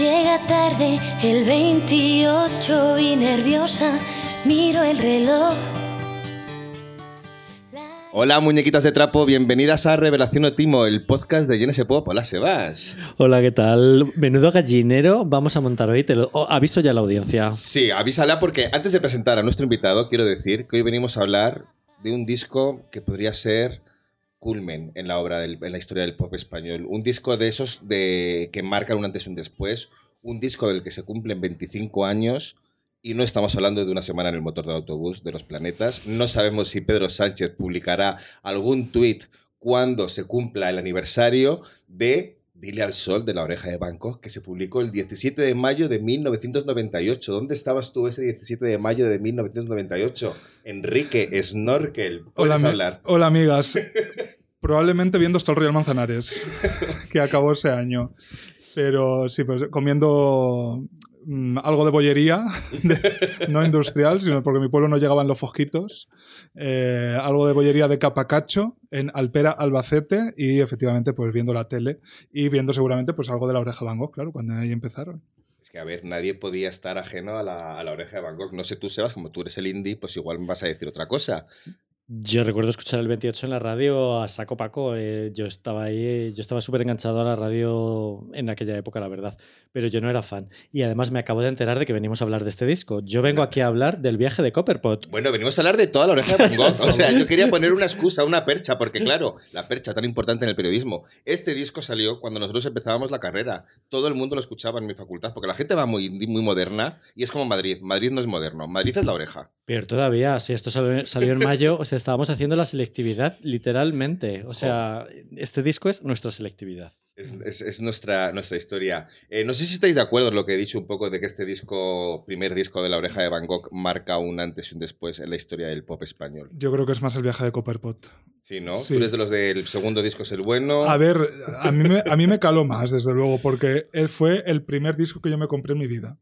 Llega tarde el 28 y nerviosa miro el reloj. Hola muñequitas de trapo, bienvenidas a Revelación Otimo, el podcast de Jenese Pop. Hola Sebas. Hola, ¿qué tal? Menudo gallinero vamos a montar hoy. Te lo oh, aviso ya a la audiencia. Sí, avísala porque antes de presentar a nuestro invitado, quiero decir que hoy venimos a hablar de un disco que podría ser culmen en la obra, del- en la historia del pop español. Un disco de esos de, que marcan un antes y un después. Un disco del que se cumplen 25 años. Y no estamos hablando de una semana en el motor del autobús de los planetas. No sabemos si Pedro Sánchez publicará algún tuit cuando se cumpla el aniversario de Dile al Sol de la Oreja de Bangkok, que se publicó el 17 de mayo de 1998. ¿Dónde estabas tú ese 17 de mayo de 1998? Enrique Snorkel. ¿Puedes Hola, hablar? hola, amigas. Probablemente viendo hasta el Real Manzanares, que acabó ese año. Pero sí, pues comiendo mm, algo de bollería, de- no industrial, sino porque mi pueblo no llegaban los fosquitos. Eh, algo de bollería de capacacho en Alpera, Albacete, y efectivamente, pues viendo la tele y viendo seguramente pues algo de la oreja Van Gogh, claro, cuando ahí empezaron. Es que, a ver, nadie podía estar ajeno a la, a la Oreja de Bangkok. No sé tú, Sebas, como tú eres el indie, pues igual me vas a decir otra cosa. Yo recuerdo escuchar el 28 en la radio a saco Paco. eh, yo estaba ahí, yo estaba súper enganchado a la radio en aquella época, la verdad. Pero yo no era fan. Y además me acabo de enterar de que venimos a hablar de este disco. Yo vengo aquí a hablar del viaje de Copperpot. Bueno, venimos a hablar de toda la oreja de Van. O sea, yo quería poner una excusa, una percha, porque claro, la percha tan importante en el periodismo. Este disco salió cuando nosotros empezábamos la carrera. Todo el mundo lo escuchaba en mi facultad, porque la gente va muy, muy moderna y es como Madrid. Madrid no es moderno, Madrid es la oreja. Pero todavía, si esto salió, salió en mayo, o sea, estábamos haciendo la selectividad literalmente. O sea, este disco es nuestra selectividad. Es, es- es nuestra, nuestra historia. Eh, no sé si estáis de acuerdo en lo que he dicho un poco de que este disco, primer disco de la oreja de Van Gogh, marca un antes y un después en la historia del pop español. Yo creo que es más el viaje de Copperpot. Sí, ¿no? Sí. Tú eres de los del segundo disco es el bueno. A ver, a mí, me, a mí me caló más, desde luego, porque él fue el primer disco que yo me compré en mi vida.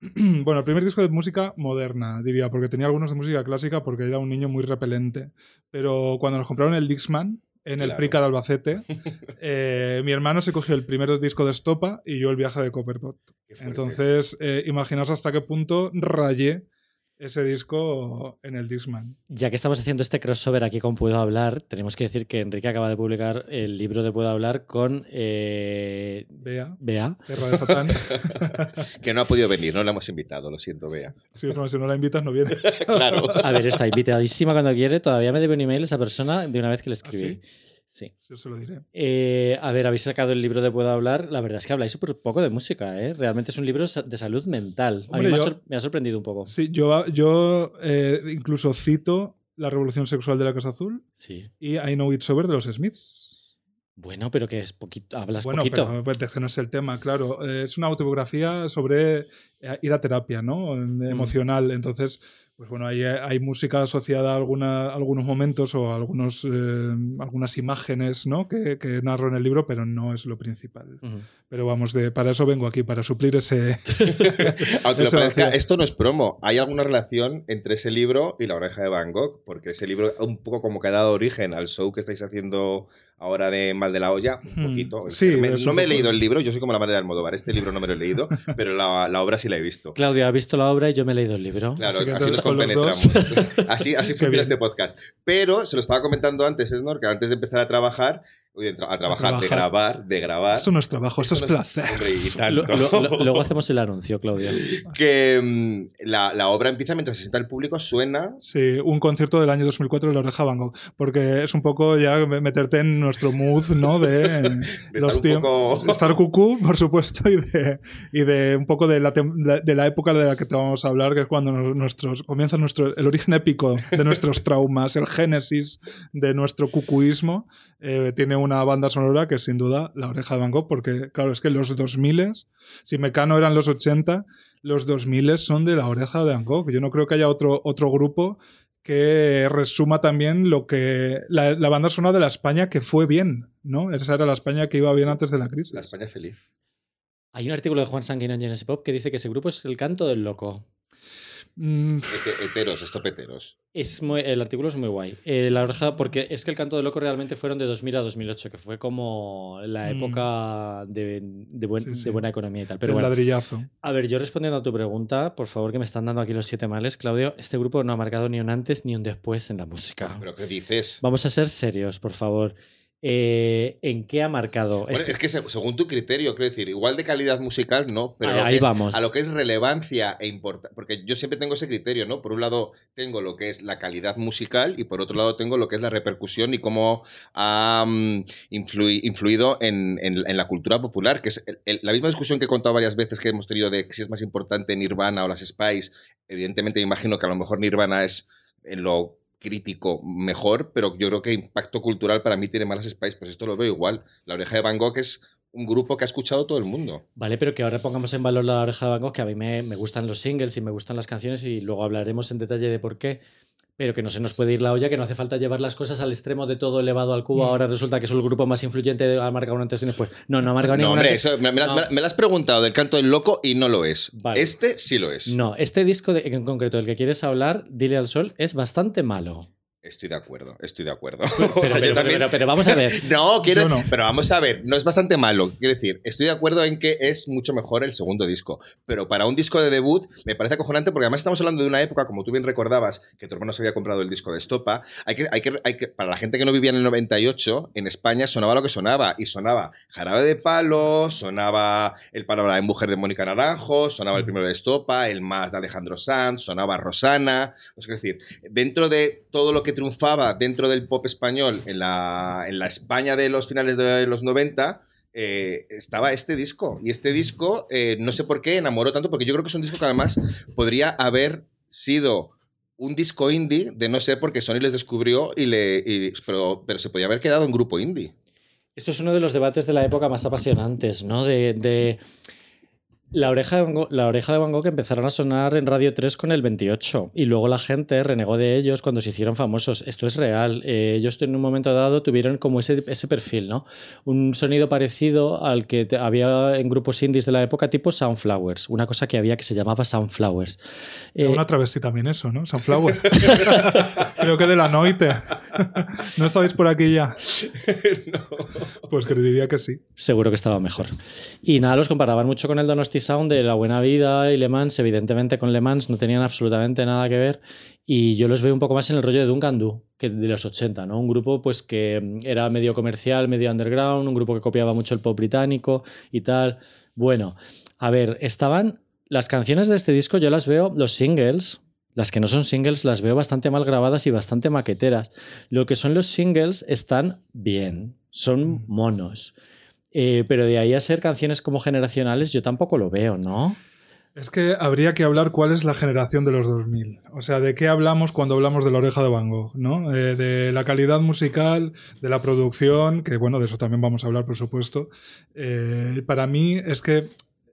Bueno, el primer disco de música moderna, diría, porque tenía algunos de música clásica porque era un niño muy repelente. Pero cuando nos compraron el Dixman en el. Prica de Albacete, eh, mi hermano se cogió el primer disco de Estopa y yo el viaje de Copperpot. Entonces, eh, imaginaos hasta qué punto rayé ese disco en el Dixman. Ya que estamos haciendo este crossover aquí con Puedo Hablar, tenemos que decir que Enrique acaba de publicar el libro de Puedo Hablar con eh, Bea, Bea. Perra de Satán. Que no ha podido venir, no la hemos invitado, lo siento, Bea. Sí, no, si no la invitas, no viene. Claro. A ver, está invitadísima cuando quiere. Todavía me debe un email esa persona de una vez que le escribí. sí. Yo se lo diré. Eh, a ver, habéis sacado el libro de Puedo Hablar. La verdad es que habláis súper poco de música, ¿eh? Realmente es un libro de salud mental. a mí me, ha me sorprendido un poco. Sí, yo, yo eh, incluso cito La Revolución Sexual de la Casa Azul Sí. y I Know It's Over de los Smiths. Bueno, pero que es poquito, hablas Bueno, poquito. pero pues, no es el tema, claro. Eh, Es una autobiografía sobre ir a terapia, ¿no? Mm. Emocional. Entonces, pues bueno, hay, hay música asociada a alguna- algunos momentos o a algunos, eh, algunas imágenes, ¿no? Que, que narro en el libro, pero no es lo principal. Pero vamos, de, para eso vengo aquí, para suplir ese... Aunque lo parezca, esto no es promo. ¿Hay alguna relación entre ese libro y la oreja de Van Gogh? Porque ese libro, un poco como que ha dado origen al show que estáis haciendo ahora de Mal de la Olla, un Hmm. poquito. Sí, Me- no me he leído el libro, yo soy como la madre de Almodóvar. Este libro no me lo he leído, pero la, la obra sí la he visto. Claudia ha visto la obra y yo me he leído el libro. Claro, Así que así compenetramos. Así, así funciona este podcast. Pero se lo estaba comentando antes, Esnor, que antes de empezar a trabajar, de tra- a trabajar, de trabajar. grabar, de grabar. Esto no es trabajo, esto, Esto es no placer. Hombre, y tanto. lo- lo- luego hacemos el anuncio, Claudia. que mm, la, la obra empieza mientras se sienta el público, suena. Sí, un concierto del año 2004 de la oreja Van Gogh, porque es un poco ya meterte en nuestro mood, ¿no? De, estar un poco- de estar cucú, por supuesto, y de, y de un poco de la, de la época de la que te vamos a hablar, que es cuando nuestros, comienza nuestro, el origen épico de nuestros traumas, el génesis de nuestro cucuísmo. Eh, tiene una banda sonora que es sin duda la oreja de Van Gogh, porque claro, es que los 2000, si Mecano eran los 80, los 2000 son de la oreja de Van Gogh. Yo no creo que haya otro, otro grupo que resuma también lo que la, banda sonora de la España que fue bien, ¿no? Esa era la España que iba bien antes de la crisis. La España feliz. Hay un artículo de Juan Sanguino en Genesis Pop que dice que ese grupo es el canto del loco. Mm, Hete- Heteros, estopeteros. Es muy- el artículo es muy guay. Eh, la oreja, porque es que el canto de loco realmente fueron de 2000 a 2008, que fue como la Mm. época de, de buen- Sí, sí. de buena economía y tal. Pero el bueno, ladrillazo. a ver, yo respondiendo a tu pregunta, por favor, que me están dando aquí los siete males, Claudio, este grupo no ha marcado ni un antes ni un después en la música. ¿Pero qué dices? Vamos a ser serios, por favor. Eh, ¿En qué ha marcado? Bueno, este- es que se- según tu criterio, quiero decir, igual de calidad musical no, pero Ahí- lo ahí es- vamos. a lo que es relevancia e importancia, porque yo siempre tengo ese criterio, ¿no? Por un lado tengo lo que es la calidad musical y por otro lado tengo lo que es la repercusión y cómo ha mm, influi- influido en, en- en la cultura popular, que es el- el- la misma discusión que he contado varias veces que hemos tenido de si es más importante Nirvana o las Spice. Evidentemente me imagino que a lo mejor Nirvana es en lo crítico mejor, pero yo creo que impacto cultural para mí tiene más Spice, pues esto lo veo igual. La oreja de Van Gogh es un grupo que ha escuchado todo el mundo. Vale, pero que ahora pongamos en valor la oreja de Van Gogh, que a mí me gustan los singles y me gustan las canciones y luego hablaremos en detalle de por qué. Pero que no se nos puede ir la olla, que no hace falta llevar las cosas al extremo de todo elevado al cubo. Mm. Ahora resulta que es el grupo más influyente, ha marcado un antes y después. No, no ha marcado No, hombre, eso, me, me la- No. me la- me lo has preguntado del canto del loco y no lo es. Vale. Este sí lo es. No, este disco de- en concreto del que quieres hablar, Dile al Sol, es bastante malo. Estoy de acuerdo, estoy de acuerdo. Pero, O sea, yo también- pero- pero vamos a ver. No, quiero, no. pero vamos a ver, no es bastante malo. Quiero decir, estoy de acuerdo en que es mucho mejor el segundo disco, pero para un disco de debut me parece acojonante porque además estamos hablando de una época, como tú bien recordabas, que tu hermano se había comprado el disco de Estopa. Hay que, hay que, hay que, para la gente que no vivía en el 98, en España sonaba lo que sonaba y sonaba Jarabe de Palo, sonaba El Palabra de Mujer de Mónica Naranjo, sonaba el primero de Estopa, el más de Alejandro Sanz, sonaba Rosana. Es decir, dentro de todo lo que triunfaba dentro del pop español en la, en la España de los finales de los 90, eh, estaba este disco. Y este disco, eh, no sé por qué, enamoró tanto, porque yo creo que es un disco que además podría haber sido un disco indie, de no ser porque Sony les descubrió, y le, pero, pero se podía haber quedado en grupo indie. Esto es uno de los debates de la época más apasionantes, ¿no? De la, oreja de Van Gogh, la oreja de Van Gogh empezaron a sonar en Radio 3 con el 28 y luego la gente renegó de ellos cuando se hicieron famosos. Esto es real. Eh, ellos en un momento dado tuvieron como ese, ese perfil, ¿no? Un sonido parecido al que te- había en grupos indies de la época tipo Sunflowers, una cosa que había que se llamaba Sunflowers. Eh, Una travesti también eso, ¿no? Sunflower. Creo que de la noite. ¿No estabais por aquí ya? Pues que diría que sí. Seguro que estaba mejor. Y nada, los comparaban mucho con el Donosti Sound de La Buena Vida y Le Mans. Evidentemente con Le Mans no tenían absolutamente nada que ver. Y yo los veo un poco más en el rollo de Duncan Du, que de los 80, ¿no? Un grupo pues que mm, era medio comercial, medio underground, un grupo que copiaba mucho el pop británico y tal. Bueno, a ver, estaban... Las canciones de este disco yo las veo, los singles, las que no son singles las veo bastante mal grabadas y bastante maqueteras. Lo que son los singles están bien, son monos. Eh, pero de ahí a ser canciones como generacionales, yo tampoco lo veo, ¿no? Es que habría que hablar cuál es la generación de los 2000. O sea, de qué hablamos cuando hablamos de la oreja de Van Gogh, ¿no? Eh, de la calidad musical, de la producción, que bueno, de eso también vamos a hablar, por supuesto. Eh, para mí es que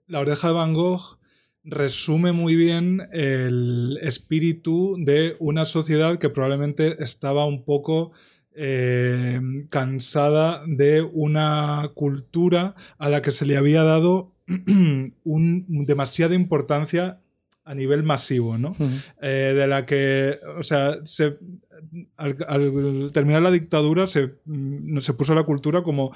la oreja de Van Gogh resume muy bien el espíritu de una sociedad que probablemente estaba un poco eh, cansada de una cultura a la que se le había dado un, demasiada importancia a nivel masivo, ¿no? Eh, de la que, o sea, se, al, al terminar la dictadura se, mm, se puso la cultura como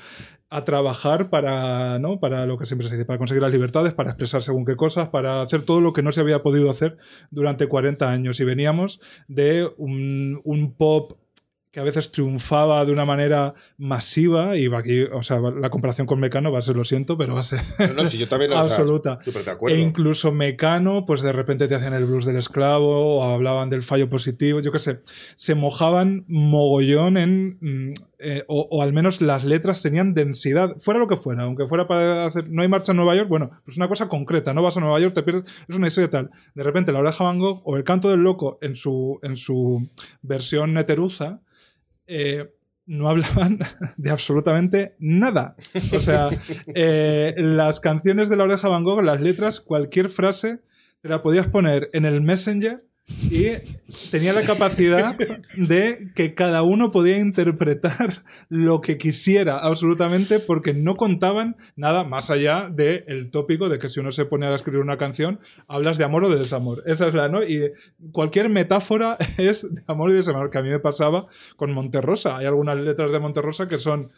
a trabajar para, ¿no? para lo que siempre se dice, para conseguir las libertades, para expresar según qué cosas, para hacer todo lo que no se había podido hacer durante 40 años. Y veníamos de un, un pop que a veces triunfaba de una manera masiva, y aquí, o sea, la comparación con Mecano va a ser, lo siento, pero va a ser No, no, si yo también o sea, absoluta. de acuerdo. E incluso Mecano, pues de repente te hacían el blues del esclavo o hablaban del fallo positivo, yo qué sé. Se mojaban mogollón en. mm, eh, o, o al menos las letras tenían densidad, fuera lo que fuera, aunque fuera para hacer. No hay marcha en Nueva York, bueno, pues una cosa concreta, no vas a Nueva York, te pierdes. Es una historia tal. De repente la oreja Van Gogh o el canto del loco en su, en su versión neteruza. Eh, no hablaban de absolutamente nada. O sea, eh, las canciones de la oreja Van Gogh, las letras, cualquier frase te la podías poner en el Messenger y tenía la capacidad de que cada uno podía interpretar lo que quisiera absolutamente porque no contaban nada más allá del tópico de que si uno se pone a escribir una canción hablas de amor o de desamor. Esa es la, ¿no? Y cualquier metáfora es de amor y desamor, que a mí me pasaba con Monterrosa. Hay algunas letras de Monterrosa que son,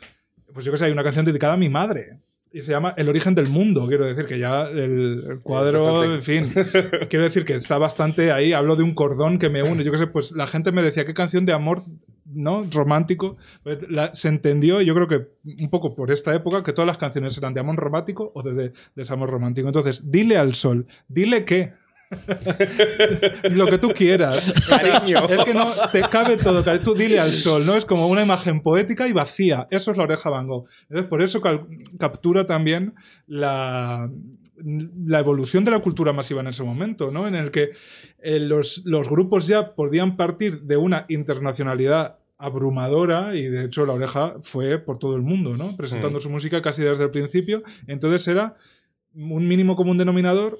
pues yo que sé, hay una canción dedicada a mi madre y se llama El origen del mundo. Quiero decir que ya el, el cuadro, en fin, quiero decir que está bastante ahí. Hablo de un cordón que me une. Yo qué sé, pues la gente me decía, ¿qué canción de amor ¿no? romántico? Pues la- se entendió, yo creo que un poco por esta época, que todas las canciones eran de amor romántico o de, de desamor romántico. Entonces, dile al sol, dile qué. lo que tú quieras. Cariño. Es que no te cabe todo. Tú dile al sol, ¿no? Es como una imagen poética y vacía. Eso es la oreja Van Gogh. Entonces, por eso captura también la, la evolución de la cultura masiva en ese momento, ¿no? En el que eh, los, los grupos ya podían partir de una internacionalidad abrumadora y de hecho la oreja fue por todo el mundo, ¿no? Presentando Mm. su música casi desde el principio. Entonces era un mínimo común denominador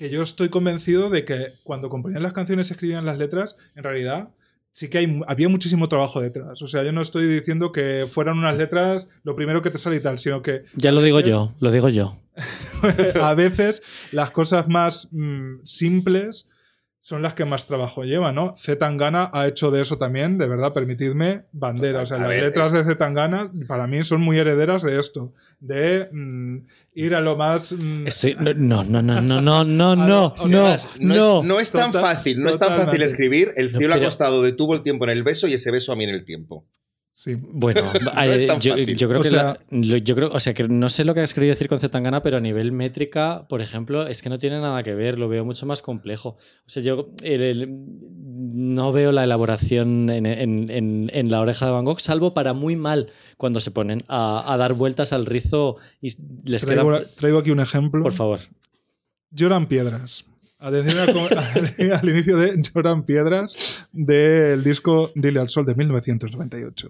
que yo estoy convencido de que cuando componían las canciones y escribían las letras, en realidad sí que hay, había muchísimo trabajo detrás. O sea, yo no estoy diciendo que fueran unas letras lo primero que te sale y tal, sino que Ya lo digo yo, lo digo yo. a veces las cosas más mm, simples son las que más trabajo llevan, ¿no? Z Tangana ha hecho de eso también, de verdad, permitidme, bandera. Total. O sea, A las ver, letras es- de Z Tangana para mí son muy herederas de esto, de mm, ir a lo más... mm, Estoy. No, no, no, no, no, no, no, no, no, no. Es, no es tan Total- fácil, no es tan fácil escribir. El No, cielo pero- ha costado detuvo el tiempo en el beso y ese beso a mí en el tiempo. Sí. Bueno, es tan yo, fácil. yo creo O que sea- la- lo- yo creo, o sea, que no sé lo que has querido decir con Zetangana, pero a nivel métrica, por ejemplo, es que no tiene nada que ver, lo veo mucho más complejo. O sea, yo el- el- no veo la elaboración en, en- en- en la oreja de Van Gogh, salvo para muy mal cuando se ponen a, a dar vueltas al rizo y les queda. Traigo aquí un ejemplo. Por favor. Lloran piedras. Atención al, al inicio de Lloran piedras del disco Dile al Sol de 1998.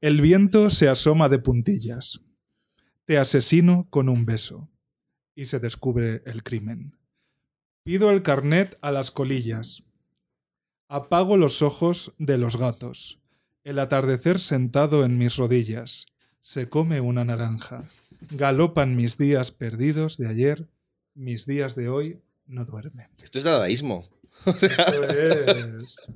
El viento se asoma de puntillas. Te asesino con un beso. Y se descubre el crimen. Pido el carnet a las colillas. Apago los ojos de los gatos. El atardecer sentado en mis rodillas. Se come una naranja. Galopan mis días perdidos de ayer. Mis días de hoy no duermen. Esto es dadaísmo. Esto es.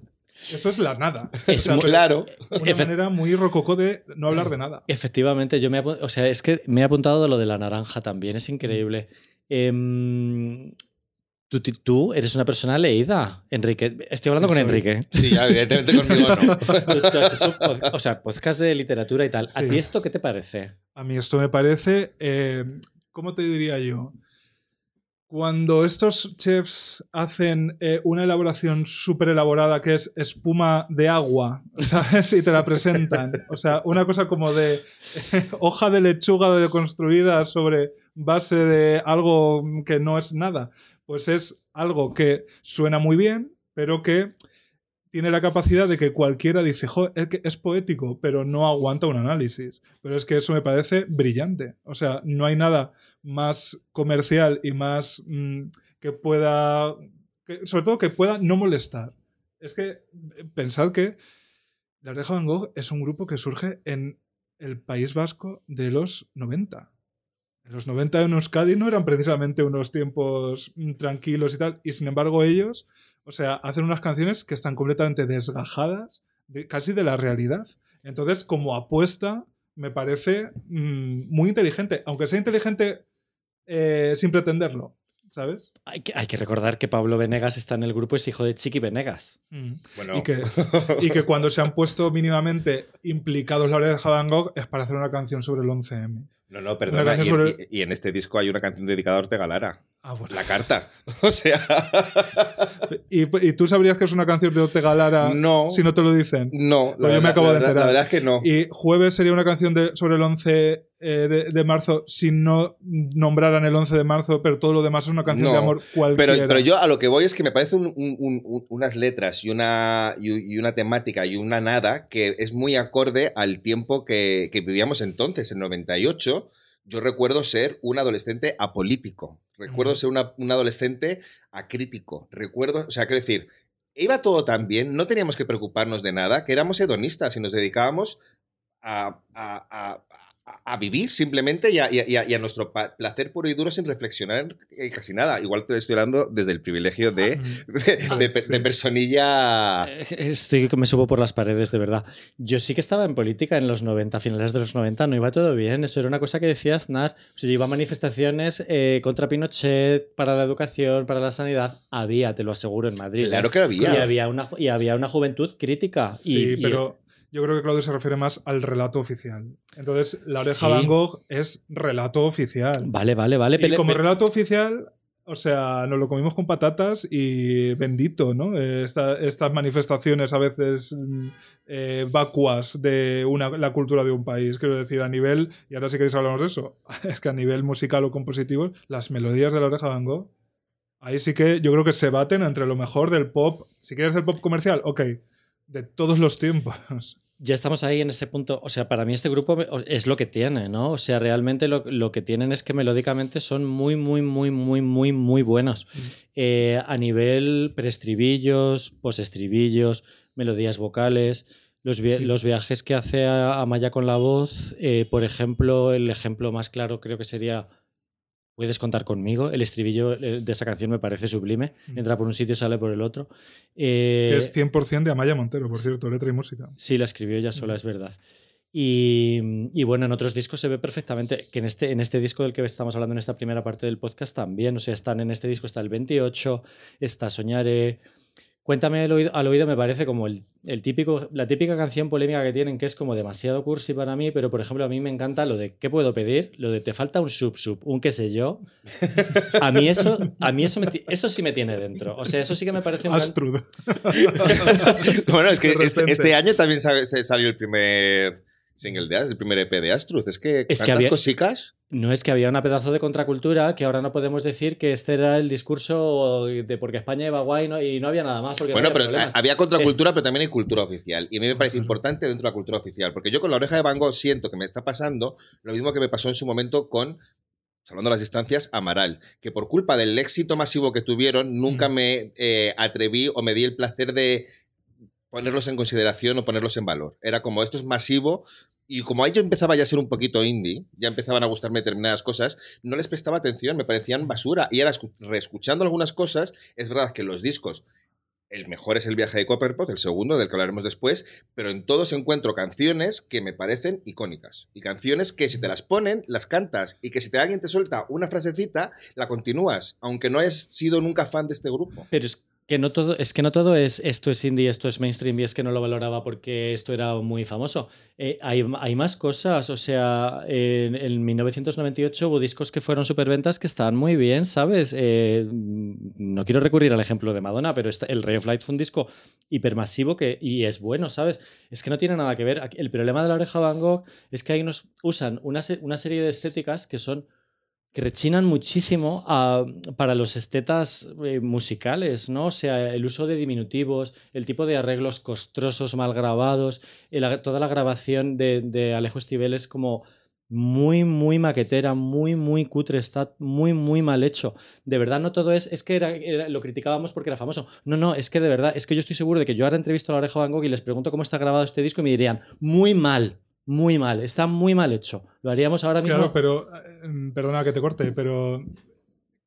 Eso es la nada. Es O sea, muy- Claro. Una Efe- manera muy rococó de no hablar de nada. Efectivamente, yo me o sea, es que me he apuntado de lo de la naranja también, es increíble. Em, tú, eres una persona leída, Enrique. Estoy hablando Sí, con soy. Enrique. Sí, evidentemente conmigo no. Tú, tú has hecho pod- o sea, podcast de literatura y tal. ¿A ti esto qué te parece? A mí esto me parece, eh, ¿cómo te diría yo? Cuando estos chefs hacen eh, una elaboración súper elaborada que es espuma de agua, ¿sabes? Y te la presentan. O sea, una cosa como de hoja de lechuga deconstruida sobre base de algo que no es nada. Pues es algo que suena muy bien, pero que tiene la capacidad de que cualquiera dice, "Jo, es, que es poético, pero no aguanta un análisis. Pero es que eso me parece brillante. O sea, no hay nada más comercial y más mm, que pueda, sobre todo que pueda no molestar. Es que pensad que La Oreja Van Gogh es un grupo que surge en el País Vasco de los 90. En los 90 en Euskadi no eran precisamente unos tiempos mm, tranquilos y tal, y sin embargo ellos, o sea, hacen unas canciones que están completamente desgajadas de, casi de la realidad. Entonces, como apuesta, me parece mm, muy inteligente, aunque sea inteligente eh, sin pretenderlo, ¿sabes? Hay que, hay que recordar que Pablo Venegas está en el grupo, es hijo de Chiqui Venegas. Bueno, Y, que, y que cuando se han puesto mínimamente implicados la oreja Van Gogh es para hacer una canción sobre el 11M. No, no, perdona. Y, sobre- y- y en este disco hay una canción dedicada a Ortega Lara. Ah, bueno. La carta. O sea, ¿Y, y tú sabrías que es una canción de Ortega Lara no. si no te lo dicen? No, Pues yo me verdad- acabo de la verdad- enterar. La verdad es que no. Y jueves sería una canción de, sobre el 11 eh, de, de marzo si no nombraran el 11 de marzo, pero todo lo demás es una canción No, de amor cualquiera. Pero, pero yo a lo que voy es que me parece un- un- un- un- unas letras y una, y, y una temática y una nada que es muy acorde al tiempo que, que vivíamos entonces, en 98. Yo recuerdo ser un adolescente apolítico. Recuerdo ser una- un adolescente acrítico. Recuerdo, o sea, quiero decir, iba todo tan bien, no teníamos que preocuparnos de nada, que éramos hedonistas y nos dedicábamos a, a- a- a- vivir simplemente y a, y a- y a- nuestro placer puro y duro sin reflexionar en casi nada. Igual te estoy hablando desde el privilegio de, de, de- de personilla... Eh, Estoy que me subo por las paredes, de verdad. Yo sí que estaba en política en los 90, finales de los 90, no iba todo bien. Eso era una cosa que decía Aznar. O sea, yo iba a manifestaciones eh, contra Pinochet, para la educación, para la sanidad. Había, te lo aseguro, en Madrid. Claro ¿eh? que había. Y había una, y había una juventud crítica. Sí, y- pero yo creo que Claudio se refiere más al relato oficial. Entonces, La Oreja Sí. Van Gogh es relato oficial. Vale, vale, vale. y pero- como pero- relato oficial, o sea, nos lo comimos con patatas y bendito, ¿no? Esta- estas manifestaciones a veces mm, eh, vacuas de una, la cultura de un país. Quiero decir, a nivel, y ahora si queréis hablamos de eso, es que a nivel musical o compositivo, las melodías de La Oreja Van Gogh, ahí sí que yo creo que se baten entre lo mejor del pop. Si quieres del pop comercial, ok, de todos los tiempos. Ya estamos ahí en ese punto. O sea, para mí este grupo es lo que tiene, ¿no? O sea, realmente lo, lo que tienen es que melódicamente son muy, muy, muy, muy, muy, muy buenos. Eh, a nivel preestribillos, postestribillos, melodías vocales, los, Sí. los viajes que hace a- Amaya con la voz. eh, por ejemplo, el ejemplo más claro creo que sería Puedes contar conmigo. El estribillo eh, de esa canción me parece sublime. Mm. Entra por un sitio, sale por el otro. Eh, que es 100% de Amaya Montero, por cierto, letra y música. Sí, la escribió ella sola, es verdad. Y, y bueno, en otros discos se ve perfectamente que en este, en este disco del que estamos hablando en esta primera parte del podcast también, o sea, están en este disco está el 28, está Soñaré. Cuéntame al oído, al oído me parece como el, el típico, la típica canción polémica que tienen, que es como demasiado cursi para mí, pero por ejemplo a mí me encanta lo de ¿qué puedo pedir? Lo de te falta un sub sub, un qué sé yo. A mí eso, a mí eso, me eso sí me tiene dentro. O sea, eso sí que me parece un gran- Astrud. Bueno, es que este, este año también salió el primer single de Astruz, el primer EP de Astruz. Es que Es que había- cosicas. No es que había una pedazo de contracultura que ahora no podemos decir que este era el discurso de porque España iba guay no- y no había nada más. Porque no Bueno, había pero problemas. había contracultura, pero también hay cultura oficial. Y a mí me parece importante dentro de la cultura oficial. Porque yo con la oreja de Van Gogh siento que me está pasando lo mismo que me pasó en su momento con, salvando las distancias, Amaral. Que por culpa del éxito masivo que tuvieron, nunca me eh, atreví o me di el placer de ponerlos en consideración o ponerlos en valor. Era como, esto es masivo. Y como ahí yo empezaba ya a ser un poquito indie, ya empezaban a gustarme determinadas cosas, no les prestaba atención, me parecían basura. Y ahora, escu- reescuchando algunas cosas, es verdad que los discos el mejor es el viaje de Copperpot, el segundo, del que hablaremos después, pero en todos encuentro canciones que me parecen icónicas. Y canciones que si te las ponen, las cantas. Y que si te, alguien te suelta una frasecita, la continúas, aunque no hayas sido nunca fan de este grupo. Pero es que no todo, es que no todo es esto es indie, esto es mainstream y es que no lo valoraba porque esto era muy famoso. Eh, hay, hay más cosas, o sea, en, en 1998 hubo discos que fueron superventas que estaban muy bien, ¿sabes? Eh, no quiero recurrir al ejemplo de Madonna, pero el Ray of Light fue un disco hipermasivo que, y es bueno, ¿sabes? Es que no tiene nada que ver. El problema de la oreja Van Gogh es que hay unos, usan una, una serie de estéticas que son que rechinan muchísimo para los estetas eh, musicales, ¿no? O sea, el uso de diminutivos, el tipo de arreglos costrosos, mal grabados, toda la grabación de, Alejo Estivel es como muy, muy maquetera, muy, muy cutre, está muy, muy mal hecho. De verdad, no todo es, es que era- lo criticábamos porque era famoso. No, no, es que de verdad, es que yo estoy seguro de que yo ahora entrevisto a la oreja Van Gogh y les pregunto cómo está grabado este disco y me dirían, muy mal, muy mal, está muy mal hecho. Lo haríamos ahora mismo. Claro, pero eh, perdona que te corte, pero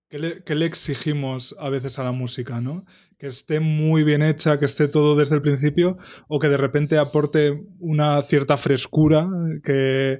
¿qué le, qué le exigimos a veces a la música, no? Que esté muy bien hecha, que esté todo desde el principio, o que de repente aporte una cierta frescura que,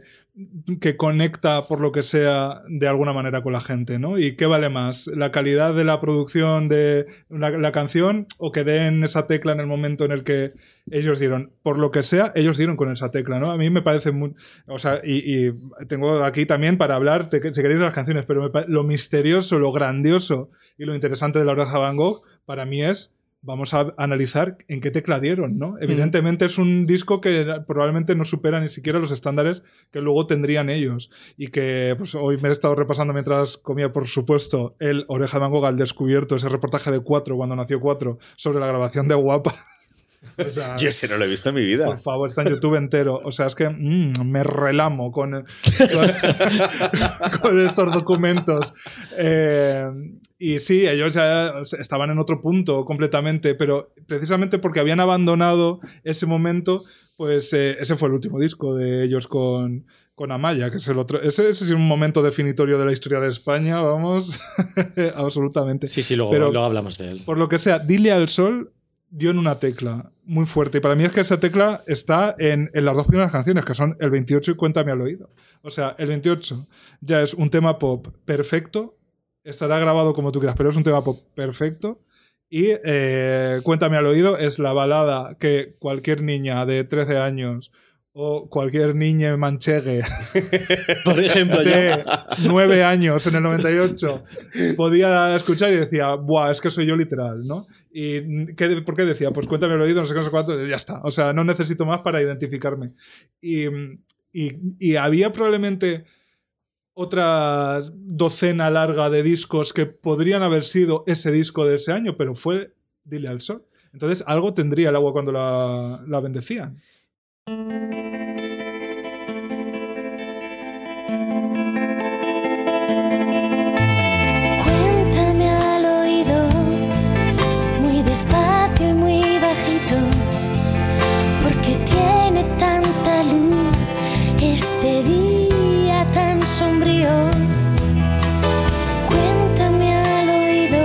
que conecta por lo que sea de alguna manera con la gente, ¿no? ¿Y qué vale más? ¿La calidad de la producción de la, canción o que den esa tecla en el momento en el que ellos dieron? Por lo que sea, ellos dieron con esa tecla, ¿no? A mí me parece muy... O sea, y, tengo aquí también para hablar, que- si queréis, de las canciones, pero lo misterioso, lo grandioso y lo interesante de la oreja Van Gogh, para mí es... Vamos a analizar en qué tecla dieron, ¿no? Evidentemente es un disco que probablemente no supera ni siquiera los estándares que luego tendrían ellos. Y que pues, hoy me he estado repasando mientras comía, por supuesto, el Oreja de Van Gogh al descubierto, ese reportaje de Cuatro, cuando nació Cuatro, sobre la grabación de Guapa. O sea, Yo ese no lo he visto en mi vida. por favor, está en YouTube entero. O sea, es que mm, me relamo con, con, con estos documentos. Eh, y sí, ellos ya estaban en otro punto completamente, pero precisamente porque habían abandonado ese momento, pues eh, ese fue el último disco de ellos con, con Amaya, que es el otro. Ese, ese es un momento definitorio de la historia de España, vamos, absolutamente. Sí, sí, luego, Pero- luego hablamos de él. Por lo que sea, Dile al Sol dio en una tecla muy fuerte. Y para mí es que esa tecla está en, las dos primeras canciones, que son el 28 y Cuéntame al oído. O sea, el 28 ya es un tema pop perfecto, estará grabado como tú quieras, pero es un tema pop perfecto. Y eh, Cuéntame al oído es la balada que cualquier niña de 13 años o cualquier niña manchegue Por ejemplo, de 9 años en el 98 podía escuchar y decía, Buah, es que soy yo literal, ¿no? ¿Y qué, por qué decía? Pues cuéntame el oído, no sé qué, no sé cuánto, ya está. O sea, no necesito más para identificarme. Y, y- y había probablemente otra docena larga de discos que podrían haber sido ese disco de ese año, pero fue Dile al Sol. Entonces, algo tendría el agua cuando la, la bendecían. Despacio y muy bajito, porque tiene tanta luz este día tan sombrío. Cuéntame al oído,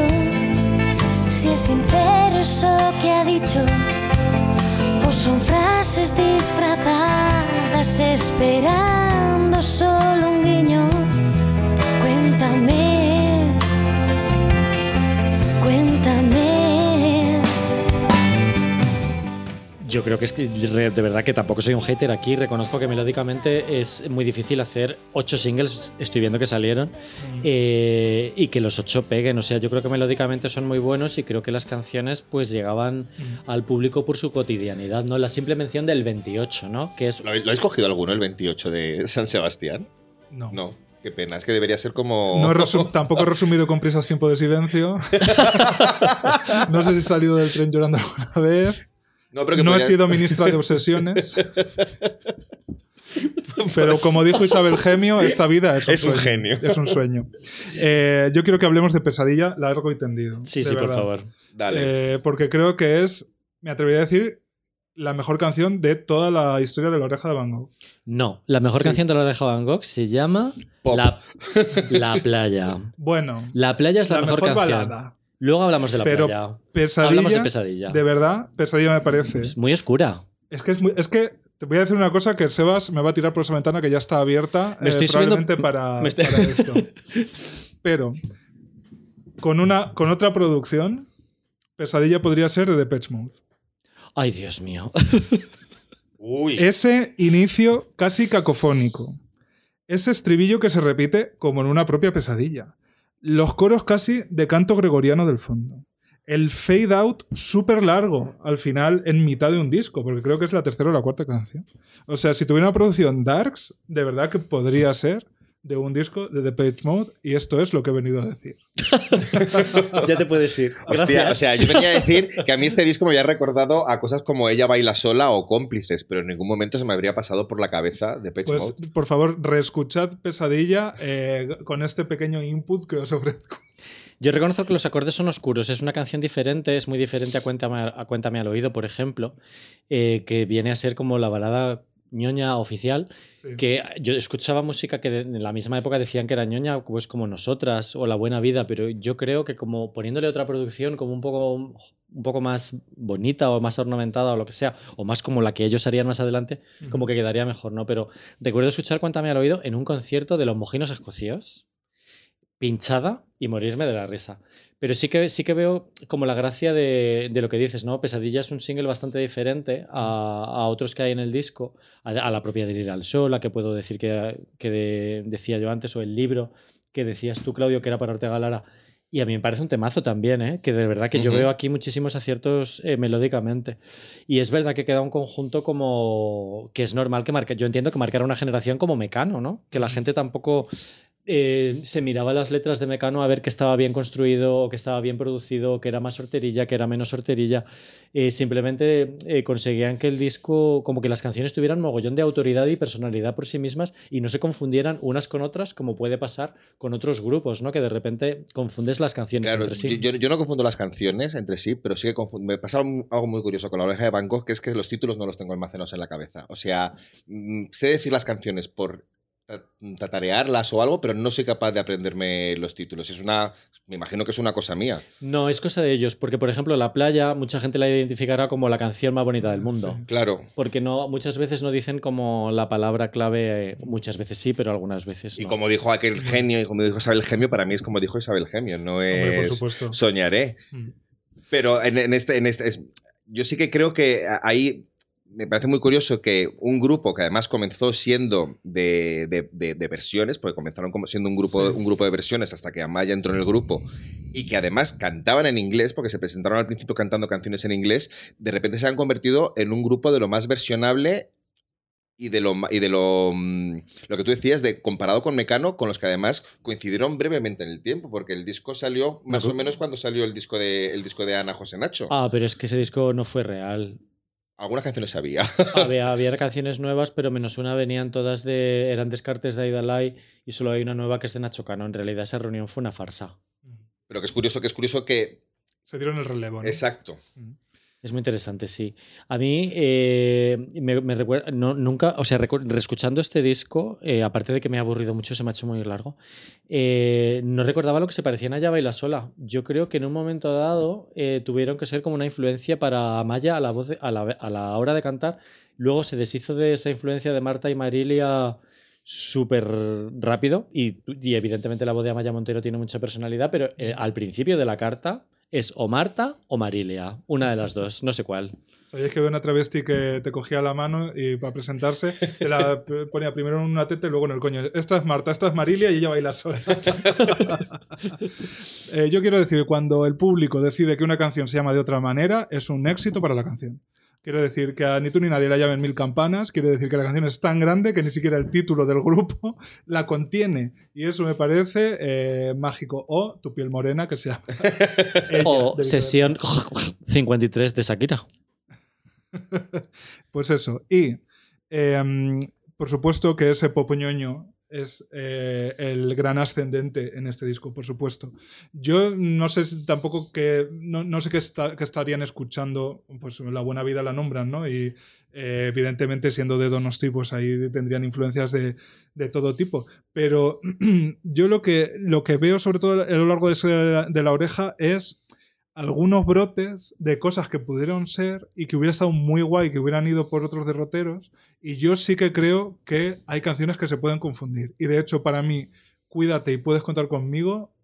si es sincero eso que ha dicho, o son frases disfrazadas esperando solo un guiño. Cuéntame, Yo creo que es que de verdad que tampoco soy un hater aquí. Reconozco que melódicamente es muy difícil hacer ocho singles. Estoy viendo que salieron eh, y que los ocho peguen. O sea, yo creo que melódicamente son muy buenos y creo que las canciones pues llegaban al público por su cotidianidad, ¿no? La simple mención del 28, ¿no? Que es ¿Lo habéis, cogido alguno el 28 de San Sebastián? No. No, qué pena. Es que debería ser como. No he resu- tampoco he resumido con prisas tiempo de silencio. no sé si he salido del tren llorando alguna vez. No, pero que No he sido ministra de obsesiones. Pero como dijo Isabel Gemio, esta vida es un, Es un sueño. genio. Es un sueño. Eh, yo quiero que hablemos de pesadilla largo y tendido. Sí, de sí, por favor. Dale. Eh, porque creo que es, me atrevería a decir, la mejor canción de toda la historia de la oreja de Van Gogh. No, la mejor Sí. canción de la oreja Van Gogh se llama Pop. La, La Playa. Bueno, La Playa es la, la, mejor, mejor, canción. balada. Luego hablamos de la Pero playa. Pesadilla, Hablamos de pesadilla. De verdad, pesadilla me parece. Es muy oscura. Es que es, muy- es que te voy a decir una cosa que Sebas me va a tirar por esa ventana que ya está abierta Me estoy eh, probablemente subiendo- para, me estoy- para esto. Pero con una con otra producción, Pesadilla podría ser de Depeche Mode. Ay, Dios mío. Uy. Ese inicio casi cacofónico. Ese estribillo que se repite como en una propia pesadilla. Los coros casi de canto gregoriano del fondo. El fade out súper largo al final en mitad de un disco, porque creo que es la tercera o la cuarta canción. O sea, si tuviera una producción Darks, de verdad que podría ser de un disco de Depeche Mode y esto es lo que he venido a decir. ya te puedes ir. Hostia, o sea, yo venía a decir que a mí este disco me había recordado a cosas como Ella baila sola o cómplices, pero en ningún momento se me habría pasado por la cabeza de Pech Pues, Mode. por favor, reescuchad Pesadilla eh, con este pequeño input que os ofrezco. Yo reconozco que los acordes son oscuros. Es una canción diferente, es muy diferente a Cuéntame, a Cuéntame al oído, por ejemplo, eh, que viene a ser como la balada ñoña oficial. Sí. Que yo escuchaba música que en la misma época decían que era ñoña, pues como nosotras o La Buena Vida, pero yo creo que como poniéndole otra producción como un poco, un poco más bonita o más ornamentada o lo que sea, o más como la que ellos harían más adelante, como que quedaría mejor, ¿no? Pero recuerdo escuchar Cuéntame al oído en un concierto de los mojinos escocios pinchada y morirme de la risa. Pero sí que, sí que veo como la gracia de, de lo que dices, ¿no? Pesadilla es un single bastante diferente a, a otros que hay en el disco, a, a la propia de Ir al Sol, la que puedo decir que, que de- decía yo antes, o el libro que decías tú, Claudio, que era para Ortega Lara. Y a mí me parece un temazo también, ¿eh? que de verdad que yo veo aquí muchísimos aciertos eh, melódicamente. Y es verdad que queda un conjunto como que es normal que marque. Yo entiendo que marcara una generación como Mecano, ¿no? Que la gente tampoco eh, se miraba las letras de Mecano a ver que estaba bien construido, o que estaba bien producido, o que era más horterilla, que era menos horterilla. Eh, simplemente eh, conseguían que el disco, como que las canciones tuvieran mogollón de autoridad y personalidad por sí mismas y no se confundieran unas con otras, como puede pasar con otros grupos, ¿no? Que de repente confundes las canciones Claro, entre sí. yo, yo no confundo las canciones entre sí, pero sí que confundo. Me pasa algo muy curioso con la oreja de Van Gogh, que es que los títulos no los tengo almacenados en la cabeza. O sea, mm, sé decir las canciones por tatarearlas o algo, pero no soy capaz de aprenderme los títulos. Es una, me imagino que es una cosa mía. No, es cosa de ellos, porque por ejemplo La Playa, mucha gente la identificará como la canción más bonita del mundo. Sí. Claro. Porque no, muchas veces no dicen como la palabra clave, eh, muchas veces sí, pero algunas veces Y no. como dijo aquel genio, y como dijo Isabel Gemio, para mí es como dijo Isabel Gemio, no Hombre, por es supuesto. soñaré. Mm. Pero en, en este, en este es- yo sí que creo que ahí me parece muy curioso que un grupo que además comenzó siendo de, de- de- de versiones, porque comenzaron como siendo un grupo, Sí. un grupo de versiones hasta que Amaya entró en el grupo, y que además cantaban en inglés, porque se presentaron al principio cantando canciones en inglés, de repente se han convertido en un grupo de lo más versionable y de lo y de lo mm, lo que tú decías de comparado con Mecano con los que además coincidieron brevemente en el tiempo porque el disco salió más o menos cuando salió el disco de el disco de Ana José Nacho Ah, pero es que ese disco no fue real. Algunas canciones había Había, había canciones nuevas, pero menos una venían todas de. eran descartes de Aida Lai y solo hay una nueva que es de Nacho Cano. En realidad esa reunión fue una farsa. pero que es curioso que es curioso que Se dieron el relevo. ¿no? exacto Es muy interesante, sí. A mí eh, me, recuerda, nunca, o sea, reescuchando este disco, eh, aparte de que me ha aburrido mucho, se me ha hecho muy largo, eh, no recordaba lo que se parecían a Ya Baila Sola. Yo creo que en un momento dado tuvieron que ser como una influencia para Amaya a la, la, la hora de cantar. Luego se deshizo de esa influencia de Marta y Marilia súper rápido y, y evidentemente la voz de Amaya Montero tiene mucha personalidad, pero al principio de la carta es o Marta o Marilia, una de las dos, no sé cuál. ¿Sabías que había una travesti que te cogía la mano y para presentarse te la ponía primero en una teta y luego en el coño? Esta es Marta, esta es Marilia y ella baila sola. Eh, yo quiero decir, cuando el público decide que una canción se llama de otra manera, es un éxito para la canción. Quiero decir que a ni tú ni nadie la llamen mil campanas. Quiero decir que la canción es tan grande que ni siquiera el título del grupo la contiene. Y eso me parece eh, mágico. O Tu piel morena, que se llama. Ella, O sesión 53 de Shakira. Pues eso. Y em, por supuesto que ese popoñoño es eh, el gran ascendente en este disco, por supuesto. Yo no sé tampoco que. No, no sé qué, está- estarían escuchando, pues La Buena Vida la nombran, ¿no? Y eh, evidentemente, siendo de Donosti, pues ahí tendrían influencias de, de todo tipo. Pero yo lo que, lo que veo, sobre todo a lo largo de, ese- de la oreja, es algunos brotes de cosas que pudieron ser y que hubiera estado muy guay que hubieran ido por otros derroteros. Y yo sí que creo que hay canciones que se pueden confundir. Y de hecho, para mí, Cuídate y puedes contar conmigo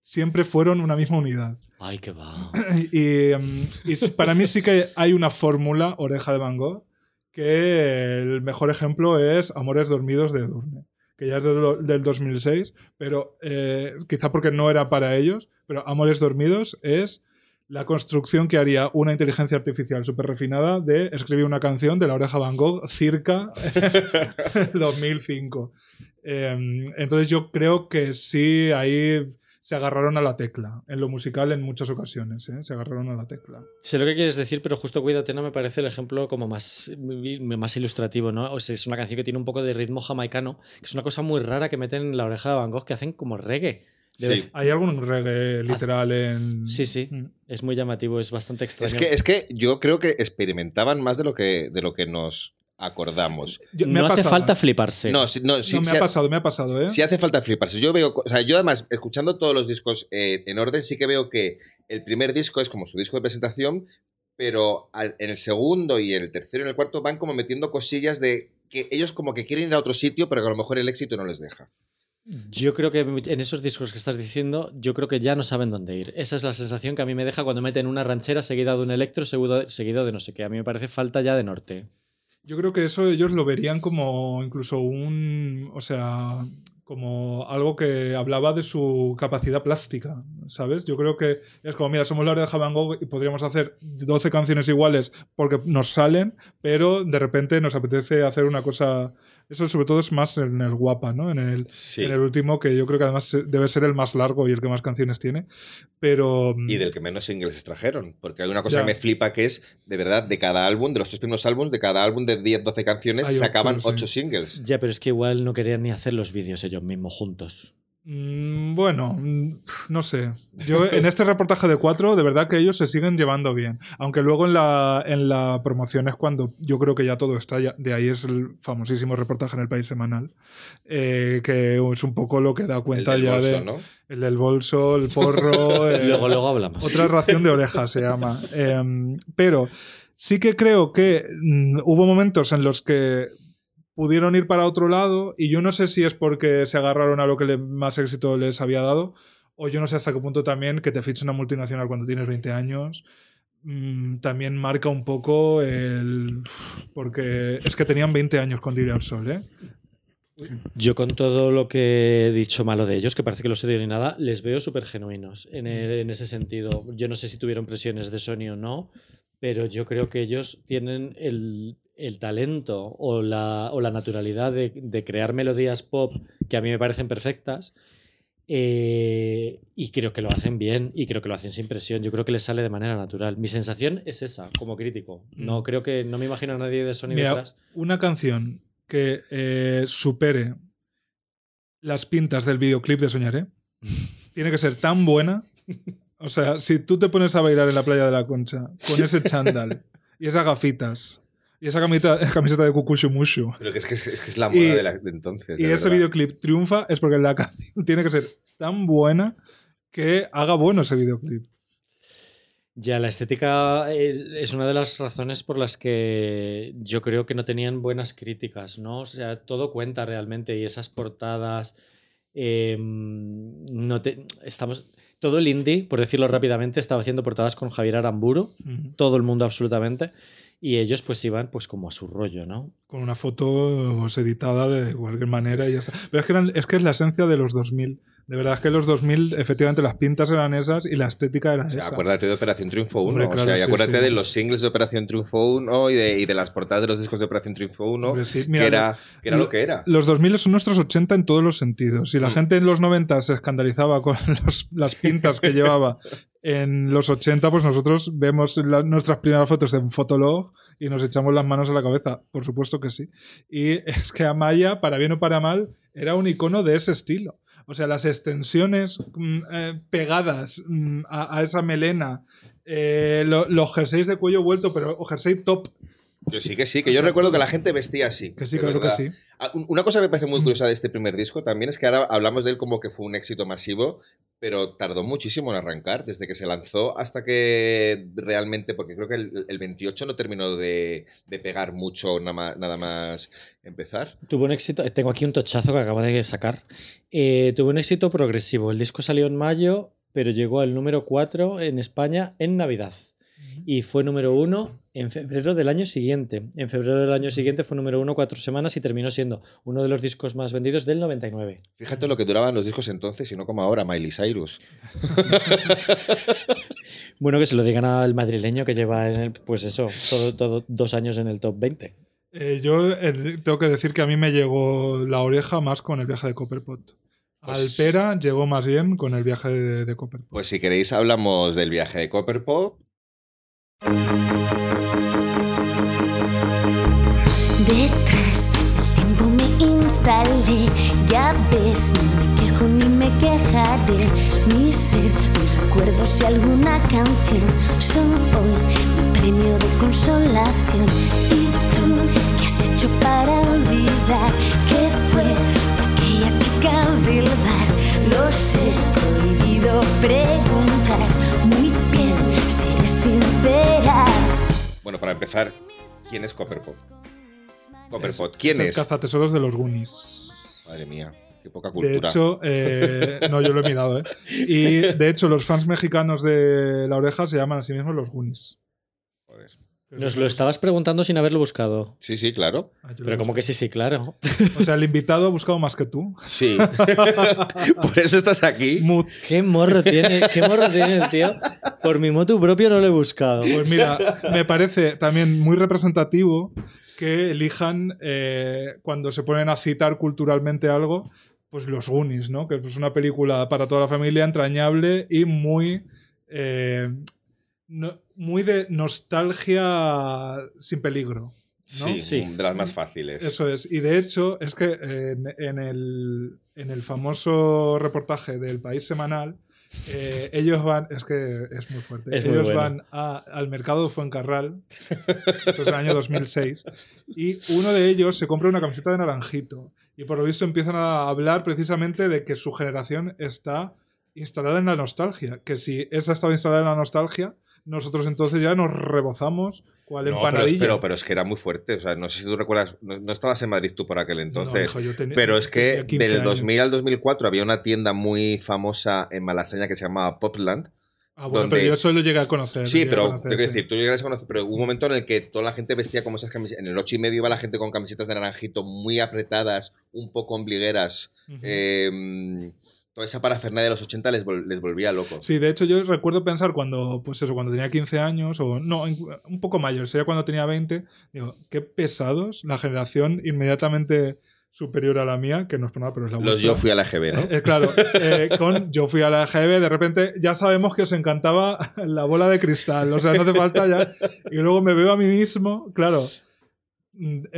siempre fueron una misma unidad. Ay, qué va. Y, em, y para mí sí que hay una fórmula, Oreja de Van Gogh, que el mejor ejemplo es Amores Dormidos de Edurne, que ya es de do- del 2006, pero eh, quizá porque no era para ellos, pero Amores Dormidos es la construcción que haría una inteligencia artificial súper refinada de escribir una canción de la oreja Van Gogh circa 2005. Eh, entonces yo creo que sí, ahí se agarraron a la tecla, en lo musical en muchas ocasiones, ¿eh? se agarraron a la tecla. Sé lo que quieres decir, pero justo Cuídate no me parece el ejemplo como más, más ilustrativo, ¿no? Es una canción que tiene un poco de ritmo jamaicano, que es una cosa muy rara que meten en la oreja de Van Gogh, que hacen como reggae. Sí. ¿Hay algún reggae literal en...? Sí, sí. Mm. Es muy llamativo, es bastante extraño. Es que, es que yo creo que experimentaban más de lo que, de lo que nos acordamos. Yo- me no ha hace falta ¿eh? fliparse. No, sí, no, sí, No, me ha ha- pasado, me ha pasado, ¿eh? sí hace falta fliparse. Yo veo, o sea, yo además, escuchando todos los discos eh, en orden, sí que veo que el primer disco es como su disco de presentación, pero al- en el segundo y en el tercero y en el cuarto van como metiendo cosillas de que ellos como que quieren ir a otro sitio, pero que a lo mejor el éxito no les deja. Yo creo que en esos discos que estás diciendo, yo creo que ya no saben dónde ir. Esa es la sensación que a mí me deja cuando meten una ranchera seguida de un electro, seguido, de no sé qué. A mí me parece falta ya de norte. Yo creo que eso ellos lo verían como incluso un, o sea, como algo que hablaba de su capacidad plástica, ¿sabes? Yo creo que es como, mira, somos la hora de Van Gogh y podríamos hacer 12 canciones iguales porque nos salen, pero de repente nos apetece hacer una cosa... Eso sobre todo es más en el guapa, ¿no? En el, Sí. en el último, que yo creo que además debe ser el más largo y el que más canciones tiene. Pero... Y del que menos singles extrajeron. Porque hay una cosa Ya. que me flipa que es, de verdad, de cada álbum, de los tres primeros álbumes, de cada álbum de 10, 12 canciones, Hay sacaban ocho, sí. 8 singles. Ya, pero es que igual no querían ni hacer los vídeos ellos mismos juntos. Mm, Bueno, mm, no sé. Yo en este reportaje de cuatro, de verdad que ellos se siguen llevando bien. Aunque luego en la, en la promoción es cuando yo creo que ya todo está. ya- de ahí es el famosísimo reportaje en el país semanal. eh, que es un poco lo que da El cuenta del ya bolso, de. ¿no? El del bolso, el porro. eh, Luego, luego hablamos. otra ración de orejas se llama. Em, pero sí que creo que mm, hubo momentos en los que pudieron ir para otro lado y yo no sé si es porque se agarraron a lo que más éxito les había dado o yo no sé hasta qué punto también que te fiche una multinacional cuando tienes 20 años mm, también marca un poco el... porque es que tenían 20 años con al Sol, ¿eh? Yo con todo lo que he dicho malo de ellos, que parece que los odio ni nada, les veo súper genuinos en, en ese sentido. Yo no sé si tuvieron presiones de Sony o no, pero yo creo que ellos tienen el, el talento o la, o la naturalidad de, de crear melodías pop que a mí me parecen perfectas. eh, y creo que lo hacen bien y creo que lo hacen sin presión. Yo creo que les sale de manera natural. Mi sensación es esa, como crítico. No Mm. creo que no me imagino a nadie de Sony Mira, detrás. una canción que eh, supere las pintas del videoclip de Soñaré tiene que ser tan buena. O sea, si tú te pones a bailar en la playa de la Concha con ese chándal y esas gafitas y esa camiseta, camiseta de Kukushumushu Pero que es que es, es que es la moda Y- de, la- de entonces. y ese videoclip triunfa es porque la canción tiene que ser tan buena que haga bueno ese videoclip. Ya, la estética es, una de las razones por las que yo creo que no tenían buenas críticas, ¿no? O sea, todo cuenta realmente y esas portadas. eh, no te, estamos, todo el indie, por decirlo rápidamente, estaba haciendo portadas con Javier Aramburu, todo el mundo absolutamente, y ellos pues iban pues como a su rollo, ¿no? Con una foto pues, editada de cualquier manera y ya está. Pero es que, eran- es que es la esencia de los 2000. De verdad es que los 2000, efectivamente, las pintas eran esas y la estética era O sea, esa. acuérdate de Operación Triunfo 1. Hombre, o sea, y sí, acuérdate sí. de los singles de Operación Triunfo 1 y de, y de las portadas de los discos de Operación Triunfo 1, Hombre, sí. Mira, que era, que era lo- lo que era. Los 2000 son nuestros 80 en todos los sentidos. Si la Mm. gente en los 90 se escandalizaba con los- las pintas que llevaba en los 80, pues nosotros vemos nuestras primeras fotos en Fotolog y nos echamos las manos a la cabeza. Por supuesto que sí. Y es que Amaya, para bien o para mal, era un icono de ese estilo. O sea, las extensiones mm, eh, pegadas mm, a, esa melena, eh, lo- los jerseys de cuello vuelto, pero o jersey top, Que sí, que sí, que yo recuerdo que la gente vestía así. que sí, claro verdad. que sí. Ah, un- Una cosa que me parece muy curiosa de este primer disco también es que ahora hablamos de él como que fue un éxito masivo, pero tardó muchísimo en arrancar, desde que se lanzó hasta que realmente, porque creo que el, el 28 no terminó de, de pegar mucho nada más, nada más empezar. Tuvo un éxito, tengo aquí un tochazo que acabo de sacar. Eh, tuvo un éxito progresivo. El disco salió en mayo, pero llegó al número 4 en España en Navidad. Y fue número 1 en febrero del año siguiente. En febrero del año siguiente fue número 1 cuatro semanas y terminó siendo uno de los discos más vendidos del 99. Fíjate lo que duraban los discos entonces y no como ahora, Miley Cyrus. Bueno, que se lo digan al madrileño que lleva, en el- pues eso, todo, todo dos años en el top 20. Eh, yo eh, tengo que decir que a mí me llegó la oreja más con el viaje de Copperpot. Pues- Alpera llegó más bien con el viaje de, de Copperpot. Pues si queréis hablamos del viaje de Copperpot. Detrás del tiempo me instalé, ya ves, no me quejo ni me quejaré. Mi ser, mis recuerdos y alguna canción son hoy mi premio de consolación. ¿Y tú qué has hecho para olvidar que fue aquella chica del bar? Lo sé, prohibido preguntar. Bueno, para empezar, ¿quién es Copperpot? Copperpot, ¿quién el es? cazatesoros de los Goonies. Madre mía, qué poca De cultura. hecho, eh, no, yo lo he mirado, ¿eh? Y de hecho, los fans mexicanos de La Oreja se llaman a sí mismos los Goonies. Nos lo estabas preguntando sin haberlo buscado. Sí, sí, claro. Ah, Pero como que sí, sí, claro. O sea, el invitado ha buscado más que tú. Sí. Por eso estás aquí. Muz. ¿Qué morro tiene, qué morro tiene el tío? Por mi motu propio no lo he buscado. Pues mira, me parece también muy representativo que elijan eh, cuando se ponen a citar culturalmente algo, pues los Goonies, ¿no? Que es una película para toda la familia entrañable y muy eh, no- muy de nostalgia sin peligro. ¿no? Sí, Sí. de las más fáciles. Eso es. Y de hecho, es que en, en el, en el famoso reportaje del País Semanal, eh, ellos van, es que es muy fuerte, Es muy ellos bueno. van a- al mercado de Fuencarral, eso es el año 2006, y uno de ellos se compra una camiseta de naranjito. Y por lo visto empiezan a hablar precisamente de que su generación está instalada en la nostalgia, que si esa estaba instalada en la nostalgia, nosotros entonces ya nos rebozamos cual No, pero, es- empanadilla. pero, pero es que era muy fuerte. O sea, no sé si tú recuerdas, no, no estabas en Madrid tú por aquel No, entonces. hijo, yo tenía- pero es que tenía 15 del años. 2000 al 2004 había una tienda muy famosa en Malasaña que se llamaba Popland. Ah, bueno, donde- pero yo eso lo llegué a conocer. Sí, pero conocer, tengo que sí. decir, tú llegas a conocer, pero hubo un momento en el que toda la gente vestía como esas camisetas. En el 8 y medio iba la gente con camisetas de naranjito muy apretadas, un poco ombligueras. Eh, toda esa parafernalia de los 80 les, vol- les volvía locos. Sí, de hecho yo recuerdo pensar cuando, pues eso, cuando tenía 15 años, o no, un poco mayor, sería cuando tenía 20, digo, qué pesados la generación inmediatamente superior a la mía, que no es por nada, pero es la Los yo fui a la GB, ¿no? Eh, claro, eh, con yo fui a la GB, de repente ya sabemos que os encantaba la bola de cristal, o sea, no hace falta ya. Y luego me veo a mí mismo, claro,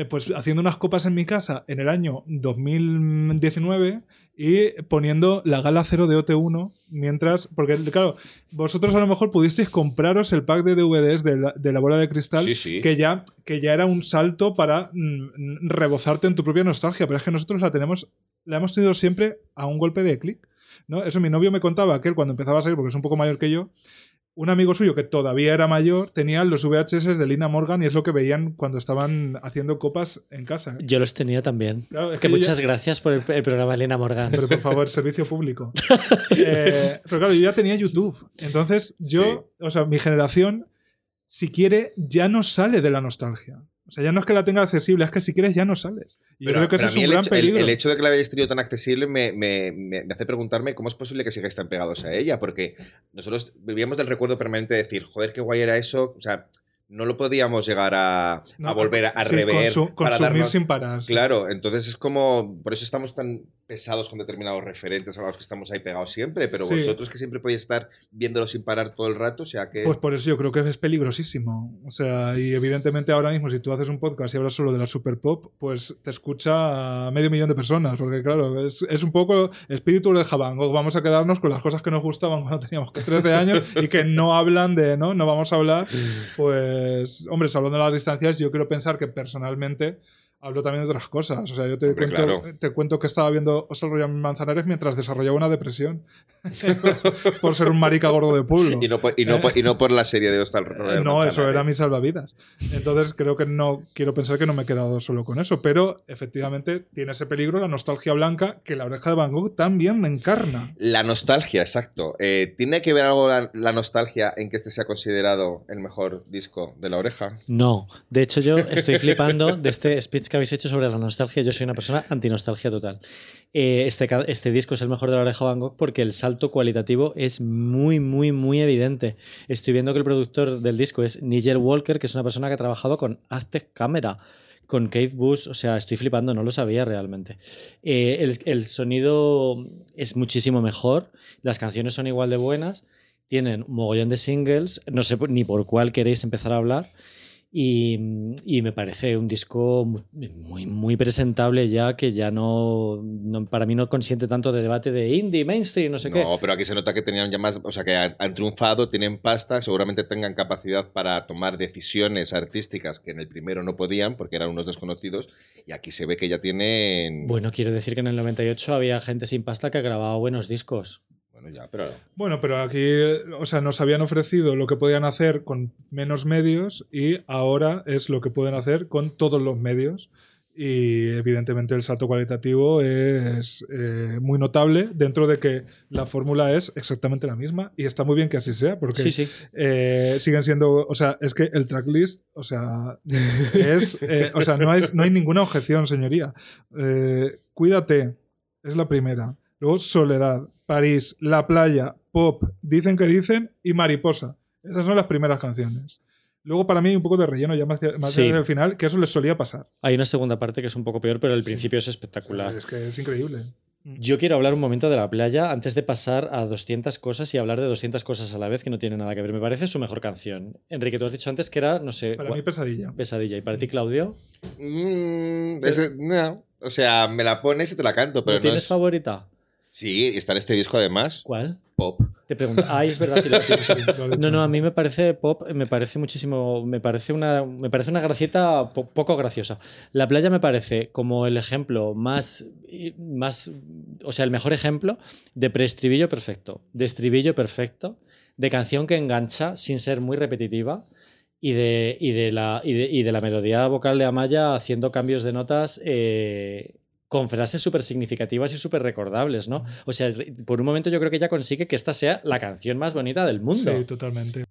pues haciendo unas copas en mi casa en el año 2019 y poniendo la gala cero de OT1 mientras, porque claro, vosotros a lo mejor pudisteis compraros el pack de DVDs de la, de la bola de cristal Sí, sí. que ya, que ya era un salto para mm, rebozarte en tu propia nostalgia, pero es que nosotros la tenemos, la hemos tenido siempre a un golpe de clic. ¿no? Eso mi novio me contaba que él cuando empezaba a salir, porque es un poco mayor que yo, un amigo suyo que todavía era mayor tenía los VHS de Lina Morgan y es lo que veían cuando estaban haciendo copas en casa. Yo los tenía también. Claro, es que muchas ya- gracias por el, el programa Elena Morgan. Pero por favor, servicio público. Eh, pero claro, yo ya tenía YouTube. Entonces, yo, o sea, mi generación, si quiere, ya no sale de la nostalgia. O sea, ya no es que la tenga accesible, es que si quieres ya no sales. Y yo Pero- creo que ese es un el gran hecho, peligro. El, hecho de que la hayáis tenido tan accesible me, me- me- hace preguntarme cómo es posible que sigáis tan pegados a ella, porque nosotros vivíamos del recuerdo permanente de decir, joder, qué guay era eso. O sea, no lo podíamos llegar a, No, a volver a sí, rever. consu- para consumir darnos- sin parar. sí. Claro, entonces es como. Por eso estamos tan pesados con determinados referentes a los que estamos ahí pegados siempre, pero Sí. vosotros que siempre podéis estar viéndolo sin parar todo el rato, o sea que. Pues por eso yo creo que es peligrosísimo. O sea, y evidentemente ahora mismo, si tú haces un podcast y hablas solo de la super pop, pues te escucha medio millón de personas. Porque, claro, es, es un poco espíritu de Jabango. Vamos a quedarnos con las cosas que nos gustaban cuando teníamos 13 años y que no hablan de, ¿no? No vamos a hablar. Pues, hombre, hablando de las distancias, yo quiero pensar que personalmente. Hablo también de otras cosas. O sea, yo te, Hombre, cuento, claro. te cuento que estaba viendo Hostel Royal Manzanares mientras desarrollaba una depresión. por ser un marica gordo de pueblo. y, no por, y, no por- y no por la serie de Hostal Eh, No, eso era mi salvavidas. Entonces creo que no, quiero pensar que no me he quedado solo con eso, pero efectivamente tiene ese peligro la nostalgia blanca que la oreja de Van Gogh también me encarna. La nostalgia, exacto. Eh, ¿Tiene que ver algo la, la nostalgia en que este sea considerado el mejor disco de la oreja? No, de hecho yo estoy flipando de este speech que habéis hecho sobre la nostalgia. Yo soy una persona antinostalgia total. Eh, este, este disco es el mejor de la oreja Van Gogh porque el salto cualitativo es muy, muy, muy evidente. Estoy viendo que el productor del disco es Nigel Walker, que es una persona que ha trabajado con Aztec Camera, con Kate Bush. O sea, estoy flipando, no lo sabía realmente. Eh, el, el sonido es muchísimo mejor, las canciones son igual de buenas, tienen un mogollón de singles, no sé ni por cuál queréis empezar a hablar. Y, y me parece un disco muy, muy, muy presentable ya, que ya no, no- para mí no consiente tanto de debate de indie, mainstream, no sé qué. No, pero aquí se nota que tenían ya más, o sea, que han, han triunfado, tienen pasta, seguramente tengan capacidad para tomar decisiones artísticas que en el primero no podían porque eran unos desconocidos y aquí se ve que ya tienen... Bueno, quiero decir que en el 98 había gente sin pasta que grababa buenos discos. Bueno, ya, pero... Bueno, pero aquí, o sea, nos habían ofrecido lo que podían hacer con menos medios y ahora es lo que pueden hacer con todos los medios. y evidentemente el salto cualitativo es eh, muy notable dentro de que la fórmula es exactamente la misma y está muy bien que así sea porque Sí, sí. eh, siguen siendo, o sea, es que el tracklist, o sea, es, eh, o sea, no hay, no hay ninguna objeción, señoría. Eh, cuídate, es la primera. Luego Soledad, París, La Playa, Pop, Dicen que dicen y Mariposa. Esas son las primeras canciones. Luego para mí hay un poco de relleno ya más hacia, más Sí. hacia el final, que eso les solía pasar. Hay una segunda parte que es un poco peor, pero el Sí. principio es espectacular. Es que es increíble. Yo quiero hablar un momento de la playa antes de pasar a 200 cosas y hablar de 200 cosas a la vez que no tienen nada que ver. Me parece su mejor canción. Enrique, tú has dicho antes que era, no sé, Para mí pesadilla. pesadilla. ¿Y para ti, Claudio? Mm, ese- no. O sea, me la pones y te la canto, pero ¿No no tienes es... favorita? Sí, está en este disco además. ¿Cuál? Pop. Te pregunto. Ay, es verdad, si lo has dicho. No, no, a mí me parece pop, me parece muchísimo, me parece una, me parece una gracieta po- poco graciosa. La playa me parece como el ejemplo más, más, o sea, el mejor ejemplo de preestribillo perfecto, de estribillo perfecto, de canción que engancha sin ser muy repetitiva y de, y de, la, y de, y de la melodía vocal de Amaya haciendo cambios de notas. eh, con frases súper significativas y súper recordables, ¿no? O sea, por un momento yo creo que ella consigue que esta sea la canción más bonita del mundo. Sí, totalmente.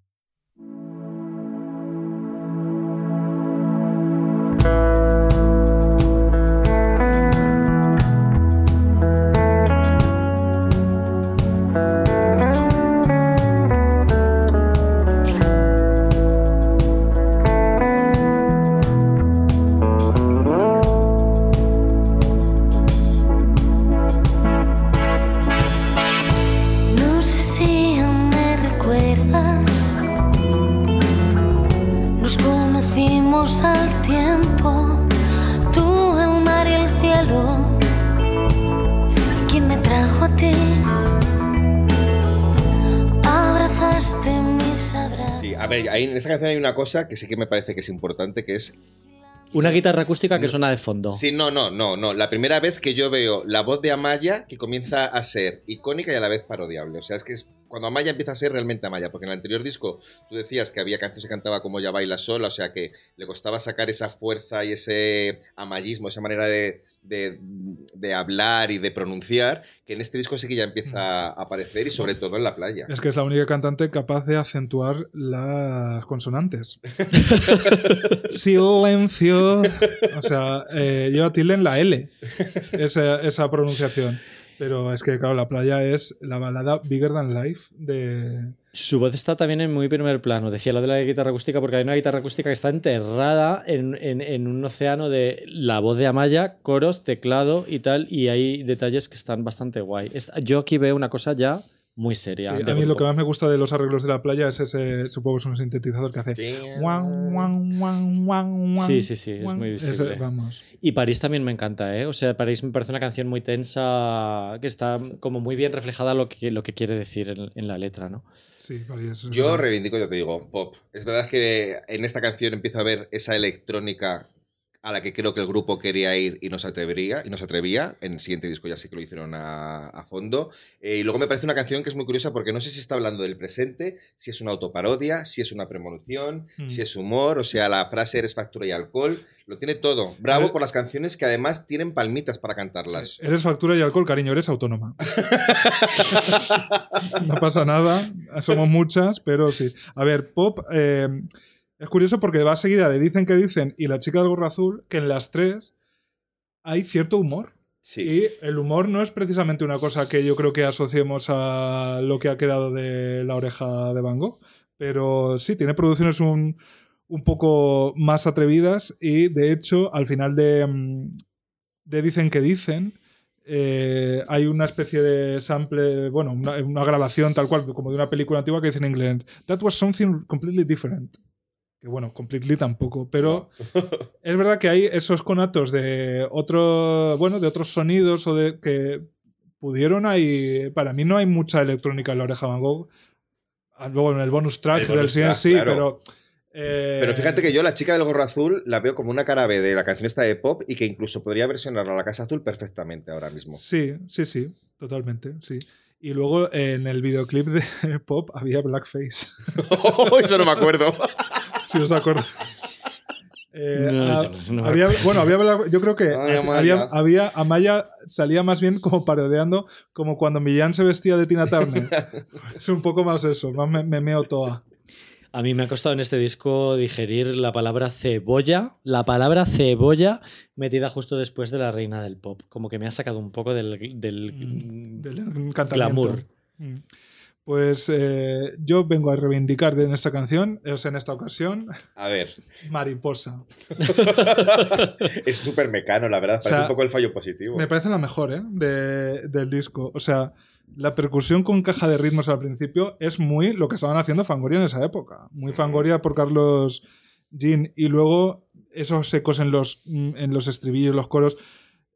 Ver, ahí en esa canción hay una cosa que sí que me parece que es importante, que es Una guitarra acústica que suena de fondo. Sí, no, no, no, no. La primera vez que yo veo la voz de Amaya que comienza a ser icónica y a la vez parodiable. O sea, es que es cuando Amaya empieza a ser realmente Amaya, porque en el anterior disco tú decías que había canciones que cantaba como Ya baila sola, o sea que le costaba sacar esa fuerza y ese amayismo, esa manera de, de- de hablar y de pronunciar, que en este disco sí que ya empieza a aparecer y sobre todo en la playa. Es que es la única cantante capaz de acentuar las consonantes. Silencio. O sea, eh, lleva tilde en la L, esa, esa pronunciación. Pero es que, claro, la playa es la balada Bigger Than Life de... Su voz está también en muy primer plano. Decía lo de la guitarra acústica porque hay una guitarra acústica que está enterrada en, en- en un océano de la voz de Amaya, coros, teclado y tal. Y hay detalles que están bastante guay. Yo aquí veo una cosa ya muy seria. Sí, a mí lo que más me gusta de los arreglos de la playa es ese, supongo que es un sintetizador que hace... guan, guan, guan, guan, guan, Sí, sí, sí, es muy Ese- visible. vamos. Y París también me encanta, ¿eh? O sea, París me parece una canción muy tensa, que está como muy bien reflejada lo que, lo que quiere decir en, en la letra, ¿no? Sí, vale, es- Yo reivindico, yo te digo, pop. Es verdad que en esta canción empiezo a ver esa electrónica a la que creo que el grupo quería ir y no se atrevía. Y no se atrevía. En el siguiente disco ya sí que lo hicieron a, a fondo. Eh, y luego me parece una canción que es muy curiosa porque no sé si está hablando del presente, si es una autoparodia, si es una premonición, Mm. si es humor. O sea, la frase eres factura y alcohol. Lo tiene todo. Bravo por las canciones que además tienen palmitas para cantarlas. Eres factura y alcohol, cariño, eres autónoma. no pasa nada, somos muchas, pero sí. A ver, pop eh, es curioso porque va seguida de Dicen que dicen y La chica del gorro azul, que en las tres hay cierto humor. Sí. Y el humor no es precisamente una cosa que yo creo que asociemos a lo que ha quedado de la oreja de Van Gogh, pero sí, tiene producciones un, un poco más atrevidas y de hecho al final de, mm, de Dicen que dicen eh, hay una especie de sample, bueno, una, una grabación tal cual como de una película antigua que dice en inglés That was something completely different. Que bueno, completely tampoco, pero es verdad que hay esos conatos de otro, bueno, de otros sonidos o de que pudieron ahí. Para mí no hay mucha electrónica en la oreja Van Gogh. Ah, Luego en el bonus track El del track, CNC, claro. pero. eh, Pero fíjate que yo, la chica del gorro azul, la veo como una cara B de la canción esta de pop y que incluso podría versionarla a la Casa Azul perfectamente ahora mismo. Sí, sí, sí, totalmente, sí. Y luego en el videoclip de Pop había Blackface, Eso no me acuerdo. Si os acordáis. Eh, No, yo no- no me había- bueno, había hablado- yo creo que Ay, Amaya. había, había Amaya salía más bien como parodiando, como cuando Millán se vestía de Tina Turner. es un poco más eso, más me, me meo toa. A mí me ha costado en este disco digerir la palabra cebolla, la palabra cebolla metida justo después de la reina del pop. Como que me ha sacado un poco del, del- Mm, del glamour. Mm. Pues eh, yo vengo a reivindicar en esta canción, o sea, en esta ocasión, A ver, Mariposa. es súper mecano, la verdad. sea, Parece un poco el fallo positivo. Me parece la mejor, ¿eh? De- del disco. O sea, la percusión con caja de ritmos al principio es muy lo que estaban haciendo Fangoria en esa época. Muy Fangoria por Carlos Jean. Y luego esos ecos en los, en los estribillos, los coros.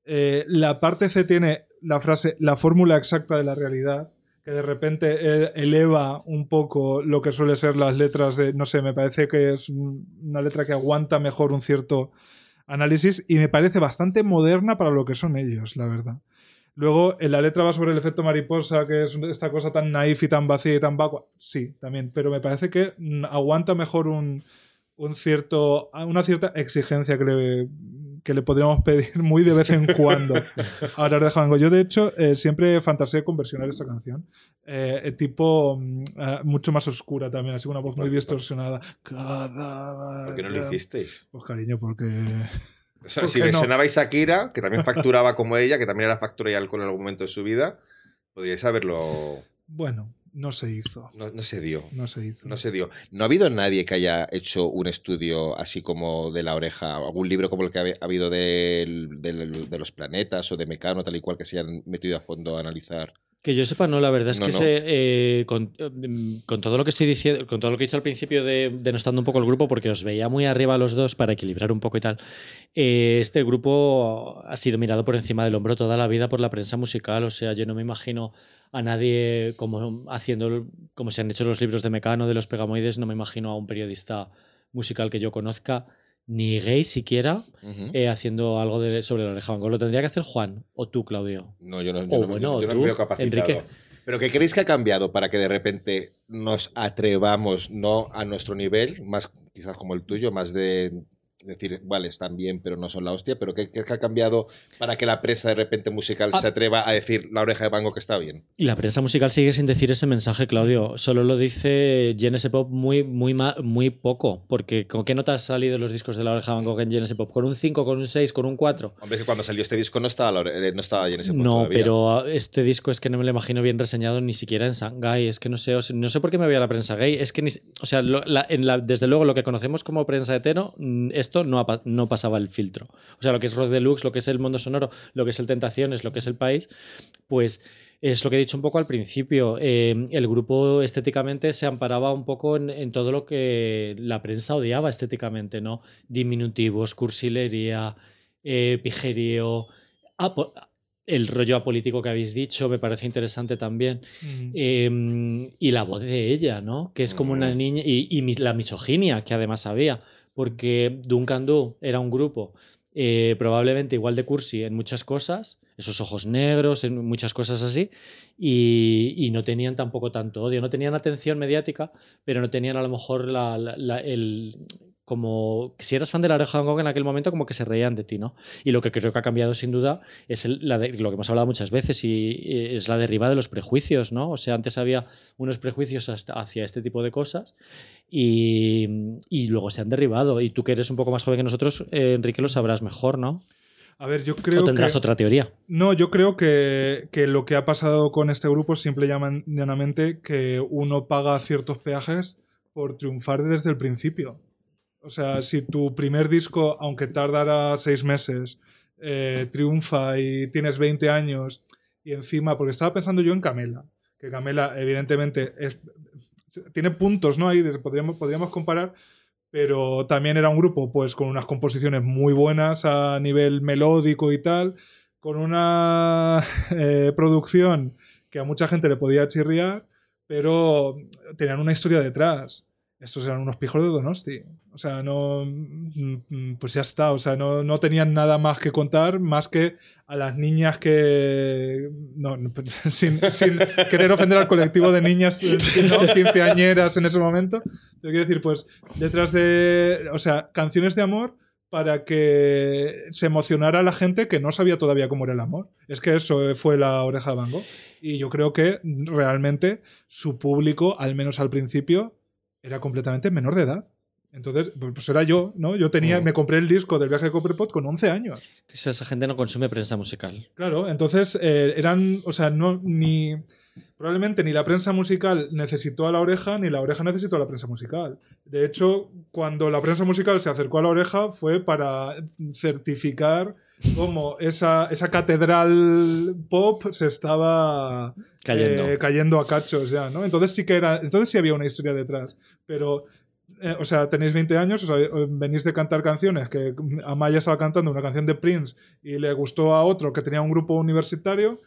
Eh, la parte C tiene la frase, la fórmula exacta de la realidad, que de repente eh, eleva un poco lo que suele ser las letras de, no sé, me parece que es un- una letra que aguanta mejor un cierto análisis y me parece bastante moderna para lo que son ellos, la verdad. Luego, en la letra va sobre el efecto mariposa, que es esta cosa tan naif y tan vacía y tan vacua. Sí, también, pero me parece que mm, aguanta mejor un, un cierto, una cierta exigencia que le, que le podríamos pedir muy de vez en cuando a Hablar de Javango. Yo, de hecho, eh, siempre fantaseé con versionar esta canción. Eh, eh, tipo, mm, eh, mucho más oscura también, así una voz muy distorsionada. Cada ¿Por qué no lo hicisteis? Pues cariño, porque... O sea, ¿Por si qué no? versionabais Shakira, que también facturaba como ella, que también era factura y alcohol en algún momento de su vida, podríais haberlo. Bueno, no se hizo. No, no se dio. No se hizo. No se dio. No ha habido nadie que haya hecho un estudio así como de la oreja, algún libro como el que ha ha habido del- del- de los planetas o de Mecano, tal y cual, que se hayan metido a fondo a analizar. Que yo sepa, no, la verdad es No, que no. se, eh, con, eh, con todo lo que estoy diciendo, con todo lo que he dicho al principio de denostando un poco el grupo, porque os veía muy arriba los dos para equilibrar un poco y tal, eh, este grupo ha sido mirado por encima del hombro toda la vida por la prensa musical. O sea, yo no me imagino a nadie como haciendo, como se han hecho los libros de Mecano, de los Pegamoides, no me imagino a un periodista musical que yo conozca, ni gay siquiera, eh, haciendo algo de, sobre Van Gogh. Lo tendría que hacer Juan o tú, Claudio. No, yo no, yo O no- bueno, yo no tú, me veo capacitado. Enrique. Pero ¿qué creéis que ha cambiado para que de repente nos atrevamos, no a nuestro nivel, más quizás como el tuyo, más de decir, vale, están bien, pero no son la hostia, pero ¿qué, qué ha cambiado para que la prensa de repente musical Ah. se atreva a decir la oreja de Bango que está bien? Y la prensa musical sigue sin decir ese mensaje, Claudio. Solo lo dice Genesis Pop muy, muy, muy poco. Porque ¿con qué nota han salido los discos de la oreja Van Gogh en Genesis Pop? ¿Con un 5, con un 6, con un 4? Hombre, es que cuando salió este disco no estaba, eh, no estaba ese punto No, todavía. pero este disco es que no me lo imagino bien reseñado ni siquiera en Shanghai. Es que no sé, o sea, no sé por qué me voy a la prensa gay. Es que, ni, o sea, lo- la- en la- desde luego lo que conocemos como prensa hetero, mm, no, ha no pasaba el filtro. O sea, lo que es Rock Deluxe, lo que es el mundo sonoro, lo que es el Tentaciones, lo que es el país, pues es lo que he dicho un poco al principio. Eh, el grupo estéticamente se amparaba un poco en, en todo lo que la prensa odiaba estéticamente, ¿no? Diminutivos, cursilería, eh, pijerío, el rollo apolítico que habéis dicho me parece interesante también. Eh, y la voz de ella, ¿no? Que es como una niña. Y, la misoginia que además había. Porque Duncan Du era un grupo eh, probablemente igual de cursi en muchas cosas, esos ojos negros, en muchas cosas así, y, no tenían tampoco tanto odio. No tenían atención mediática, pero no tenían a lo mejor la- el. Como si eras fan de la oreja de Van Gogh en aquel momento, como que se reían de ti, ¿no? Y lo que creo que ha cambiado sin duda es el- la de- lo que hemos hablado muchas veces y es la derriba de los prejuicios, ¿no? O sea, antes había unos prejuicios hasta- hacia este tipo de cosas y, y luego se han derribado. Y tú que eres un poco más joven que nosotros, eh, Enrique, lo sabrás mejor, ¿no? A ver, yo creo o tendrás que... otra teoría. No, yo creo que, que lo que ha pasado con este grupo es simple y llanamente que uno paga ciertos peajes por triunfar desde el principio. O sea, si tu primer disco, aunque tardara seis meses, eh, triunfa y tienes 20 años y encima, porque estaba pensando yo en Camela, que Camela evidentemente tiene puntos, ¿no? Ahí podríamos, podríamos comparar, pero también era un grupo pues con unas composiciones muy buenas a nivel melódico y tal, con una eh, producción que a mucha gente le podía chirriar, pero tenían una historia detrás. Estos eran unos pijos de Donosti. O sea, no. mm, Pues ya está. O sea, no, no tenían nada más que contar, más que a las niñas que. No, sin, sin querer ofender al colectivo de niñas eh, ¿no? quinceañeras en ese momento. Yo quiero decir, pues, detrás de. O sea, canciones de amor para que se emocionara la gente que no sabía todavía cómo era el amor. Es que eso fue la oreja de Van Gogh. Y yo creo que realmente su público, al menos al principio, era completamente menor de edad. Entonces, pues era yo, ¿no? Yo tenía, Mm. me compré el disco del viaje de Copperpot con 11 años. Esa esa gente no consume prensa musical. Claro, entonces eh, eran, o sea, no, ni, probablemente ni la prensa musical necesitó a la oreja, ni la oreja necesitó a la prensa musical. De hecho, cuando la prensa musical se acercó a la oreja fue para certificar cómo esa, esa catedral pop se estaba Cayendo. eh, cayendo a cachos ya, ¿no? Entonces sí que era, entonces sí había una historia detrás, pero eh, o sea, tenéis 20 años, o sea, venís de cantar canciones, que Amaya estaba cantando una canción de Prince y le gustó a otro que tenía un grupo universitario,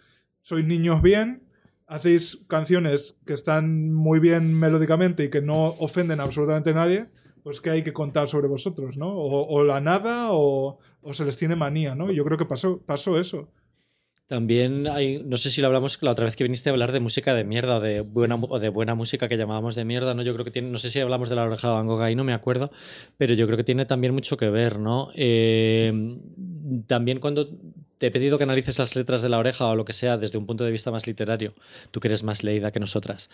sois niños bien, hacéis canciones que están muy bien melódicamente y que no ofenden absolutamente a nadie, pues que hay que contar sobre vosotros, ¿no? O, o la nada o, o se les tiene manía, ¿no? Y yo creo que pasó, pasó eso. También hay, no sé si lo hablamos la otra vez que viniste a hablar de música de mierda de buena, o de buena música que llamábamos de mierda, ¿no? Yo creo que tiene, no sé si hablamos de la oreja de Van Gogh ahí, no me acuerdo, pero yo creo que tiene también mucho que ver, ¿no? Eh, también cuando te he pedido que analices las letras de la oreja o lo que sea desde un punto de vista más literario, tú que eres más leída que nosotras,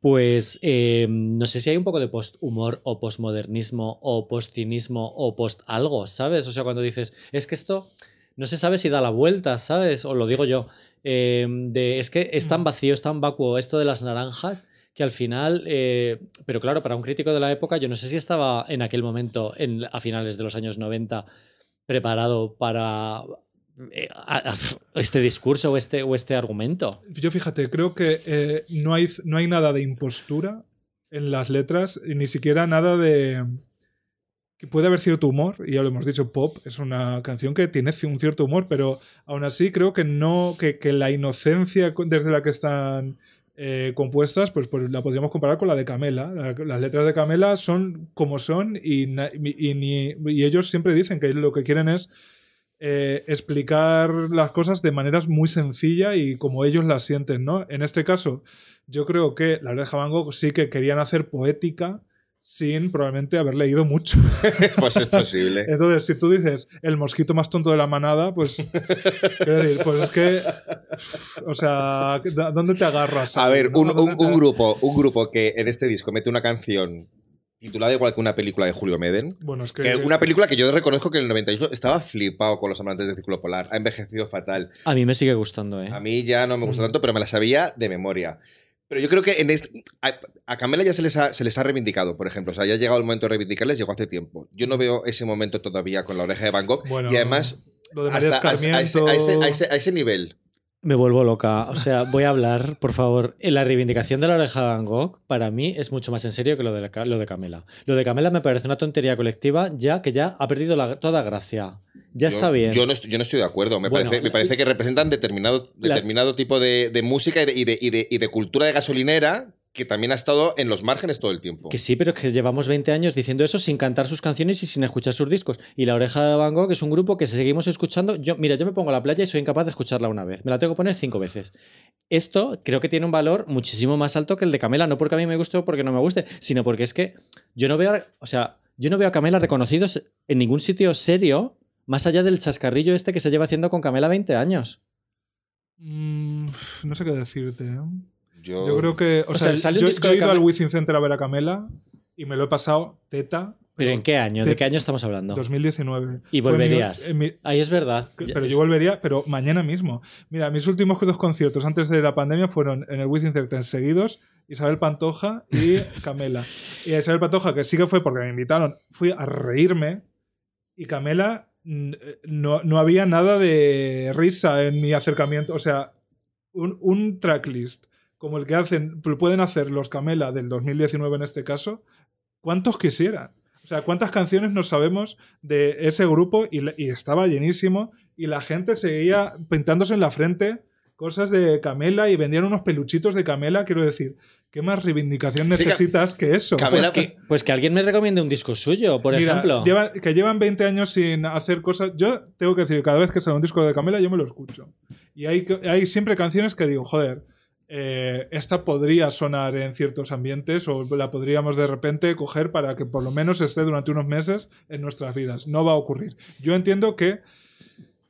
pues eh, no sé si hay un poco de post-humor o postmodernismo o post-cinismo o post-algo, ¿sabes? O sea, cuando dices, es que esto no se sabe si da la vuelta, ¿sabes? O lo digo yo. eh, de, es que es tan vacío, es tan vacuo esto de las naranjas que al final, eh, pero claro, para un crítico de la época, yo no sé si estaba en aquel momento, en, a finales de los años 90, preparado para a- este discurso o este, o este argumento. Yo fíjate, creo que eh, no, hay, no hay nada de impostura en las letras, ni siquiera nada de... que puede haber cierto humor, y ya lo hemos dicho, Pop es una canción que tiene un cierto humor, pero aún así creo que no, que, que la inocencia desde la que están eh, compuestas, pues, pues la podríamos comparar con la de Camela. La- las letras de Camela son como son y, y- y ellos siempre dicen que lo que quieren es eh, explicar las cosas de maneras muy sencilla y como ellos las sienten, ¿no? En este caso, yo creo que la oreja Van Gogh sí que querían hacer poética sin probablemente haber leído mucho. pues es posible. Entonces, si tú dices el mosquito más tonto de la manada, pues, quiero decir, pues es que, o sea, ¿dónde te agarras? A ver, un, grupo, un grupo que en este disco mete una canción titulada igual que una película de Julio Meden. Bueno, es que, Que una película que yo reconozco que en el 98 estaba flipado con los amantes del Círculo Polar. Ha envejecido fatal. A mí me sigue gustando, ¿eh? A mí ya no me gusta Mm. tanto, pero me la sabía de memoria. Pero yo creo que en este, a, a Camela ya se les, ha, se les ha reivindicado, por ejemplo. O sea, ya ha llegado el momento de reivindicarles, llegó hace tiempo. Yo no veo ese momento todavía con la oreja de Van Gogh. Bueno, y además, lo de hasta a, a ese, ese- a ese- a ese nivel. Me vuelvo loca. O sea, voy a hablar, por favor. La reivindicación de la oreja de Van Gogh, para mí, es mucho más en serio que lo de, la lo de Camela. Lo de Camela me parece una tontería colectiva, ya que ya ha perdido la- toda gracia. Ya Yo- está bien. Yo no, estoy, yo no estoy de acuerdo. Me, Bueno, parece, me parece que representan determinado, la- determinado tipo de, de música y de, y de- y de- y de cultura de gasolinera que también ha estado en los márgenes todo el tiempo. Que sí, pero que llevamos 20 años diciendo eso sin cantar sus canciones y sin escuchar sus discos. Y La Oreja de Van Gogh es un grupo que seguimos escuchando. Yo, mira, yo me pongo a la playa y soy incapaz de escucharla una vez. Me la tengo que poner cinco veces. Esto creo que tiene un valor muchísimo más alto que el de Camela, no porque a mí me guste o porque no me guste, sino porque es que yo no veo, o sea, yo no veo a Camela reconocidos en ningún sitio serio más allá del chascarrillo este que se lleva haciendo con Camela 20 años. Mm, no sé qué decirte. ¿eh? Yo, Yo creo que. O, O sea, yo, yo he ido Camela- al Wizzing Center a ver a Camela y me lo he pasado teta. ¿Pero en qué año? ¿De qué año estamos hablando? 2019. Y mi- volverías. mi- Ahí es verdad. pero yo volvería, pero mañana mismo. Mira, mis últimos dos conciertos antes de la pandemia fueron en el Wizzing Center seguidos Isabel Pantoja y Camela. y a Isabel Pantoja, que sí que fue porque me invitaron, fui a reírme y Camela mm, no, no había nada de risa en mi acercamiento. O sea, un, un tracklist como el que hacen, pueden hacer los Camela del 2019 en este caso, ¿cuántos quisieran? O sea, ¿cuántas canciones nos sabemos de ese grupo? Y, estaba llenísimo. Y la gente seguía pintándose en la frente cosas de Camela y vendían unos peluchitos de Camela. Quiero decir, ¿qué más reivindicación Sí, necesitas que eso? Camela- Pues que, pues que alguien me recomiende un disco suyo, por Mira, ejemplo. llevan- que llevan 20 años sin hacer cosas. Yo tengo que decir, cada vez que sale un disco de Camela, yo me lo escucho. Y hay, hay siempre canciones que digo, joder, eh, esta podría sonar en ciertos ambientes o la podríamos de repente coger para que por lo menos esté durante unos meses en nuestras vidas. No va a ocurrir. Yo entiendo que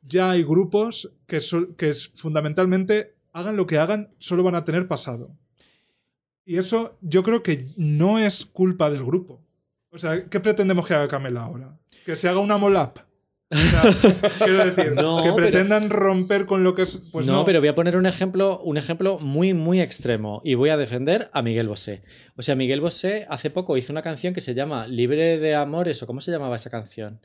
ya hay grupos que, que fundamentalmente hagan lo que hagan, solo van a tener pasado. Y eso yo creo que no es culpa del grupo. O sea, ¿qué pretendemos que haga Camela ahora? ¿Que se haga una molap? O sea, quiero decir, No, que pero- pretendan romper con lo que es. Pues no, no, pero voy a poner un ejemplo, un ejemplo muy, muy extremo y voy a defender a Miguel Bosé. O sea, Miguel Bosé hace poco hizo una canción que se llama Libre de Amores, o ¿cómo se llamaba esa canción?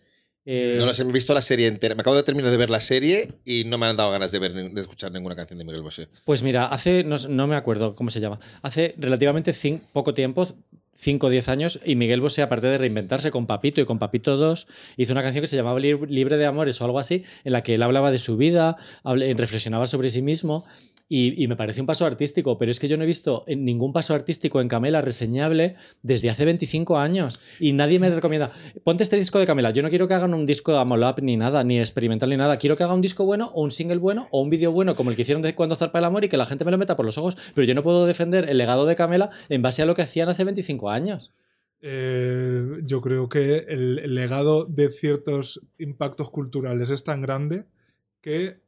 Eh, No sé, me he visto la serie entera. Me acabo de terminar de ver la serie y no me han dado ganas de, ver, de escuchar ninguna canción de Miguel Bosé. Pues mira, hace, no, no me acuerdo cómo se llama, hace relativamente poco tiempo, 5 o 10 años, y Miguel Bosé, aparte de reinventarse con Papito y con Papito 2, hizo una canción que se llamaba Lib- Libre de Amores o algo así, en la que él hablaba de su vida, reflexionaba sobre sí mismo. Y, me parece un paso artístico, pero es que yo no he visto ningún paso artístico en Camela reseñable desde hace 25 años. Y nadie me recomienda, ponte este disco de Camela. Yo no quiero que hagan un disco de Amolap ni nada, ni experimental ni nada. Quiero que haga un disco bueno, o un single bueno, o un vídeo bueno, como el que hicieron de Cuando zarpa el amor y que la gente me lo meta por los ojos. Pero yo no puedo defender el legado de Camela en base a lo que hacían hace 25 años. Eh, yo creo que el legado de ciertos impactos culturales es tan grande que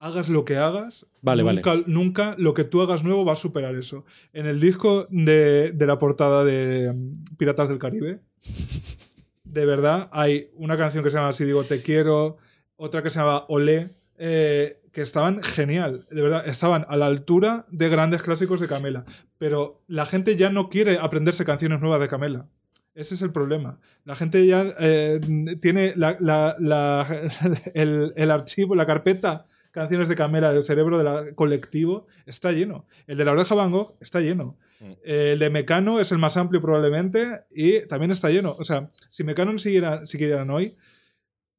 hagas lo que hagas, Vale, vale. nunca, lo que tú hagas nuevo va a superar eso. En el disco de, de la portada de mm, Piratas del Caribe, de verdad, hay una canción que se llama Si digo te quiero, otra que se llama Olé, eh, que estaban genial, de verdad, estaban a la altura de grandes clásicos de Camela. Pero la gente ya no quiere aprenderse canciones nuevas de Camela. Ese es el problema. La gente ya eh, tiene la- la- la- el, el archivo, la carpeta canciones de Camela del cerebro del colectivo está lleno. El de la oreja Van Gogh está lleno. Mm. El de Mecano es el más amplio probablemente y también está lleno. O sea, si Mecano siguieran, siguieran hoy,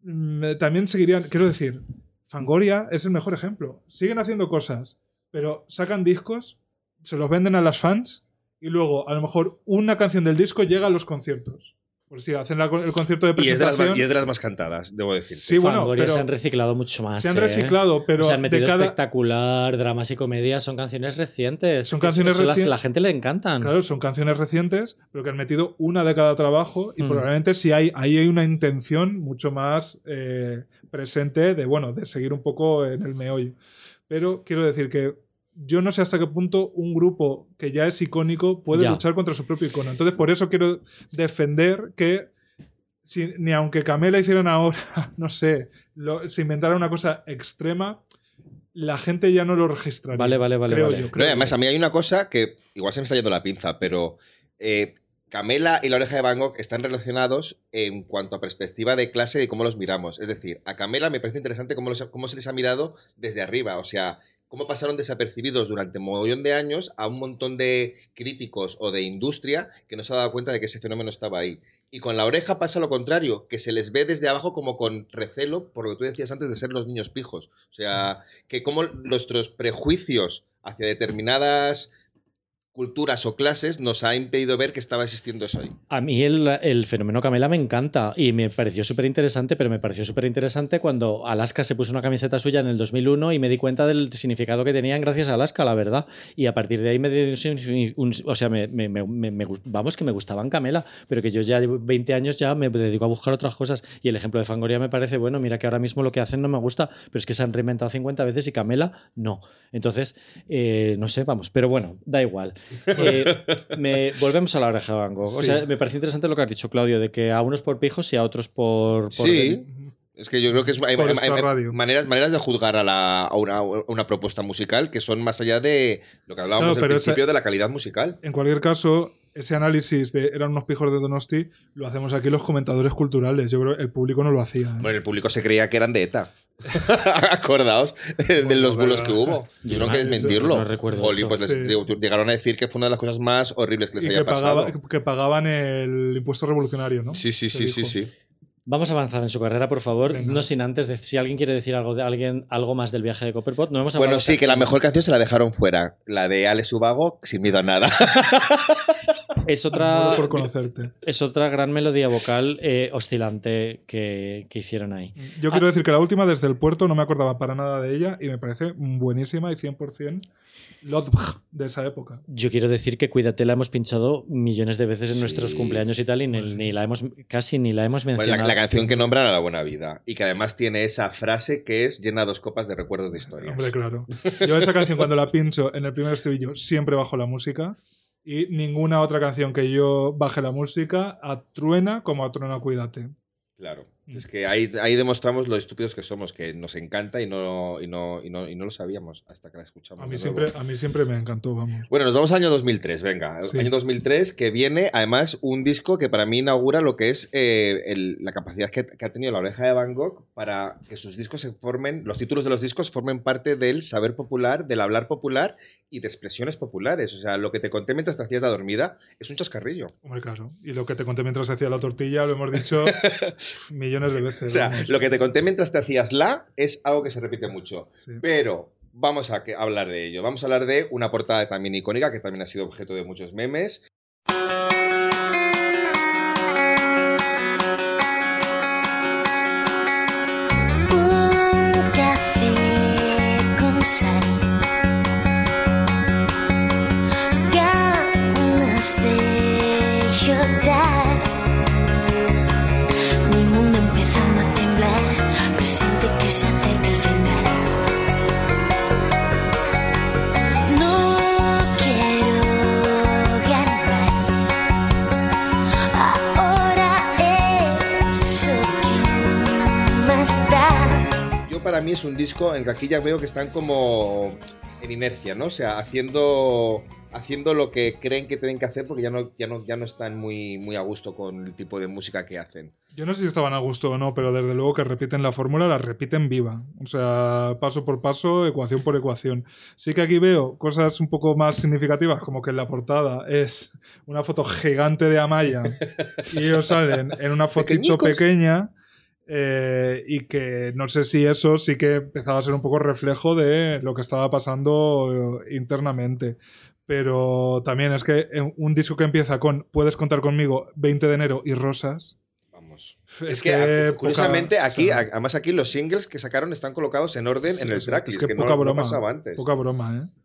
mm, también seguirían, quiero decir, Fangoria es el mejor ejemplo. Siguen haciendo cosas, pero sacan discos, se los venden a las fans y luego a lo mejor una canción del disco llega a los conciertos. Pues sí, hacen la- el concierto de Y es, de las presentación. y es de las más cantadas, debo decir. Sí, bueno, Fangoria pero se han reciclado mucho más. se han ¿eh? reciclado, pero O sea, han metido de cada, espectacular, dramas y comedias, son canciones recientes. Son canciones Eso las- recien- La gente le encantan. Claro, son canciones recientes, pero que han metido una de cada trabajo y Mm. probablemente sí hay, ahí hay una intención mucho más eh, presente de, bueno, de seguir un poco en el meollo. Pero quiero decir que yo no sé hasta qué punto un grupo que ya es icónico puede Ya. luchar contra su propio icono. Entonces, por eso quiero defender que si- ni aunque Camela hicieran ahora, no sé, lo- se inventara una cosa extrema, la gente ya no lo registraría. Vale, vale, vale, Creo vale. yo, creo además, a mí hay una cosa que igual se me está yendo la pinza, pero eh, Camela y la oreja de Van Gogh están relacionados en cuanto a perspectiva de clase y cómo los miramos. Es decir, a Camela me parece interesante cómo, se les ha mirado desde arriba. O sea, cómo pasaron desapercibidos durante un mogollón de años a un montón de críticos o de industria que no se ha dado cuenta de que ese fenómeno estaba ahí. Y con la oreja pasa lo contrario, que se les ve desde abajo como con recelo, por lo que tú decías antes de ser los niños pijos. O sea, que como nuestros prejuicios hacia determinadas culturas o clases nos ha impedido ver que estaba existiendo eso ahí. A mí el, el fenómeno Camela me encanta y me pareció súper interesante, pero me pareció súper interesante cuando Alaska se puso una camiseta suya en el 2001 y me di cuenta del significado que tenían gracias a Alaska, la verdad. Y a partir de ahí me di un un- o sea, me, vamos, que me gustaban Camela, pero que yo ya llevo 20 años ya me dedico a buscar otras cosas. Y el ejemplo de Fangoria me parece bueno, mira que ahora mismo lo que hacen no me gusta, pero es que se han reinventado 50 veces y Camela no. Entonces, eh, no sé, vamos, pero bueno, da igual. Eh, me- volvemos a la oreja de Van Gogh. O Sí. sea, me parece interesante lo que has dicho, Claudio, de que a unos por pijos y a otros por. por Sí. Es que yo creo que es, hay, maneras, maneras de juzgar a, la- a una, a una propuesta musical que son más allá de lo que hablábamos Claro, al esa- principio de la calidad musical. En cualquier caso, ese análisis de eran unos pijos de Donosti lo hacemos aquí los comentadores culturales. Yo creo que el público no lo hacía. ¿eh? Bueno, el público se creía que eran de ETA. Acordaos de Bueno, los bulos que hubo. Yo creo no- que es mentirlo. no recuerdo Jolín, pues les- Sí. llegaron a decir que fue una de las cosas más horribles que les y había que, pasado. pagaba- que pagaban el impuesto revolucionario, ¿no? Sí, sí, Se sí, sí, dijo. sí. Vamos a avanzar en su carrera, por favor. Venga. No sin antes, de, si alguien quiere decir algo de alguien, algo más del viaje de Copperpot, no hemos hablado Bueno, sí, casi- que la mejor canción se la dejaron fuera. La de Ale Subago, sin miedo a nada. Es otra, por conocerte. es otra gran melodía vocal eh, oscilante que, que hicieron ahí. Yo quiero decir que la última, desde el puerto, no me acordaba para nada de ella y me parece buenísima y 100% Lodbj de esa época. Yo quiero decir que Cuídate la hemos pinchado millones de veces en Sí. nuestros cumpleaños y tal, y ni, ni la hemos, casi ni la hemos Bueno, mencionado. la, la canción que nombran a la buena vida y que además tiene esa frase que es llena dos copas de recuerdos de historias. Hombre, claro. Yo esa canción cuando la pincho en el primer estribillo siempre bajo la música y ninguna otra canción que yo baje la música atruena como atruena Cuídate. Claro. Mm. Es que ahí, ahí demostramos lo estúpidos que somos, que nos encanta y no, y no, y no, y no lo sabíamos hasta que la escuchamos. A mí, siempre, a mí siempre me encantó, vamos. Bueno, nos vamos al año 2003, venga. Sí. Año 2003, que viene además un disco que para mí inaugura lo que es eh, el- la capacidad que, que ha tenido la oreja de Van Gogh para que sus discos se formen, los títulos de los discos formen parte del saber popular, del hablar popular y de expresiones populares. O sea, lo que te conté mientras te hacías la dormida es un chascarrillo. Hombre, claro. Y lo que te conté mientras hacía la tortilla lo hemos dicho millones de veces. O sea, vamos. lo que te conté mientras te hacías la es algo que se repite mucho. Sí. Pero vamos a que- hablar de ello. Vamos a hablar de una portada también icónica que también ha sido objeto de muchos memes. Mí es un disco en que aquí ya veo que están como en inercia, ¿no? O sea, haciendo, haciendo lo que creen que tienen que hacer porque ya no, ya no, ya no están muy, muy a gusto con el tipo de música que hacen. Yo no sé si estaban a gusto o no, pero desde luego que repiten la fórmula, la repiten viva. O sea, paso por paso, ecuación por ecuación. Sí que aquí veo cosas un poco más significativas, como que en la portada es una foto gigante de Amaya y ellos salen en una fotito Pequeñicos. pequeña. Eh, y que no sé si eso sí que empezaba a ser un poco reflejo de lo que estaba pasando eh, internamente. Pero también es que un disco que empieza con Puedes contar conmigo 20 de enero y Rosas. Vamos. Es Es, que, que a- poca- curiosamente o aquí, sea- además aquí los singles que sacaron están colocados en orden Sí, en el tracklist, es que, que no, poca no broma. pasaba antes. Poca broma, ¿eh?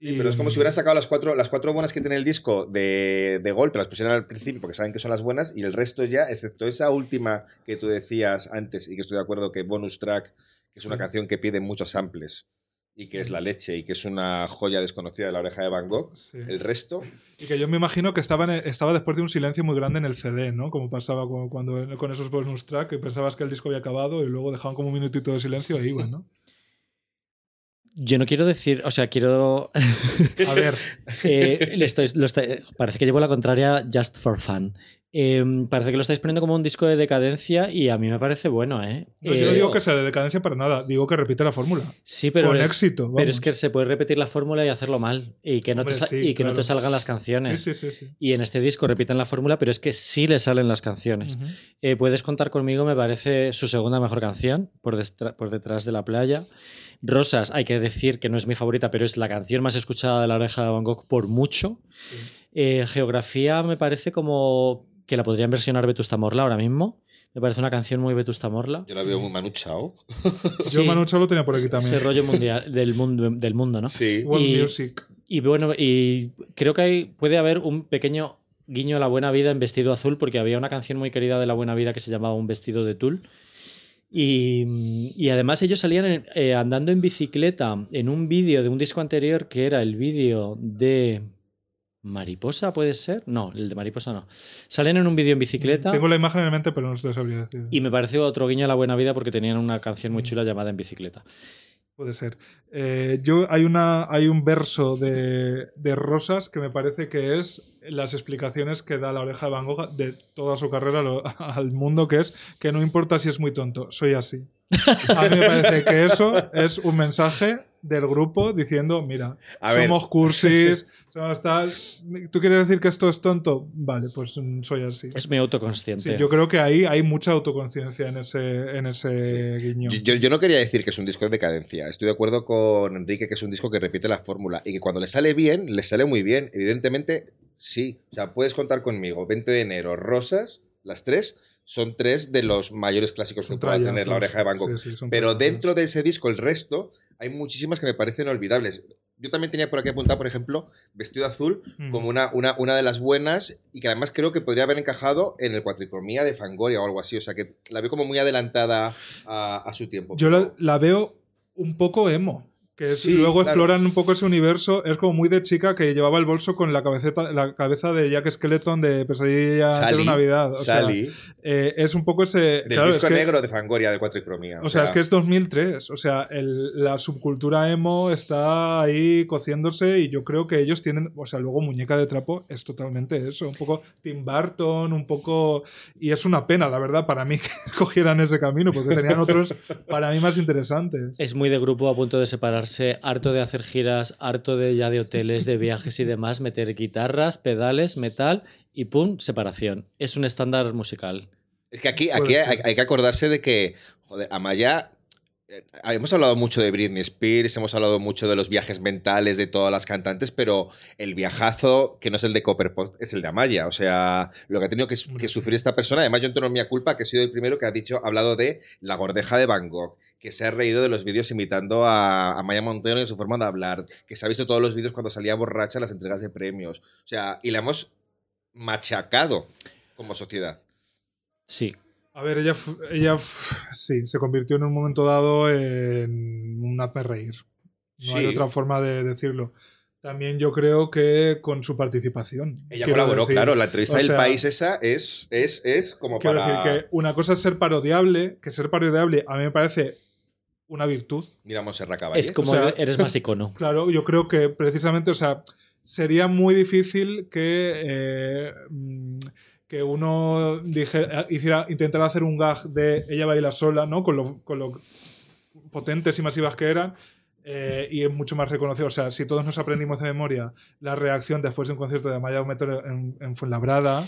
Sí, pero es como si hubieran sacado las cuatro, las cuatro buenas que tiene el disco de, de golpe, las pusieran al principio porque saben que son las buenas y el resto ya, excepto esa última que tú decías antes y que estoy de acuerdo que bonus track, que es una Sí. canción que pide muchos samples y que es la leche y que es una joya desconocida de la oreja de Van Gogh, Sí. el resto, Y que yo me imagino que estaba, en- estaba después de un silencio muy grande en el CD, ¿no? Como pasaba cu- cuando, con esos bonus track, que pensabas que el disco había acabado y luego dejaban como un minutito de silencio e iban, ¿no? Yo no quiero decir, o sea, quiero. A ver, eh, estoy- lo estoy- parece que llevo la contraria just for fun. Eh, parece que lo estáis poniendo como un disco de decadencia y a mí me parece bueno, ¿eh? Eh, yo no digo que sea de decadencia para nada, digo que repite la fórmula. Sí, pero con es, éxito. Vamos. pero es que se puede repetir la fórmula y hacerlo mal y que no, te, Hombre, sa- sí, y que no te salgan las canciones. sí, sí. sí. Y en este disco repiten la fórmula, pero es que sí le salen las canciones. Eh, Puedes contar conmigo, me parece su segunda mejor canción, por, por detrás de la playa. Rosas, hay que decir que no es mi favorita, pero es la canción más escuchada de la oreja de Van Gogh por mucho. Eh, Geografía me parece como que la podrían versionar Vetusta Morla ahora mismo. Me parece una canción muy Vetusta Morla. yo la veo muy manuchao. Yo Sí, Manu Chao lo tenía por aquí también. ese rollo mundial del mundo, del mundo, ¿no? Sí. World y- Music. Y bueno, y creo que hay, puede haber un pequeño guiño a la buena vida en vestido azul, porque había una canción muy querida de la buena vida que se llamaba Un vestido de tul. Y, y además ellos salían en- eh, andando en bicicleta en un vídeo de un disco anterior que era el vídeo de Mariposa, ¿puede ser? No, el de Mariposa no. Salen en un vídeo en bicicleta Tengo la imagen en mente, pero no te sabría decir. y me pareció otro guiño a la buena vida porque tenían una canción muy chula llamada En bicicleta. Puede ser. Eh, yo hay una hay un verso de, de Rosas que me parece que es las explicaciones que da la oreja de Van Gogh de toda su carrera lo- al mundo, que es que no importa si es muy tonto, soy así. A mí me parece que eso es un mensaje del grupo diciendo, mira, A ver. somos cursis, somos tal. ¿Tú quieres decir que esto es tonto? Vale, pues mm, soy así. Es muy autoconsciente. Sí, yo creo que ahí hay mucha autoconciencia en ese, en ese guiño. Yo, yo- yo no quería decir que es un disco de decadencia. Estoy de acuerdo con Enrique que es un disco que repite la fórmula y que cuando le sale bien, le sale muy bien. Evidentemente, sí. O sea, puedes contar conmigo. 20 de enero, Rosas, las tres, son tres de los mayores clásicos Son que pueda tener la oreja de Van Gogh. Sí, sí, son Pero dentro de ese disco, el resto, hay muchísimas que me parecen olvidables. Yo también tenía por aquí apuntado, por ejemplo, Vestido Azul, Mm. como una, una, una de las buenas y que además creo que podría haber encajado en el cuatricromía de Fangoria o algo así. O sea, que la veo como muy adelantada a, a su tiempo. Yo la, la veo un poco emo. Que es- Sí, luego claro. exploran un poco ese universo. Es como muy de chica que llevaba el bolso con la cabeceta, la cabeza de Jack Skeleton de Pesadilla Sally, de Navidad. O sea, Sally, eh, es un poco ese. del claro, es disco que- negro de Fangoria de cuatricromía. O sea, es que es 2003. O sea, el- la subcultura emo está ahí cociéndose y yo creo que ellos tienen. O sea, luego Muñeca de Trapo es totalmente eso. Un poco Tim Burton, un poco. Y es una pena, la verdad, para mí que escogieran ese camino, porque tenían otros para mí más interesantes. Es muy de grupo a punto de separarse, harto de hacer giras, harto de ya de hoteles, de viajes y demás, meter guitarras, pedales, metal y pum, separación. Es un estándar musical. Es que aquí, aquí hay que acordarse de que, joder, Amaya. Eh, Hemos hablado mucho de Britney Spears, hemos hablado mucho de los viajes mentales de todas las cantantes, pero el viajazo, que no es el de Copperpot, es el de Amaya. O sea, lo que ha tenido que, que sufrir esta persona, además yo entero mi culpa, que he sido el primero que ha dicho, ha hablado de la gordeja de Van Gogh, que se ha reído de los vídeos imitando a Amaya Montero en su forma de hablar, que se ha visto todos los vídeos cuando salía borracha en las entregas de premios. O sea, y la hemos machacado como sociedad. Sí. A ver, ella, ella sí, se convirtió en un momento dado en un hazme reír. No hay Sí. otra forma de decirlo. También yo creo que con su participación. Ella quiero colaboró, decir. claro. La entrevista O del sea, país esa es, es, es como Quiero para. decir que una cosa es ser parodiable, que ser parodiable a mí me parece una virtud. Mira, Monserrat Caballé. Es como O sea- eres más icono. Claro, yo creo que precisamente, o sea, sería muy difícil que, eh, que uno dijera, hiciera, intentara hacer un gag de ella baila sola, ¿no? Con lo, con lo potentes y masivas que eran. eh, y es mucho más reconocido. O sea, si todos nos aprendimos de memoria la reacción después de un concierto de Amaya Metro en, en Fuenlabrada.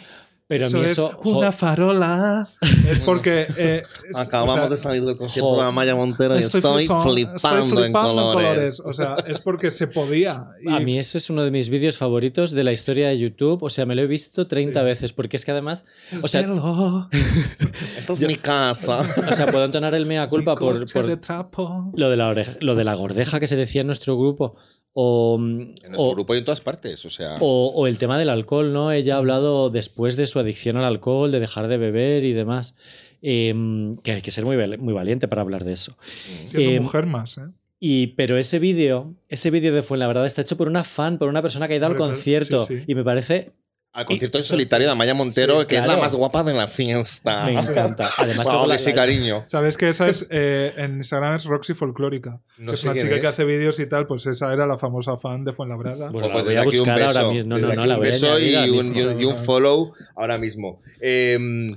Pero a mí es eso. una jo- farola. Es porque. eh, es- Acabamos o sea, de salir del concierto de Amaya Montero y estoy, flipa- flipando, estoy en colores. O sea, es porque se podía. Y- A mí ese es uno de mis vídeos favoritos de la historia de YouTube. O sea, me lo he visto 30 Sí. veces porque es que además. O sea, Esta es mi casa. o sea puedo entonar el mea culpa mi por, coche por de trapo. lo, de la oreja- lo de la gordeja que se decía en nuestro grupo. O, En nuestro o- grupo y en todas partes. O sea. O, o el tema del alcohol, ¿no? Ella ha hablado después de su adicción al alcohol, de dejar de beber y demás. Em, que hay que ser muy, muy valiente para hablar de eso. Siendo Eh, mujer más, ¿eh? Y, pero ese vídeo, ese vídeo de Fuenlabrada está hecho por una fan, por una persona que ha ido al claro, concierto. sí, sí. Y me parece. Al concierto en solitario de Amaya Montero, Sí, que es la más guapa de la fiesta. Me encanta. Además, Wow, la- que sí, cariño. ¿Sabes que esa es eh, en Instagram es Roxy Folclórica? No que es una chica es. que hace vídeos y tal, pues esa era la famosa fan de Fuenlabrada. Bueno, pues la voy a desde aquí un buscar ahora beso. mismo. No, no, no, la un beso y ahora un, mismo. y un- y un follow ahora mismo. Em,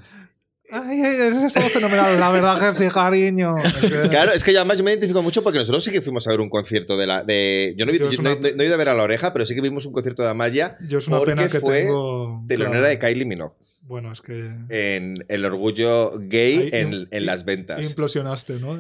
Ay, ay, eso estaba fenomenal, la verdad que sí, cariño. Claro, es que además yo me identifico mucho porque nosotros sí que fuimos a ver un concierto de la. De, yo no, he, Yo yo es no he- una- no he ido a ver a la oreja, pero sí que vimos un concierto de Amaya Yo es una porque pena que fue tengo. telonera claro. de Kylie Minogue Bueno, es que. en El Orgullo Gay Ahí en, en las ventas. Implosionaste, ¿no?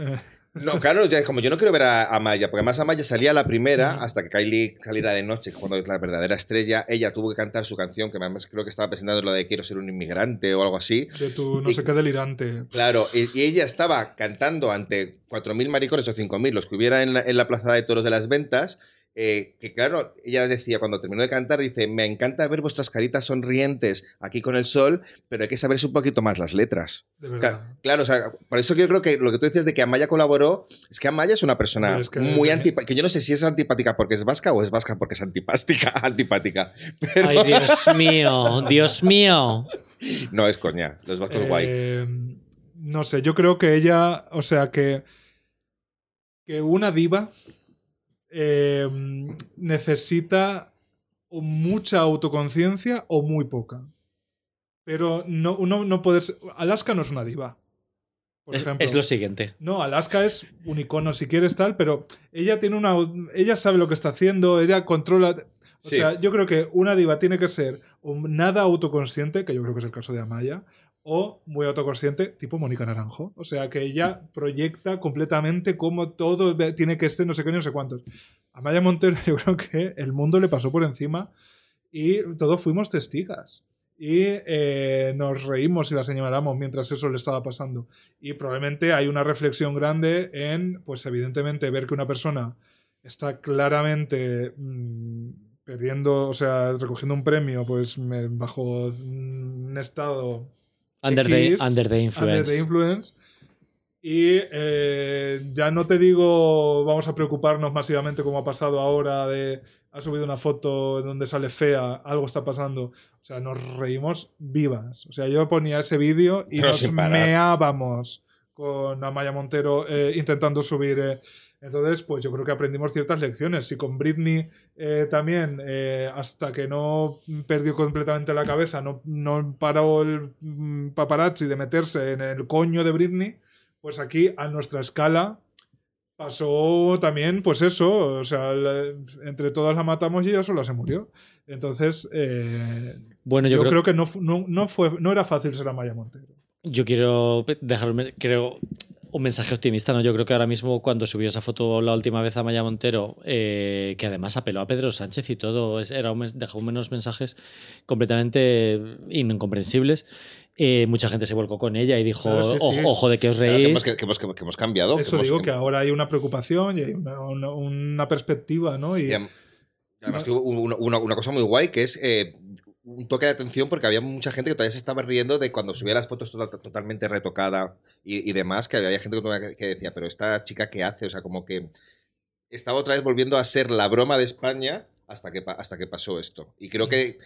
No, claro, ya, como yo no quiero ver a Amaya, porque además Amaya salía a la primera hasta que Kylie saliera de noche, cuando es la verdadera estrella. Ella tuvo que cantar su canción, que además creo que estaba presentando lo de Quiero ser un inmigrante o algo así. de tu no Y- sé qué delirante. Claro, y, y ella estaba cantando ante 4.000 maricones o 5.000, los que hubiera en la, en la plaza de toros de las ventas. Eh, que claro, ella decía cuando terminó de cantar, dice, me encanta ver vuestras caritas sonrientes aquí con el sol, pero hay que saberse un poquito más las letras. De Ca- verdad. Claro, o sea, por eso que yo creo que lo que tú decías de que Amaya colaboró, es que Amaya es una persona es que- muy antipática, que yo no sé si es antipática porque es vasca o es vasca porque es antipástica, antipática. Pero Ay, Dios mío, Dios mío. no es coña, los vascos guay. Eh, no sé, yo creo que ella, o sea, que, que una diva eh, necesita o mucha autoconciencia o muy poca. Pero no, uno no puede ser- Alaska no es una diva. Por Es, ejemplo. es lo siguiente. No, Alaska es un icono si quieres tal, pero ella tiene una. Ella sabe lo que está haciendo, ella controla. O Sí. sea, yo creo que una diva tiene que ser nada autoconsciente, que yo creo que es el caso de Amaya, o muy autoconsciente, tipo Mónica Naranjo. O sea, que ella proyecta completamente cómo todo tiene que ser no sé qué no sé cuántos. Amaya Montero, yo creo que el mundo le pasó por encima y todos fuimos testigas. Y eh, nos reímos y la señalamos mientras eso le estaba pasando. Y probablemente hay una reflexión grande en, pues evidentemente, ver que una persona está claramente mm, perdiendo, o sea, recogiendo un premio, pues bajo un estado Under the, under under influence. the influence. Y eh, ya no te digo vamos a preocuparnos masivamente como ha pasado ahora de ha subido una foto en donde sale fea, algo está pasando. O sea, nos reímos vivas. O sea, yo ponía ese vídeo y Pero nos meábamos con Amaya Montero eh, intentando subir. eh. Entonces, pues yo creo que aprendimos ciertas lecciones. Y con Britney eh, también, eh, hasta que no perdió completamente la cabeza, no, no paró el mm, paparazzi de meterse en el coño de Britney, pues aquí a nuestra escala pasó también, pues eso, o sea, la- entre todas la matamos y ella sola se murió. Entonces, eh, Bueno, yo, yo, creo, creo, que no, fu- no, no fue, no era fácil ser Amaya Montero. yo quiero dejar un, me- creo, un mensaje optimista, ¿no? Yo creo que ahora mismo cuando subió esa foto la última vez a Maya Montero, eh, que además apeló a Pedro Sánchez y todo, era un dejó unos mensajes completamente incomprensibles. eh, mucha gente se volcó con ella y dijo, Claro, sí, "Ojo- sí. ojo de que os Claro, que, reís. hemos, que, que hemos, que hemos cambiado. Eso hemos- digo que ahora hay una preocupación y hay una, una- una perspectiva, ¿no? Y, Y adem- además que hubo una- una cosa muy guay que es eh, un toque de atención porque había mucha gente que todavía se estaba riendo de cuando subía las fotos total- totalmente retocada y, y demás, que había gente que decía, pero esta chica qué hace, o sea, como que estaba otra vez volviendo a ser la broma de España hasta que, hasta que pasó esto. Y creo que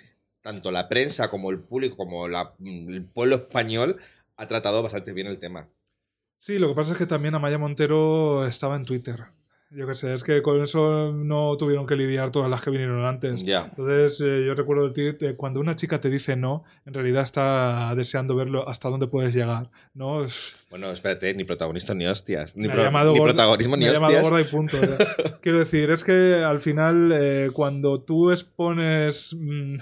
tanto la prensa como el público, como la- el pueblo español ha tratado bastante bien el tema. Sí, lo que pasa es que también Amaya Montero estaba en Twitter. Yo qué sé, es que con eso no tuvieron que lidiar todas las que vinieron antes. Entonces, eh, yo recuerdo el tweet de cuando una chica te dice no, en realidad está deseando verlo hasta dónde puedes llegar. ¿no? Es- Bueno, espérate, ni protagonista ni hostias. Ni, pro- llamado ni gorda- protagonismo ni me ha llamado hostias. gorda y punto. Quiero decir, es que al final, eh, cuando tú expones mm,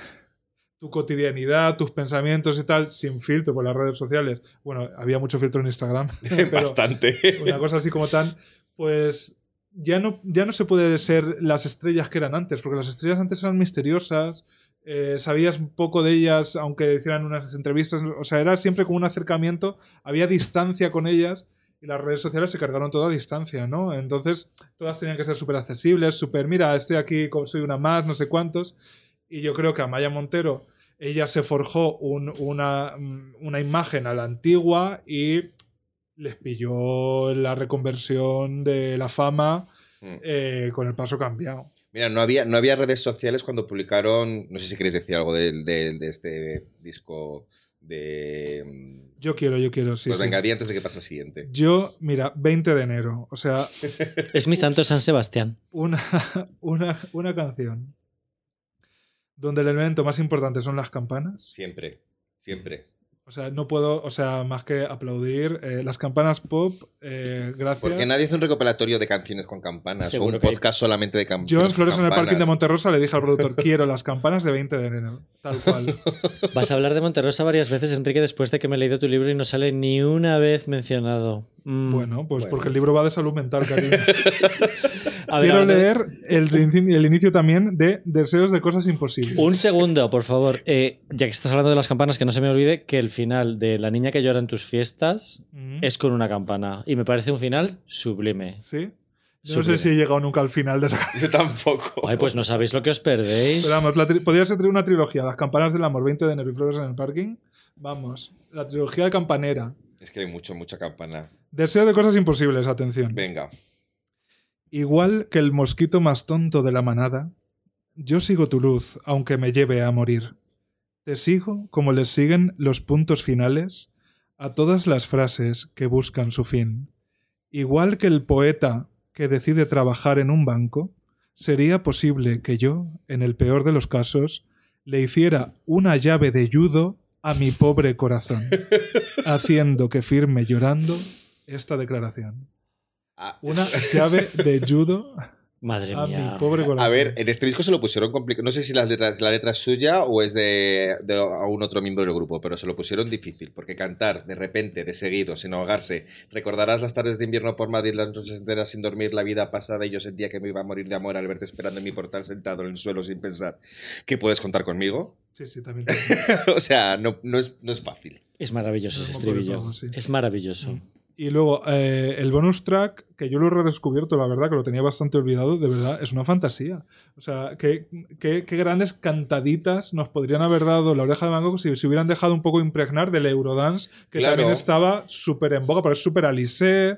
tu cotidianidad, tus pensamientos y tal, sin filtro por las redes sociales, bueno, había mucho filtro en Instagram, Bastante. una cosa así como tan, pues ya no, ya no se puede ser las estrellas que eran antes, porque las estrellas antes eran misteriosas, eh, sabías poco de ellas, aunque hicieran unas entrevistas, o sea, era siempre como un acercamiento, había distancia con ellas y las redes sociales se cargaron toda a distancia, ¿no? Entonces, todas tenían que ser súper accesibles, súper, mira, estoy aquí, soy una más, no sé cuántos, y yo creo que Amaya Montero, ella se forjó un- una, una imagen a la antigua y les pilló la reconversión de la fama Mm. eh, con el paso cambiado. Mira, no había, no había redes sociales cuando publicaron. No sé si queréis decir algo del- del- de, este disco de. mm, Yo quiero, yo quiero, sí. pues sí. venga, di antes de que pase el siguiente. Yo, mira, 20 de enero, o sea, Es mi santo San Sebastián. una, una, una canción donde el elemento más importante son las campanas. Siempre, siempre. O sea, no puedo, o sea, más que aplaudir. eh, las campanas pop, eh, gracias. Porque nadie hace un recopilatorio de canciones con campanas Seguro o un podcast solamente de campanas. Yo en Flores en el parking de Monterrosa le dije al productor, quiero las campanas de 20 de enero, tal cual. Vas a hablar de Monterrosa varias veces, Enrique, después de que me he leído tu libro y no sale ni una vez mencionado. Mm. Bueno, pues Bueno. porque el libro va de salud mental, cariño. Ver, Quiero leer el, inici- el inicio también de Deseos de cosas imposibles. Un segundo, por favor. Eh, ya que estás hablando de las campanas, que no se me olvide que el final de La niña que llora en tus fiestas Mm. es con una campana. Y me parece un final sublime. ¿Sí? Yo no sé si he llegado nunca al final de esa canción. Yo tampoco. Ay, pues no sabéis lo que os perdéis. Pero vamos, podría ser una trilogía. Las campanas del amor, 20 de enero y Flores en el parking. Vamos, la trilogía de campanera. Es que hay mucho, mucha campana. Deseo de cosas imposibles, atención. Venga. Igual que el mosquito más tonto de la manada, yo sigo tu luz, aunque me lleve a morir. Te sigo como les siguen los puntos finales a todas las frases que buscan su fin. Igual que el poeta que decide trabajar en un banco, sería posible que yo, en el peor de los casos, le hiciera una llave de judo a mi pobre corazón, haciendo que firme llorando esta declaración. Ah, Una llave de judo. Madre A mía. mi pobre corazón. A ver, en este disco se lo pusieron complicado. No sé si la letra, la letra es suya o es de, de algún otro miembro del grupo, pero se lo pusieron difícil. Porque cantar de repente, de seguido, sin ahogarse, recordarás las tardes de invierno por Madrid, las noches enteras sin dormir, la vida pasada y yo sentía que me iba a morir de amor al verte esperando en mi portal sentado en el suelo sin pensar que puedes contar conmigo. Sí, sí, también. o sea, no, no, es, no es fácil. Es maravilloso No ese estribillo. sí. Es maravilloso. Mm. Y luego, eh, el bonus track, que yo lo he redescubierto, la verdad, que lo tenía bastante olvidado, de verdad, es una fantasía. O sea, qué, qué- qué grandes cantaditas nos podrían haber dado la oreja de Van Gogh si se hubieran dejado un poco impregnar del Eurodance, que Claro. también estaba súper en boga, pero es súper Alice,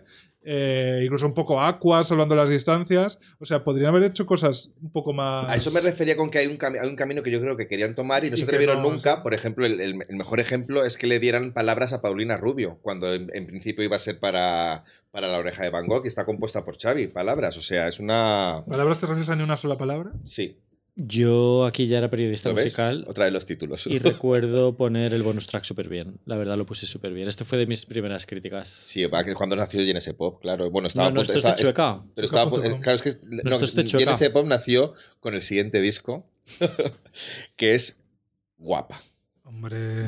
eh, incluso un poco Aqua, salvando las distancias. O sea, podrían haber hecho cosas un poco más. A eso me refería con que hay un, hay un camino que yo creo que querían tomar y no Y se atrevieron no, nunca. sí. Por ejemplo, el, el- el mejor ejemplo es que le dieran palabras a Paulina Rubio, cuando en, en principio iba a ser para, para la oreja de Van Gogh y está compuesta por Xavi. Palabras, o sea, es una... ¿Palabras te refieres a ni una sola palabra? Sí, Yo aquí ya era periodista musical Otra de los títulos. y recuerdo poner el bonus track súper bien. La verdad lo puse súper bien. Este fue de mis primeras críticas. Sí, cuando nació Genesis Pop, claro. Bueno, estaba No, esto es de estaba- Chueca. Pero estaba, claro, es que no, esto es de Chueca. Genesis Pop nació con el siguiente disco, que es Guapa. Hombre.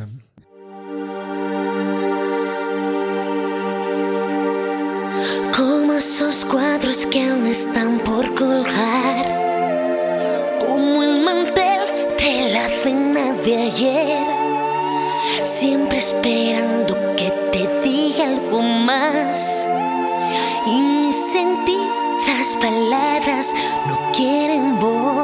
Como esos cuadros que aún están por colgar. Mantel de la cena de ayer. Siempre esperando que te diga algo más. Y mis sentidas palabras no quieren volar.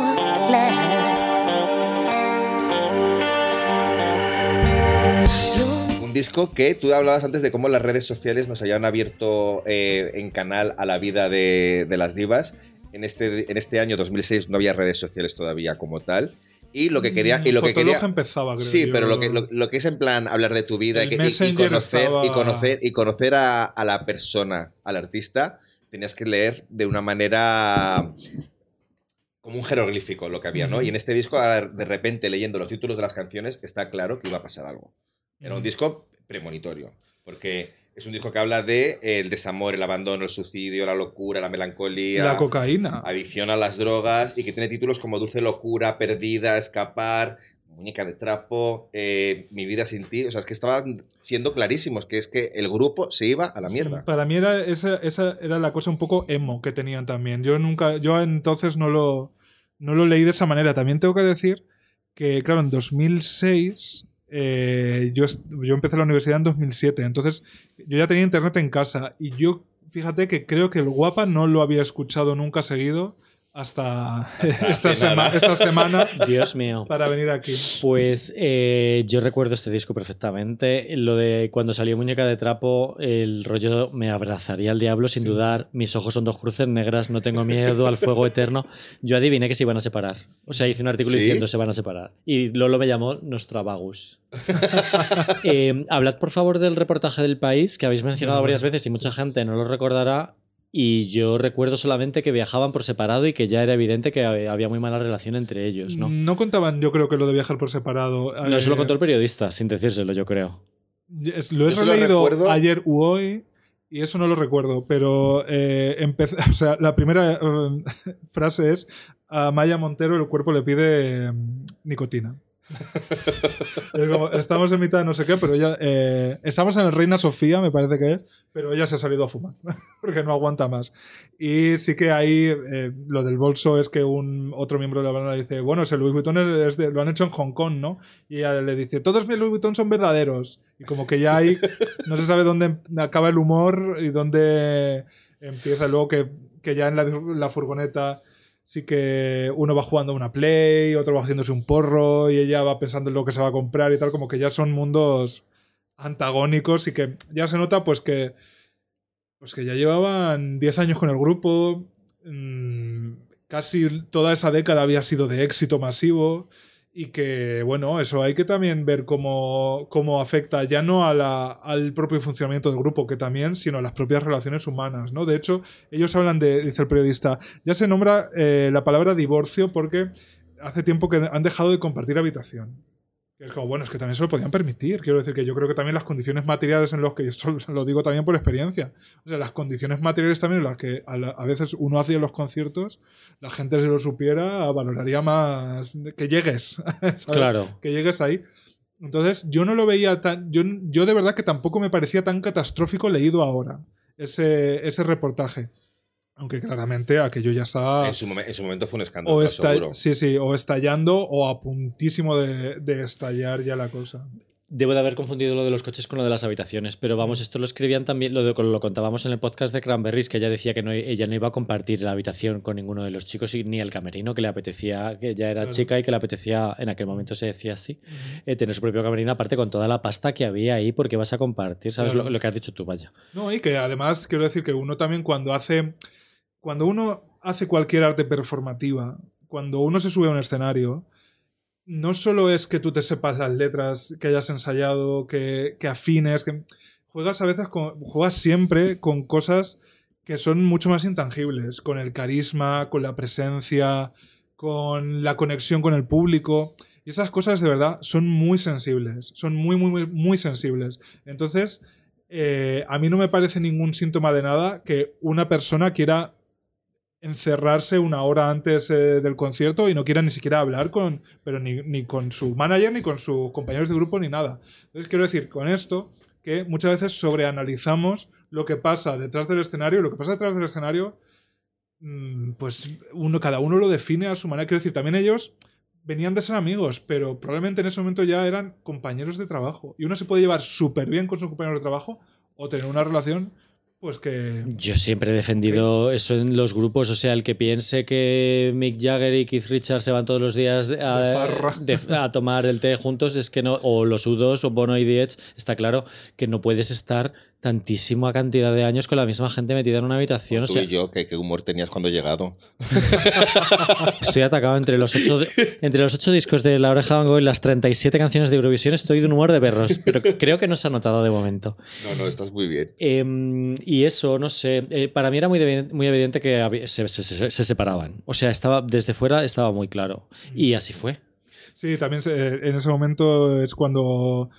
Un disco que tú hablabas antes de cómo las redes sociales nos habían abierto eh, en canal a la vida de, de las divas. En este, en este año 2006 no había redes sociales todavía como tal. Y lo que quería. Y lo que quería empezaba, creo Sí, yo. pero lo que, lo, lo que es en plan hablar de tu vida y, El que- y- y Messenger conocer, estaba- y conocer, y conocer a, a la persona, al artista, tenías que leer de una manera como un jeroglífico lo que había, ¿no? Y en este disco, de repente, leyendo los títulos de las canciones, está claro que iba a pasar algo. Era un Ujú. disco premonitorio, porque es un disco que habla de eh, el desamor, el abandono, el suicidio, la locura, la melancolía, La cocaína. adicción a las drogas y que tiene títulos como Dulce Locura, Perdida, Escapar, Muñeca de Trapo, eh, Mi vida sin ti. O sea, es que estaban siendo clarísimos, que es que el grupo se iba a la mierda. Para mí era esa, esa era la cosa un poco emo que tenían también. Yo nunca, yo entonces no lo, no lo leí de esa manera. También tengo que decir que, claro, en 2006 eh, yo, yo empecé la universidad en 2007, entonces yo ya tenía internet en casa y yo, fíjate que creo que el Guapa no lo había escuchado nunca seguido hasta, esta, sema- esta semana Dios mío. para venir aquí. Pues eh, yo recuerdo este disco perfectamente. Lo de cuando salió Muñeca de Trapo, el rollo me abrazaría al diablo sin Sí. dudar. Mis ojos son dos cruces negras, no tengo miedo al fuego eterno. Yo adiviné que se iban a separar. O sea, hice un artículo ¿Sí? diciendo se van a separar. Y Lolo me llamó Nostravagus. Eh, hablad por favor del reportaje del país que habéis mencionado varias veces y mucha gente no lo recordará. Y yo recuerdo solamente que viajaban por separado y que ya era evidente que había muy mala relación entre ellos, ¿no? No contaban, yo creo que lo de viajar por separado. No, eso lo Eh, contó el periodista, sin decírselo, yo creo. Es- Lo he Yo releído recuerdo- ayer u hoy y eso no lo recuerdo, pero eh, empecé- o sea, la primera eh, frase es a Maya Montero el cuerpo le pide mm, nicotina. Es como, estamos en mitad de no sé qué, pero ella eh, estamos en el Reina Sofía, me parece que es, pero ella se ha salido a fumar porque no aguanta más. Y sí que ahí eh, lo del bolso es que un otro miembro de la banda dice, bueno, ese Louis Vuitton es de- lo han hecho en Hong Kong, ¿no? Y ella le dice, todos mis Louis Vuitton son verdaderos. Y como que ya ahí no se sabe dónde acaba el humor y dónde empieza luego que, que ya en la, la furgoneta sí que uno va jugando una play, otro va haciéndose un porro y ella va pensando en lo que se va a comprar y tal, como que ya son mundos antagónicos y que ya se nota pues que pues que ya llevaban 10 años con el grupo, mm, casi toda esa década había sido de éxito masivo y que, bueno, eso hay que también ver cómo, cómo afecta ya no a la- al propio funcionamiento del grupo, que también, sino a las propias relaciones humanas, ¿no? De hecho, ellos hablan de, dice el periodista, ya se nombra eh, la palabra divorcio porque hace tiempo que han dejado de compartir habitación. Es como, bueno, es que también se lo podían permitir. Quiero decir que yo creo que también las condiciones materiales en las que, y esto lo digo también por experiencia, o sea, las condiciones materiales también en las que a, la- a veces uno hacía los conciertos, la gente si lo supiera valoraría más que llegues. ¿sabes? Claro. Que llegues ahí. Entonces, yo no lo veía tan. Yo, yo de verdad que tampoco me parecía tan catastrófico leído ahora ese, ese reportaje. Aunque claramente aquello ya estaba En, su momen- en su momento fue un escándalo, o, seguro. sí, sí, o estallando o a puntísimo de, de estallar ya la cosa. Debo de haber confundido lo de los coches con lo de las habitaciones, pero vamos, esto lo escribían también, lo, de- lo contábamos en el podcast de Cranberries, que ella decía que no, ella no iba a compartir la habitación con ninguno de los chicos ni el camerino, que le apetecía, que ya era Claro. chica y que le apetecía, en aquel momento se decía así, eh, tener su propio camerino, aparte con toda la pasta que había ahí, porque vas a compartir, ¿sabes Claro. lo, lo que has dicho tú, vaya? No, y que además quiero decir que uno también cuando hace. Cuando uno hace cualquier arte performativa, cuando uno se sube a un escenario, no solo es que tú te sepas las letras, que hayas ensayado, que, que afines, juegas a veces juegas siempre con cosas que son mucho más intangibles, con el carisma, con la presencia, con la conexión con el público. Y esas cosas de verdad son muy sensibles, son muy, muy, muy, muy sensibles. Entonces, eh, a mí no me parece ningún síntoma de nada que una persona quiera encerrarse una hora antes eh, del concierto y no quiera ni siquiera hablar con, pero ni, ni con su manager, ni con sus compañeros de grupo, ni nada. Entonces quiero decir con esto que muchas veces sobreanalizamos lo que pasa detrás del escenario, lo que pasa detrás del escenario, mm, pues uno, cada uno lo define a su manera. Quiero decir, también ellos venían de ser amigos, pero probablemente en ese momento ya eran compañeros de trabajo. Y uno se puede llevar súper bien con sus compañeros de trabajo o tener una relación, pues que... Yo siempre he defendido eso en los grupos, o sea, el que piense que Mick Jagger y Keith Richards se van todos los días a, de- a tomar el té juntos, es que no, o los U2 o Bono y The Edge, está claro que no puedes estar tantísima cantidad de años con la misma gente metida en una habitación, o Tú sea, y yo, ¿qué, qué humor tenías cuando he llegado? estoy atacado entre los ocho, entre los ocho discos de La Oreja de Van Gogh y las 37 canciones de Eurovisión, estoy de un humor de perros, pero creo que no se ha notado de momento. No, no, estás muy bien. Eh, y eso, no sé, eh, para mí era muy, muy evidente que había- se, se- se- se separaban. O sea, estaba desde fuera estaba muy claro. Y así fue. Sí, también se- en ese momento es cuando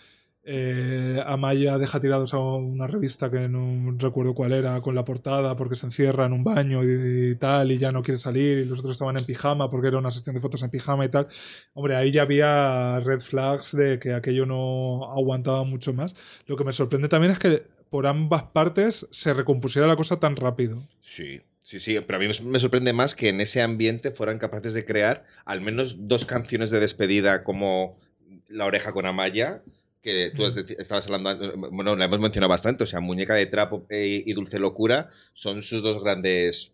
eh, Amaya deja tirados a una revista que no recuerdo cuál era, con la portada, porque se encierra en un baño y, y tal, y ya no quiere salir, y los otros estaban en pijama, porque era una sesión de fotos en pijama y tal. Hombre, ahí ya había red flags de que aquello no aguantaba mucho más. Lo que me sorprende también es que por ambas partes se recompusiera la cosa tan rápido. Sí, sí, sí. Pero a mí me- sorprende más que en ese ambiente fueran capaces de crear al menos dos canciones de despedida como La oreja con Amaya, que tú estabas hablando, bueno, la hemos mencionado bastante, o sea, Muñeca de Trapo eh, y Dulce Locura son sus dos grandes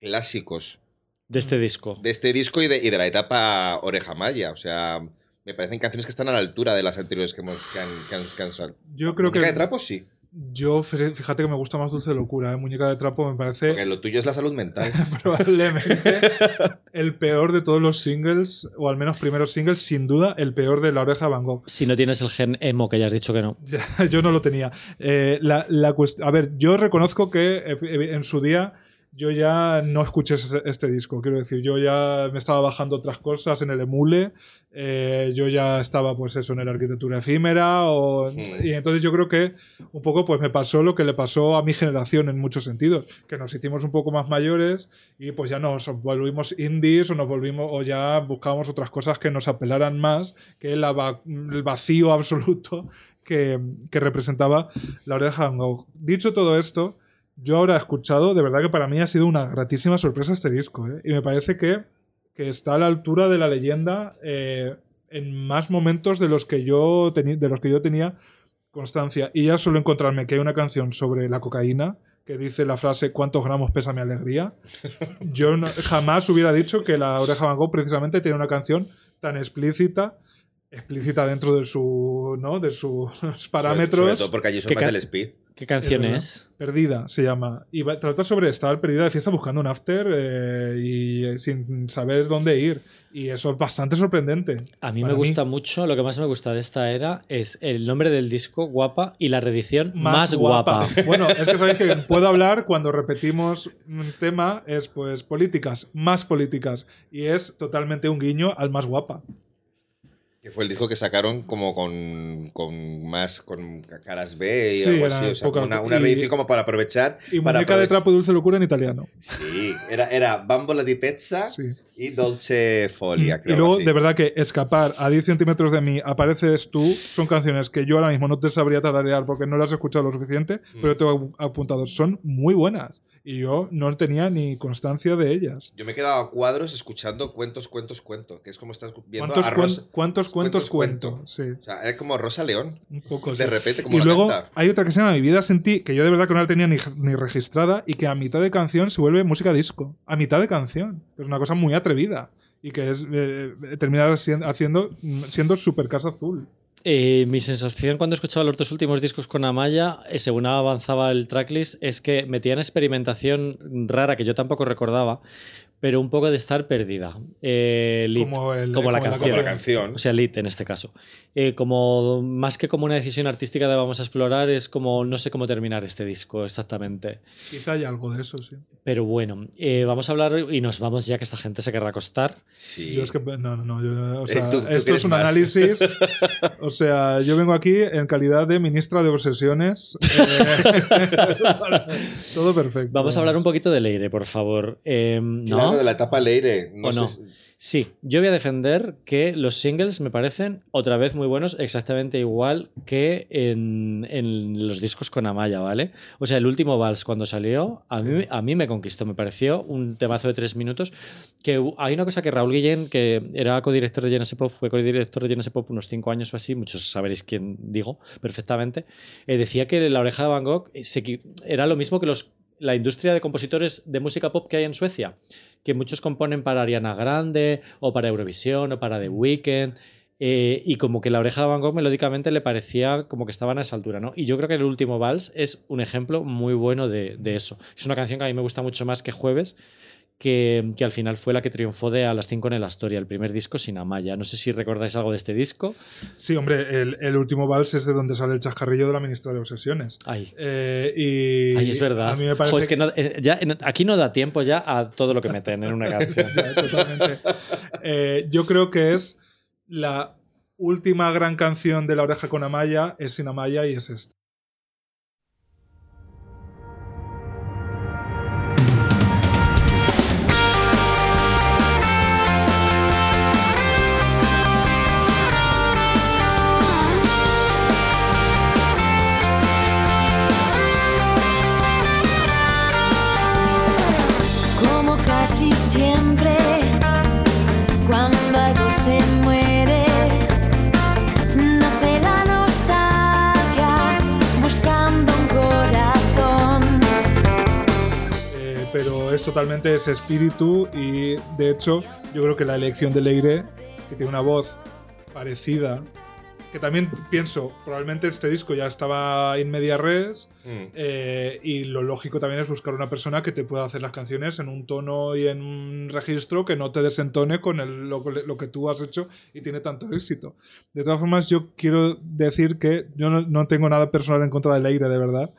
clásicos De este disco. de este disco y de, y de la etapa Oreja Maya. O sea, me parecen canciones que están a la altura de las anteriores que hemos que han, que han- que han sal- Yo creo Muñeca que. de Trapo sí, Yo, fíjate que me gusta más Dulce Locura, ¿eh? Muñeca de Trapo me parece. porque lo tuyo es la salud mental. probablemente el peor de todos los singles, o al menos primeros singles, sin duda el peor de La Oreja de Van Gogh. Si no tienes el gen emo, que ya has dicho que no. Yo no lo tenía. Eh, la, la a ver, yo reconozco que eh, en su día yo ya no escuché este disco. Quiero decir, yo ya me estaba bajando otras cosas en el emule. eh, yo ya estaba, pues eso, en la arquitectura efímera. O, Hmm. Y entonces yo creo que un poco pues me pasó lo que le pasó a mi generación en muchos sentidos. Que nos hicimos un poco más mayores y pues ya nos volvimos indies o nos volvimos o ya buscábamos otras cosas que nos apelaran más que la va- el vacío absoluto que, que representaba la oreja de Van Gogh. Dicho todo esto, yo ahora he escuchado, de verdad que para mí ha sido una gratísima sorpresa este disco. ¿eh? Y me parece que, que está a la altura de la leyenda eh, en más momentos de los, que yo de los que yo tenía constancia. Y ya solo encontrarme que hay una canción sobre la cocaína que dice la frase ¿cuántos gramos pesa mi alegría? Yo jamás hubiera dicho que la oreja Van Gogh precisamente tiene una canción tan explícita explícita dentro de su ¿no? de sus parámetros Sobre, sobre todo porque allí son ¿Qué más del speed. ¿Qué canción es? Perdida se llama. Y va- trata sobre estar perdida de fiesta buscando un after eh, y eh, sin saber dónde ir. Y eso es bastante sorprendente. A mí me gusta mucho, lo que más me gusta de esta era es el nombre del disco, Guapa, y la reedición más, guapa. Bueno, es que sabéis que puedo hablar cuando repetimos un tema, es pues políticas, más políticas. Y es totalmente un guiño al más guapa. Que fue el disco que sacaron como con, con más, con caras B y Sí, algo así. O sea, poca- una, una y- como para aprovechar. Y para muñeca de aprovech- trapo y dulce locura en italiano. Sí, era, era Bambola di Pezza Sí. y Dolce Folia, y creo. luego, así. de verdad que escapar a 10 centímetros de mí, apareces tú, son canciones que yo ahora mismo no te sabría tararear porque no las he escuchado lo suficiente, Mm. pero tengo apuntado, son muy buenas. Y yo no tenía ni constancia de ellas. Yo me he quedado a cuadros escuchando cuentos, cuentos, cuentos, que es como estás viendo ¿Cuántos, a Rosa- cuántos cuentos cuento. cuento? Sí, O sea, era como Rosa León. un poco. De sí. repente, como Y la luego canta. hay otra que se llama Mi vida sin ti, que yo de verdad que no la tenía ni, ni registrada y que a mitad de canción se vuelve música disco. A mitad de canción. Es una cosa muy atrevida y que es eh, termina siendo, haciendo, siendo super casa azul. Eh, mi sensación cuando escuchaba los dos últimos discos con Amaya, eh, según avanzaba el tracklist, es que metían experimentación rara que yo tampoco recordaba, pero un poco de estar perdida. Eh, lit, Como el- como la como la canción. Como la canción. O sea, lit en este caso. Eh, como más que como una decisión artística de vamos a explorar, es como no sé cómo terminar este disco exactamente. Quizá hay algo de eso, sí. Pero bueno, eh, vamos a hablar y nos vamos ya que esta gente se querrá acostar. Sí. Yo es que, no, no, no. yo- o sea, tú- tú esto es un más. análisis. O sea, yo vengo aquí en calidad de ministra de obsesiones. eh, todo perfecto. Vamos a hablar un poquito de Leire, por favor. Eh, Claro, ¿No? de la etapa Leire. No ¿O no? si- Sí, yo voy a defender que los singles me parecen otra vez muy buenos, exactamente igual que en, en los discos con Amaya, ¿vale? O sea, el último Vals cuando salió, a mí, a mí me conquistó, me pareció un temazo de tres minutos. Que hay una cosa que Raúl Guillén, que era codirector de Genesis Pop, fue codirector de Genesis Pop unos cinco años o así, muchos sabréis quién digo perfectamente, eh, decía que La Oreja de Van Gogh se equi- era lo mismo que los, la industria de compositores de música pop que hay en Suecia que muchos componen para Ariana Grande o para Eurovisión o para The Weeknd. eh, y como que la oreja de Van Gogh melódicamente le parecía como que estaban a esa altura, ¿no? Y yo creo que el último Vals es un ejemplo muy bueno de, de eso. Es una canción que a mí me gusta mucho más que Jueves, que, que al final fue la que triunfó de A las 5 en el Astoria, el primer disco sin Amaya. No sé si recordáis algo de este disco. Sí, hombre, el, el último vals es de donde sale el chascarrillo de la ministra de obsesiones. Ay. Eh, y Ay, es verdad. A mí me parece Jo, es que no- eh, ya, aquí no da tiempo ya a todo lo que meten en una canción. Ya, totalmente. Eh, yo creo que es la última gran canción de La Oreja con Amaya, es sin Amaya y es esta. Es totalmente ese espíritu y de hecho yo creo que la elección de Leire, que tiene una voz parecida, que también pienso, probablemente este disco ya estaba en media res Mm. eh, y lo lógico también es buscar una persona que te pueda hacer las canciones en un tono y en un registro que no te desentone con el- lo, lo que tú has hecho y tiene tanto éxito. De todas formas, yo quiero decir que yo no, no tengo nada personal en contra de Leire, de verdad.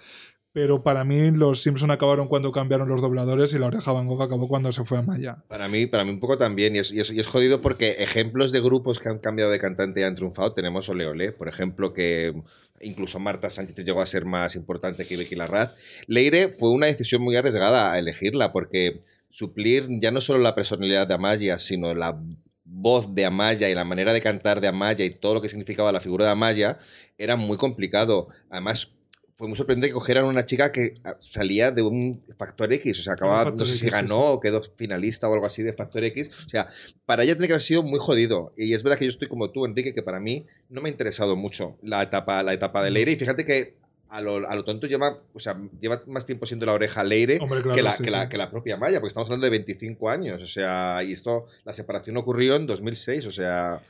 Pero para mí los Simpson acabaron cuando cambiaron los dobladores y la oreja Van Gogh acabó cuando se fue a Maya. Para mí, para mí un poco también, y es, jodido porque ejemplos de grupos que han cambiado de cantante y han triunfado, tenemos Ole Ole, por ejemplo, que incluso Marta Sánchez llegó a ser más importante que Becky Larraz. Leire fue una decisión muy arriesgada a elegirla porque suplir ya no solo la personalidad de Amaya, sino la voz de Amaya y la manera de cantar de Amaya y todo lo que significaba la figura de Amaya era muy complicado. Además, fue muy sorprendente que cogieran una chica que ah, salía de un Factor X, o sea, acababa, no sé si X, sí, ganó o quedó finalista o algo así de Factor X. O sea, para ella tiene que haber sido muy jodido. Y es verdad que yo estoy como tú, Enrique, que para mí no me ha interesado mucho la etapa, la etapa de Leire. Y fíjate que a lo, a lo tonto lleva, o sea, lleva más tiempo siendo la oreja Leire Hombre, claro, que, la, sí, que, la, sí. que la propia Maya, porque estamos hablando de 25 años. O sea, y esto, la separación ocurrió en 2006. O sea,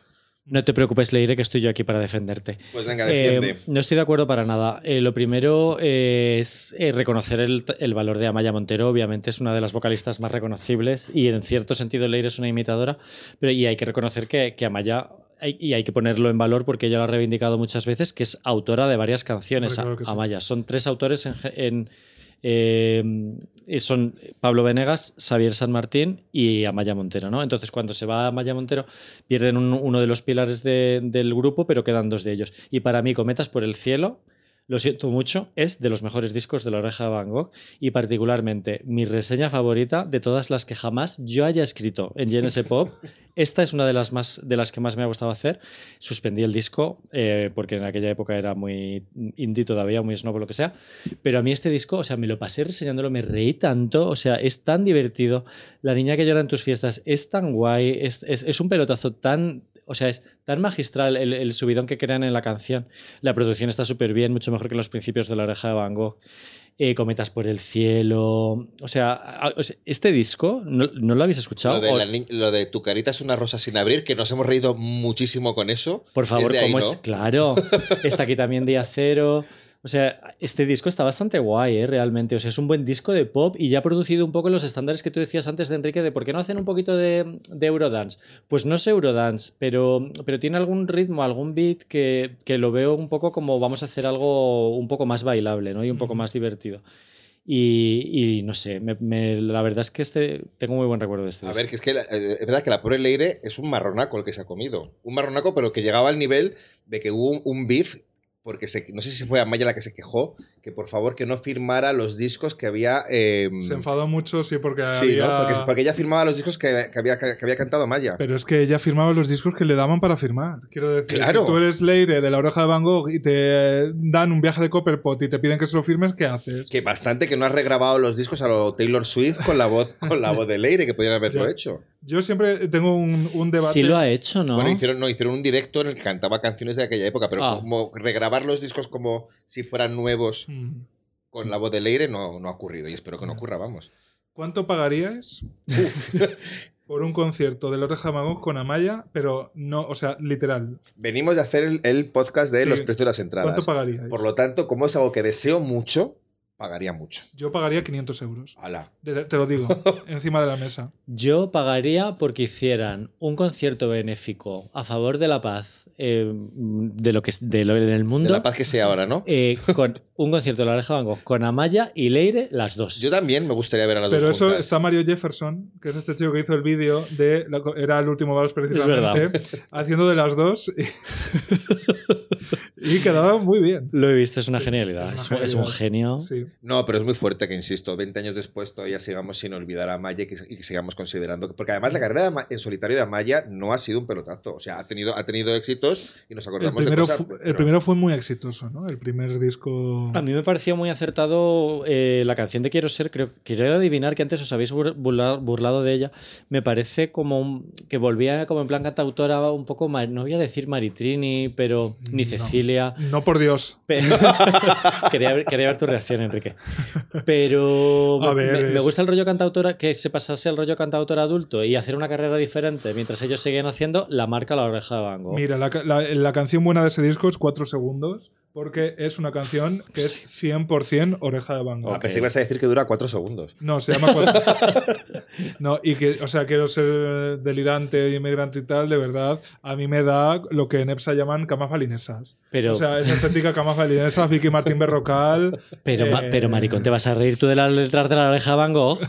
No te preocupes, Leire, que estoy yo aquí para defenderte. pues venga, defiende. Eh, no estoy de acuerdo para nada. Eh, lo primero es eh, reconocer el, el valor de Amaya Montero. Obviamente es una de las vocalistas más reconocibles y en cierto sentido Leire es una imitadora. Pero y hay que reconocer que, que Amaya, hay- y hay que ponerlo en valor porque ella lo ha reivindicado muchas veces, que es autora de varias canciones. Claro que sí. Amaya. Son tres autores en- eh, son Pablo Venegas, Xavier San Martín y Amaya Montero, ¿no? Entonces, cuando se va Amaya Montero, pierden un- uno de los pilares de- del grupo, pero quedan dos de ellos. Y para mí, Cometas por el Cielo, lo siento mucho, es de los mejores discos de la oreja de Van Gogh y particularmente mi reseña favorita de todas las que jamás yo haya escrito en GNS Pop. Esta es una de las, más, de las que más me ha gustado hacer. Suspendí el disco eh, porque en aquella época era muy indie todavía, muy snob o lo que sea. Pero a mí este disco, o sea, me lo pasé reseñándolo, me reí tanto, o sea, es tan divertido. La niña que llora en tus fiestas es tan guay, es, es, es un pelotazo tan... O sea, es tan magistral el, el subidón que crean en la canción. La producción está súper bien, mucho mejor que los principios de la oreja de Van Gogh. Eh, Cometas por el cielo. O sea, este disco, ¿no, no lo habéis escuchado? Lo de, O- la ni- lo de tu carita es una rosa sin abrir, que nos hemos reído muchísimo con eso. Por favor, ahí, ¿cómo ¿no? es? Claro. Está aquí también Día Cero. O sea, este disco está bastante guay, ¿eh? realmente. O sea, es un buen disco de pop y ya ha producido un poco los estándares que tú decías antes de Enrique de por qué no hacen un poquito de, de Eurodance. Pues no es Eurodance, pero, pero tiene algún ritmo, algún beat que, que lo veo un poco como vamos a hacer algo un poco más bailable ¿no? y un poco más divertido. Y, y no sé, me- me- la verdad es que este tengo muy buen recuerdo de este A disco. ver, que es que la- eh, es verdad que la pobre Leire es un marronaco el que se ha comido. Un marronaco, pero que llegaba al nivel de que hubo un, un beef, porque se- no sé si fue Amaya la que se quejó, que por favor que no firmara los discos que había. eh, Se enfadó mucho, sí, porque sí, había... ¿no? Porque, porque ella firmaba los discos que, que había, que había cantado Amaya. Pero es que ella firmaba los discos que le daban para firmar. Quiero decir, Claro. si tú eres Leire de la oreja de Van Gogh y te dan un viaje de Copperpot y te piden que se lo firmes, ¿qué haces? Que bastante que no has regrabado los discos a lo Taylor Swift con la voz, con la voz de Leire, que podrían haberlo hecho. Yo siempre tengo un, un debate. Sí lo ha hecho, ¿no? Bueno, hicieron, no, hicieron un directo en el que cantaba canciones de aquella época, pero Ah. como regrabar los discos como si fueran nuevos Mm. con la voz de Leire no, no ha ocurrido y espero que no ocurra, vamos. ¿Cuánto pagaríais por un concierto de Van Gogh con Amaya? Pero no, o sea, literal. Venimos de hacer el, el podcast de Sí. los precios de las entradas. ¿Cuánto pagaríais? Por lo tanto, como es algo que deseo mucho, pagaría mucho. Yo pagaría 500 euros. Ala. De- te lo digo, encima de la mesa. Yo pagaría porque hicieran un concierto benéfico a favor de la paz eh, de lo que es de lo en el De mundo. la paz que sea ahora, ¿no? eh, con un concierto de la oreja de Van Gogh con Amaya y Leire, las dos. Yo también me gustaría ver a las Pero dos eso juntas. está Mario Jefferson, que es este chico que hizo el vídeo de. Era el último vals precisamente. Haciendo de las dos. Y, y quedaba muy bien. Lo he visto, es una genialidad. Es un- es un genialidad. genio. Sí. No, pero es muy fuerte que, insisto, 20 años después todavía sigamos sin olvidar a Amaya y que, y que sigamos considerando. que- Porque además la carrera de en solitario de Amaya no ha sido un pelotazo. O sea, ha tenido, ha tenido éxitos y nos El acordamos primero, de cosas. fu- el pero- primero fue muy exitoso, ¿no? El primer disco. A mí me pareció muy acertado eh, la canción de Quiero ser. Creo, quiero adivinar que antes os habéis bur- burla- burlado de ella. Me parece como un- que volvía como en plan cantautora un poco, no voy a decir Maritrini, pero ni No. Cecilia. No por Dios. Pe- quería, ver, quería ver tu reacción, Enrique. Pero A me- ver, me, gusta el rollo cantautora, que se pasase el rollo cantautor adulto y hacer una carrera diferente mientras ellos siguen haciendo la marca La Oreja de Van Gogh. Mira, la, la- la canción buena de ese disco es 4 segundos. Porque es una canción que es 100% oreja de Van Gogh. Ah, pensé que ibas a decir que dura 4 segundos. No, se llama cuatro. No, y que, o sea, quiero ser delirante, inmigrante y tal, de verdad, a mí me da lo que en EPSA llaman camas balinesas. Pero, O sea, esa estética camas balinesas, Vicky Martín Berrocal, pero, ma- eh, pero maricón, ¿te vas a reír tú de las letras de La Oreja de Van Gogh?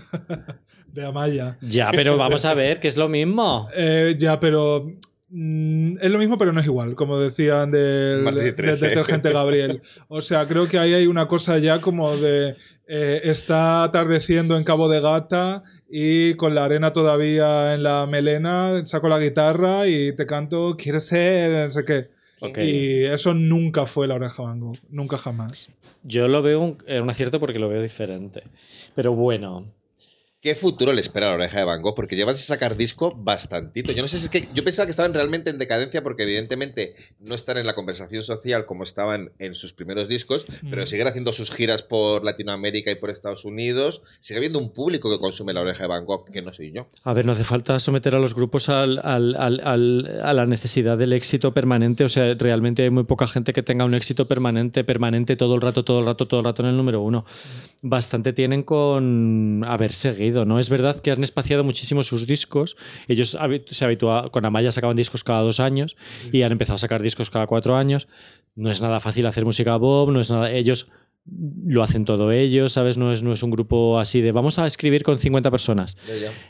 de Amaya. Ya, pero vamos a ver, que es lo mismo. Eh, ya, pero mm, es lo mismo, pero no es igual, como decían del, detergente Gabriel. O sea, creo que ahí hay una cosa ya como de eh, está atardeciendo en Cabo de Gata y con la arena todavía en la melena, saco la guitarra y te canto Quieres ser, no sé qué. Y eso nunca fue la oreja Van Gogh, nunca jamás. Yo lo veo un, un acierto porque lo veo diferente. Pero bueno, ¿Qué futuro le espera a la oreja de Van Gogh? Porque llevan sin sacar disco bastantito. Yo no sé si es que. Yo pensaba que estaban realmente en decadencia porque, evidentemente, no están en la conversación social como estaban en sus primeros discos, pero siguen haciendo sus giras por Latinoamérica y por Estados Unidos. Sigue habiendo un público que consume la oreja de Van Gogh, que no soy yo. a ver, no hace falta someter a los grupos al- al- al- al- a la necesidad del éxito permanente. O sea, realmente hay muy poca gente que tenga un éxito permanente, permanente todo el rato, todo el rato, todo el rato en el número uno. Bastante tienen con haber seguido, ¿no? Es verdad que han espaciado muchísimo sus discos. Ellos se habitúan, con Amaya sacaban discos cada dos años y han empezado a sacar discos cada cuatro años. No es nada fácil hacer música Bob, no es nada. Ellos lo hacen todo ellos, ¿sabes? No es, no es un grupo así de vamos a escribir con 50 personas.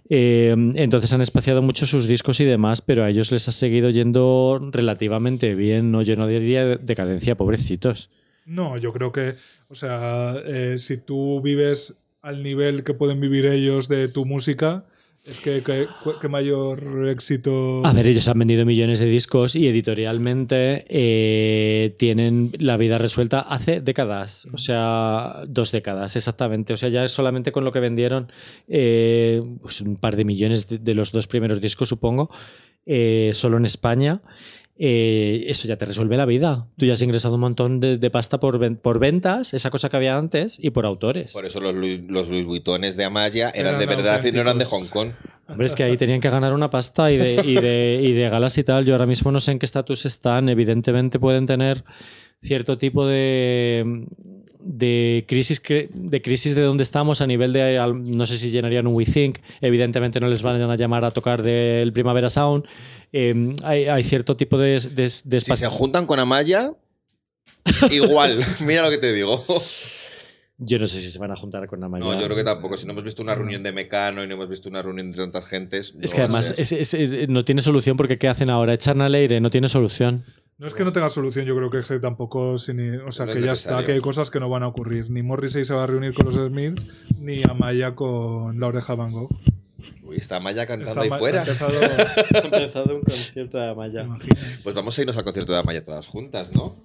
Eh, entonces han espaciado mucho sus discos y demás, pero a ellos les ha seguido yendo relativamente bien. ¿no? Yo no diría decadencia, pobrecitos. No, yo creo que, o sea, eh, si tú vives al nivel que pueden vivir ellos de tu música, es que que mayor éxito. A ver, ellos han vendido millones de discos y editorialmente eh, tienen la vida resuelta hace décadas, o sea, dos décadas exactamente. O sea, ya solamente con lo que vendieron, eh, pues un par de millones de, de los dos primeros discos, supongo, eh, solo en España. Eh, eso ya te resuelve la vida. Tú ya has ingresado un montón de, de pasta por, ven- por ventas, esa cosa que había antes, y por autores. Por eso los, Louis Vuittones de Amaya eran, Eran de verdad y no eran de Hong. Kong. Hombre, es que ahí tenían que ganar una pasta y de, y, de, y de galas y tal. Yo ahora mismo no sé en qué estatus están. Evidentemente pueden tener cierto tipo de, de crisis de crisis de donde estamos a nivel de no sé si llenarían un WeThink evidentemente no les van a llamar a tocar del Primavera Sound Eh, hay, hay cierto tipo de, de, de Si se juntan con Amaya, igual. Mira lo que te digo. yo no sé si se van a juntar con Amaya No, yo creo que tampoco. Si no hemos visto una reunión de Mecano y no hemos visto una reunión de tantas gentes. es que a además es- es- eh, no tiene solución porque ¿qué hacen ahora? Echan al aire, no tiene solución. No es que no tenga solución, yo creo que ese tampoco. sin- o sea, No que es ya necesario. está, que hay cosas que no van a ocurrir. Ni Morrissey se va a reunir con los Smiths, ni Amaya con la oreja Van Gogh. Uy, está Amaya cantando Está ahí ma- fuera. ha empezado, ha empezado un concierto de Amaya. Pues vamos a irnos al concierto de Amaya todas juntas, ¿no?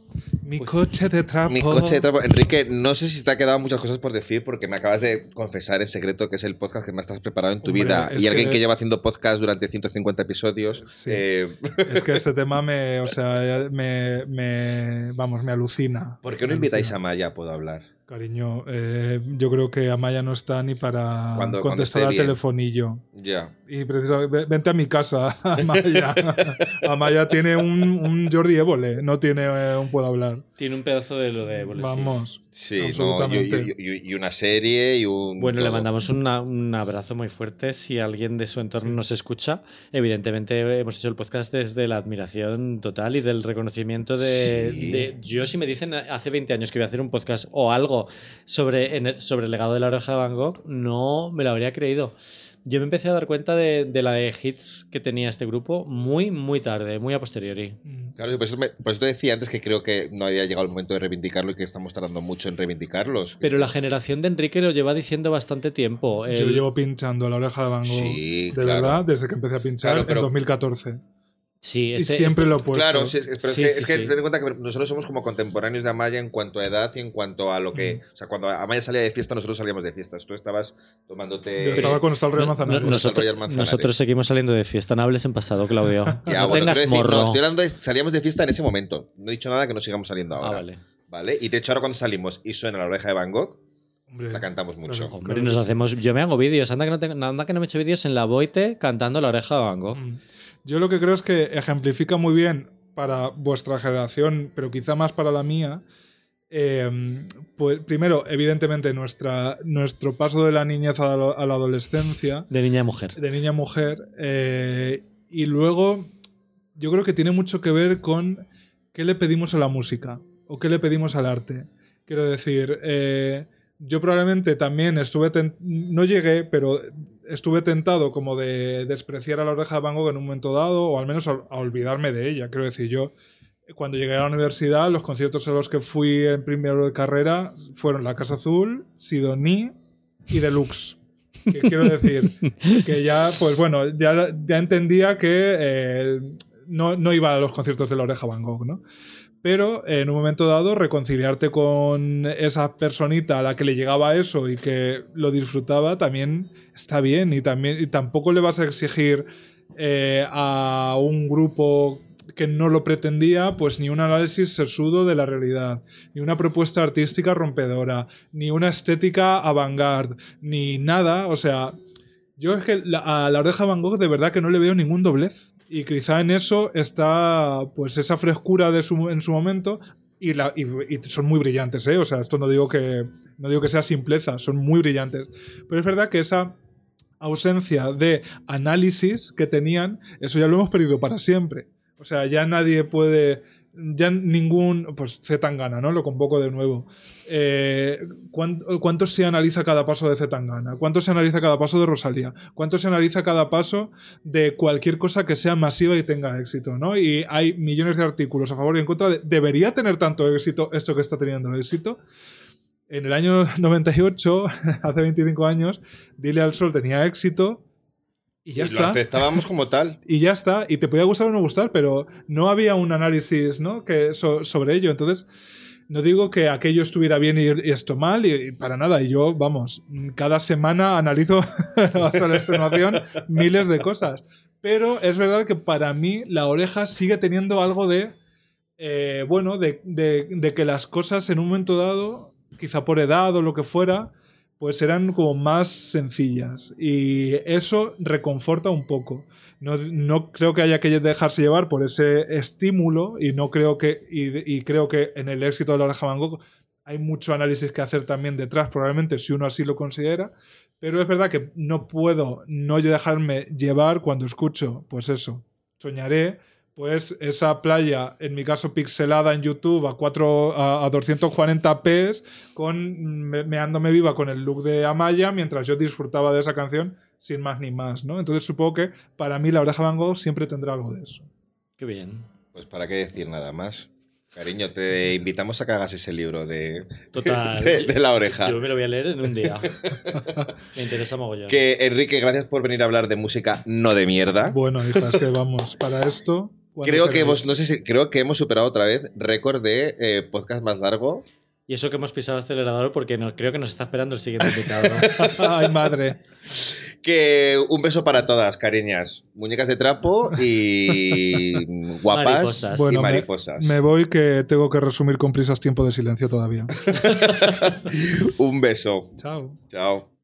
Mi Pues- coche de trapo. Mi coche de trapo. Enrique, no sé si te ha quedado muchas cosas por decir porque me acabas de confesar en secreto que es el podcast que más estás preparado en tu Hombre, vida. Y alguien que- que... lleva haciendo podcast durante 150 episodios. Sí. eh, Es que este tema me, o sea, me, me- vamos, me alucina. ¿Por qué no Me invitáis a alucina. Amaya? Puedo hablar. Cariño, eh, yo creo que Amaya no está ni para Cuando- cuando contestar esté al telefonillo. Ya. Y precisamente, vente a mi casa, Amaya. Amaya tiene un, un Jordi Évole, no tiene eh, un puedo hablar. tiene un pedazo de lo de Évole, sí. Vamos. Sí, no, y, una serie y un. Bueno, le mandamos una- un abrazo muy fuerte. Si alguien de su entorno nos escucha, evidentemente hemos hecho el podcast desde la admiración total y del reconocimiento de, Sí. de- Yo, si me dicen hace 20 años que voy a hacer un podcast o algo sobre, en el, sobre el legado de la oreja de Van Gogh, no me lo habría creído. Yo me empecé a dar cuenta de, de la de hits que tenía este grupo muy, muy tarde, muy a posteriori. Mm. Claro, por eso, me- por eso te decía antes que creo que no había llegado el momento de reivindicarlo y que estamos tardando mucho en reivindicarlos. Pero la generación de Enrique lo lleva diciendo bastante tiempo. Yo El- llevo pinchando la oreja de Van Gogh. Sí, de claro. verdad, desde que empecé a pinchar Claro, pero- en 2014. Sí, y este- siempre este- lo he puesto. Claro, sí, es, es- pero Sí, es que, sí, es que sí. ten en cuenta que nosotros somos como contemporáneos de Amaya en cuanto a edad y en cuanto a lo que. O sea, cuando Amaya salía de fiesta, nosotros salíamos de fiestas. Tú estabas tomándote. Yo estaba con el Real Manzanares. no- nosotros, Manzanares. nosotros seguimos saliendo de fiesta. No hables en pasado, Claudio. Ya, no bueno, tengas decir, morro. no, estoy hablando de. Salíamos de fiesta en ese momento. No he dicho nada que no sigamos saliendo Ah, ahora. vale. vale. Y de hecho, ahora cuando salimos y suena la oreja de Van Gogh, Hombre, la cantamos mucho. Claro. Hombre, nos hacemos. Yo me hago vídeos. Anda que no, tengo- anda que no me he hecho vídeos en la Boite cantando la oreja de Van Gogh. Mm. Yo lo que creo es que ejemplifica muy bien para vuestra generación, pero quizá más para la mía. eh, pues primero, evidentemente, nuestra, nuestro paso de la niñez a la, a la adolescencia, De niña a mujer. de niña a mujer, eh, y luego yo creo que tiene mucho que ver con qué le pedimos a la música o qué le pedimos al arte. Quiero decir, eh, yo probablemente también estuve, no llegué, pero estuve tentado como de despreciar a la oreja de Van Gogh en un momento dado, o al menos a, a olvidarme de ella. Quiero decir, yo cuando llegué a la universidad, los conciertos a los que fui en primero de carrera fueron La Casa Azul, Sidoní y Deluxe. Que quiero decir que ya, pues bueno, ya, ya entendía que eh, no, no iba a los conciertos de la oreja Van Gogh, ¿no? Pero eh, en un momento dado, reconciliarte con esa personita a la que le llegaba eso y que lo disfrutaba también está bien. Y, también, tampoco le vas a exigir eh, a un grupo que no lo pretendía, pues ni un análisis sesudo de la realidad, ni una propuesta artística rompedora, ni una estética avant-garde, ni nada. O sea, yo es que a la oreja Van Gogh de verdad que no le veo ningún doblez. Y quizá en eso está pues esa frescura de su, en su momento. Y, y son muy brillantes, ¿eh? O sea, esto no digo, que, no digo que sea simpleza, son muy brillantes. Pero es verdad que esa ausencia de análisis que tenían, eso ya lo hemos perdido para siempre. O sea, ya nadie puede ya ningún. Pues Zetangana, ¿no? Lo convoco de nuevo. Eh, ¿cuán- ¿Cuánto se analiza cada paso de Zetangana? ¿Cuánto se analiza cada paso de Rosalía? ¿Cuánto se analiza cada paso de cualquier cosa que sea masiva y tenga éxito, ¿no? Y hay millones de artículos a favor y en contra de. ¿Debería tener tanto éxito esto que está teniendo éxito? En el año 98, hace 25 años, Dile al Sol tenía éxito y ya Y lo está. aceptábamos como tal. Y ya está. Y te podía gustar o no gustar, pero no había un análisis ¿no? que, so- sobre ello. Entonces, no digo que aquello estuviera bien y, y esto mal, y, y para nada. Y yo, vamos, cada semana analizo hasta la extenuación miles de cosas. Pero es verdad que para mí la oreja sigue teniendo algo de. eh, bueno, de, de- de que las cosas en un momento dado, quizá por edad o lo que fuera, pues eran como más sencillas. Y eso reconforta un poco. No, no creo que haya que dejarse llevar por ese estímulo y no creo que y, creo que en el éxito de la oreja hay mucho análisis que hacer también detrás, probablemente si uno así lo considera. Pero es verdad que no puedo no dejarme llevar cuando escucho, pues eso, soñaré, pues esa playa, en mi caso pixelada en YouTube a, 4, a, a 240p, con, me- meándome viva con el look de Amaya, mientras yo disfrutaba de esa canción sin más ni más, ¿no? Entonces supongo que para mí la oreja Van Gogh siempre tendrá algo de eso. Qué bien. Pues para qué decir nada más. Cariño, te invitamos a que hagas ese libro de, Total. de, de la oreja. Yo me lo voy a leer en un día. me interesa mogollón. Que Enrique, gracias por venir a hablar de música no de mierda. Bueno, hija, es que vamos, para esto... Creo que hemos, no sé si, creo que hemos superado otra vez récord de eh, podcast más largo. Y eso que hemos pisado el acelerador porque no, creo que nos está esperando el siguiente invitado. Ay, madre. Que un beso para todas, cariñas. Muñecas de trapo y guapas Mariposas. y Bueno, me- mariposas. Me voy que tengo que resumir con prisas tiempo de silencio todavía. Un beso. Chao. Chao.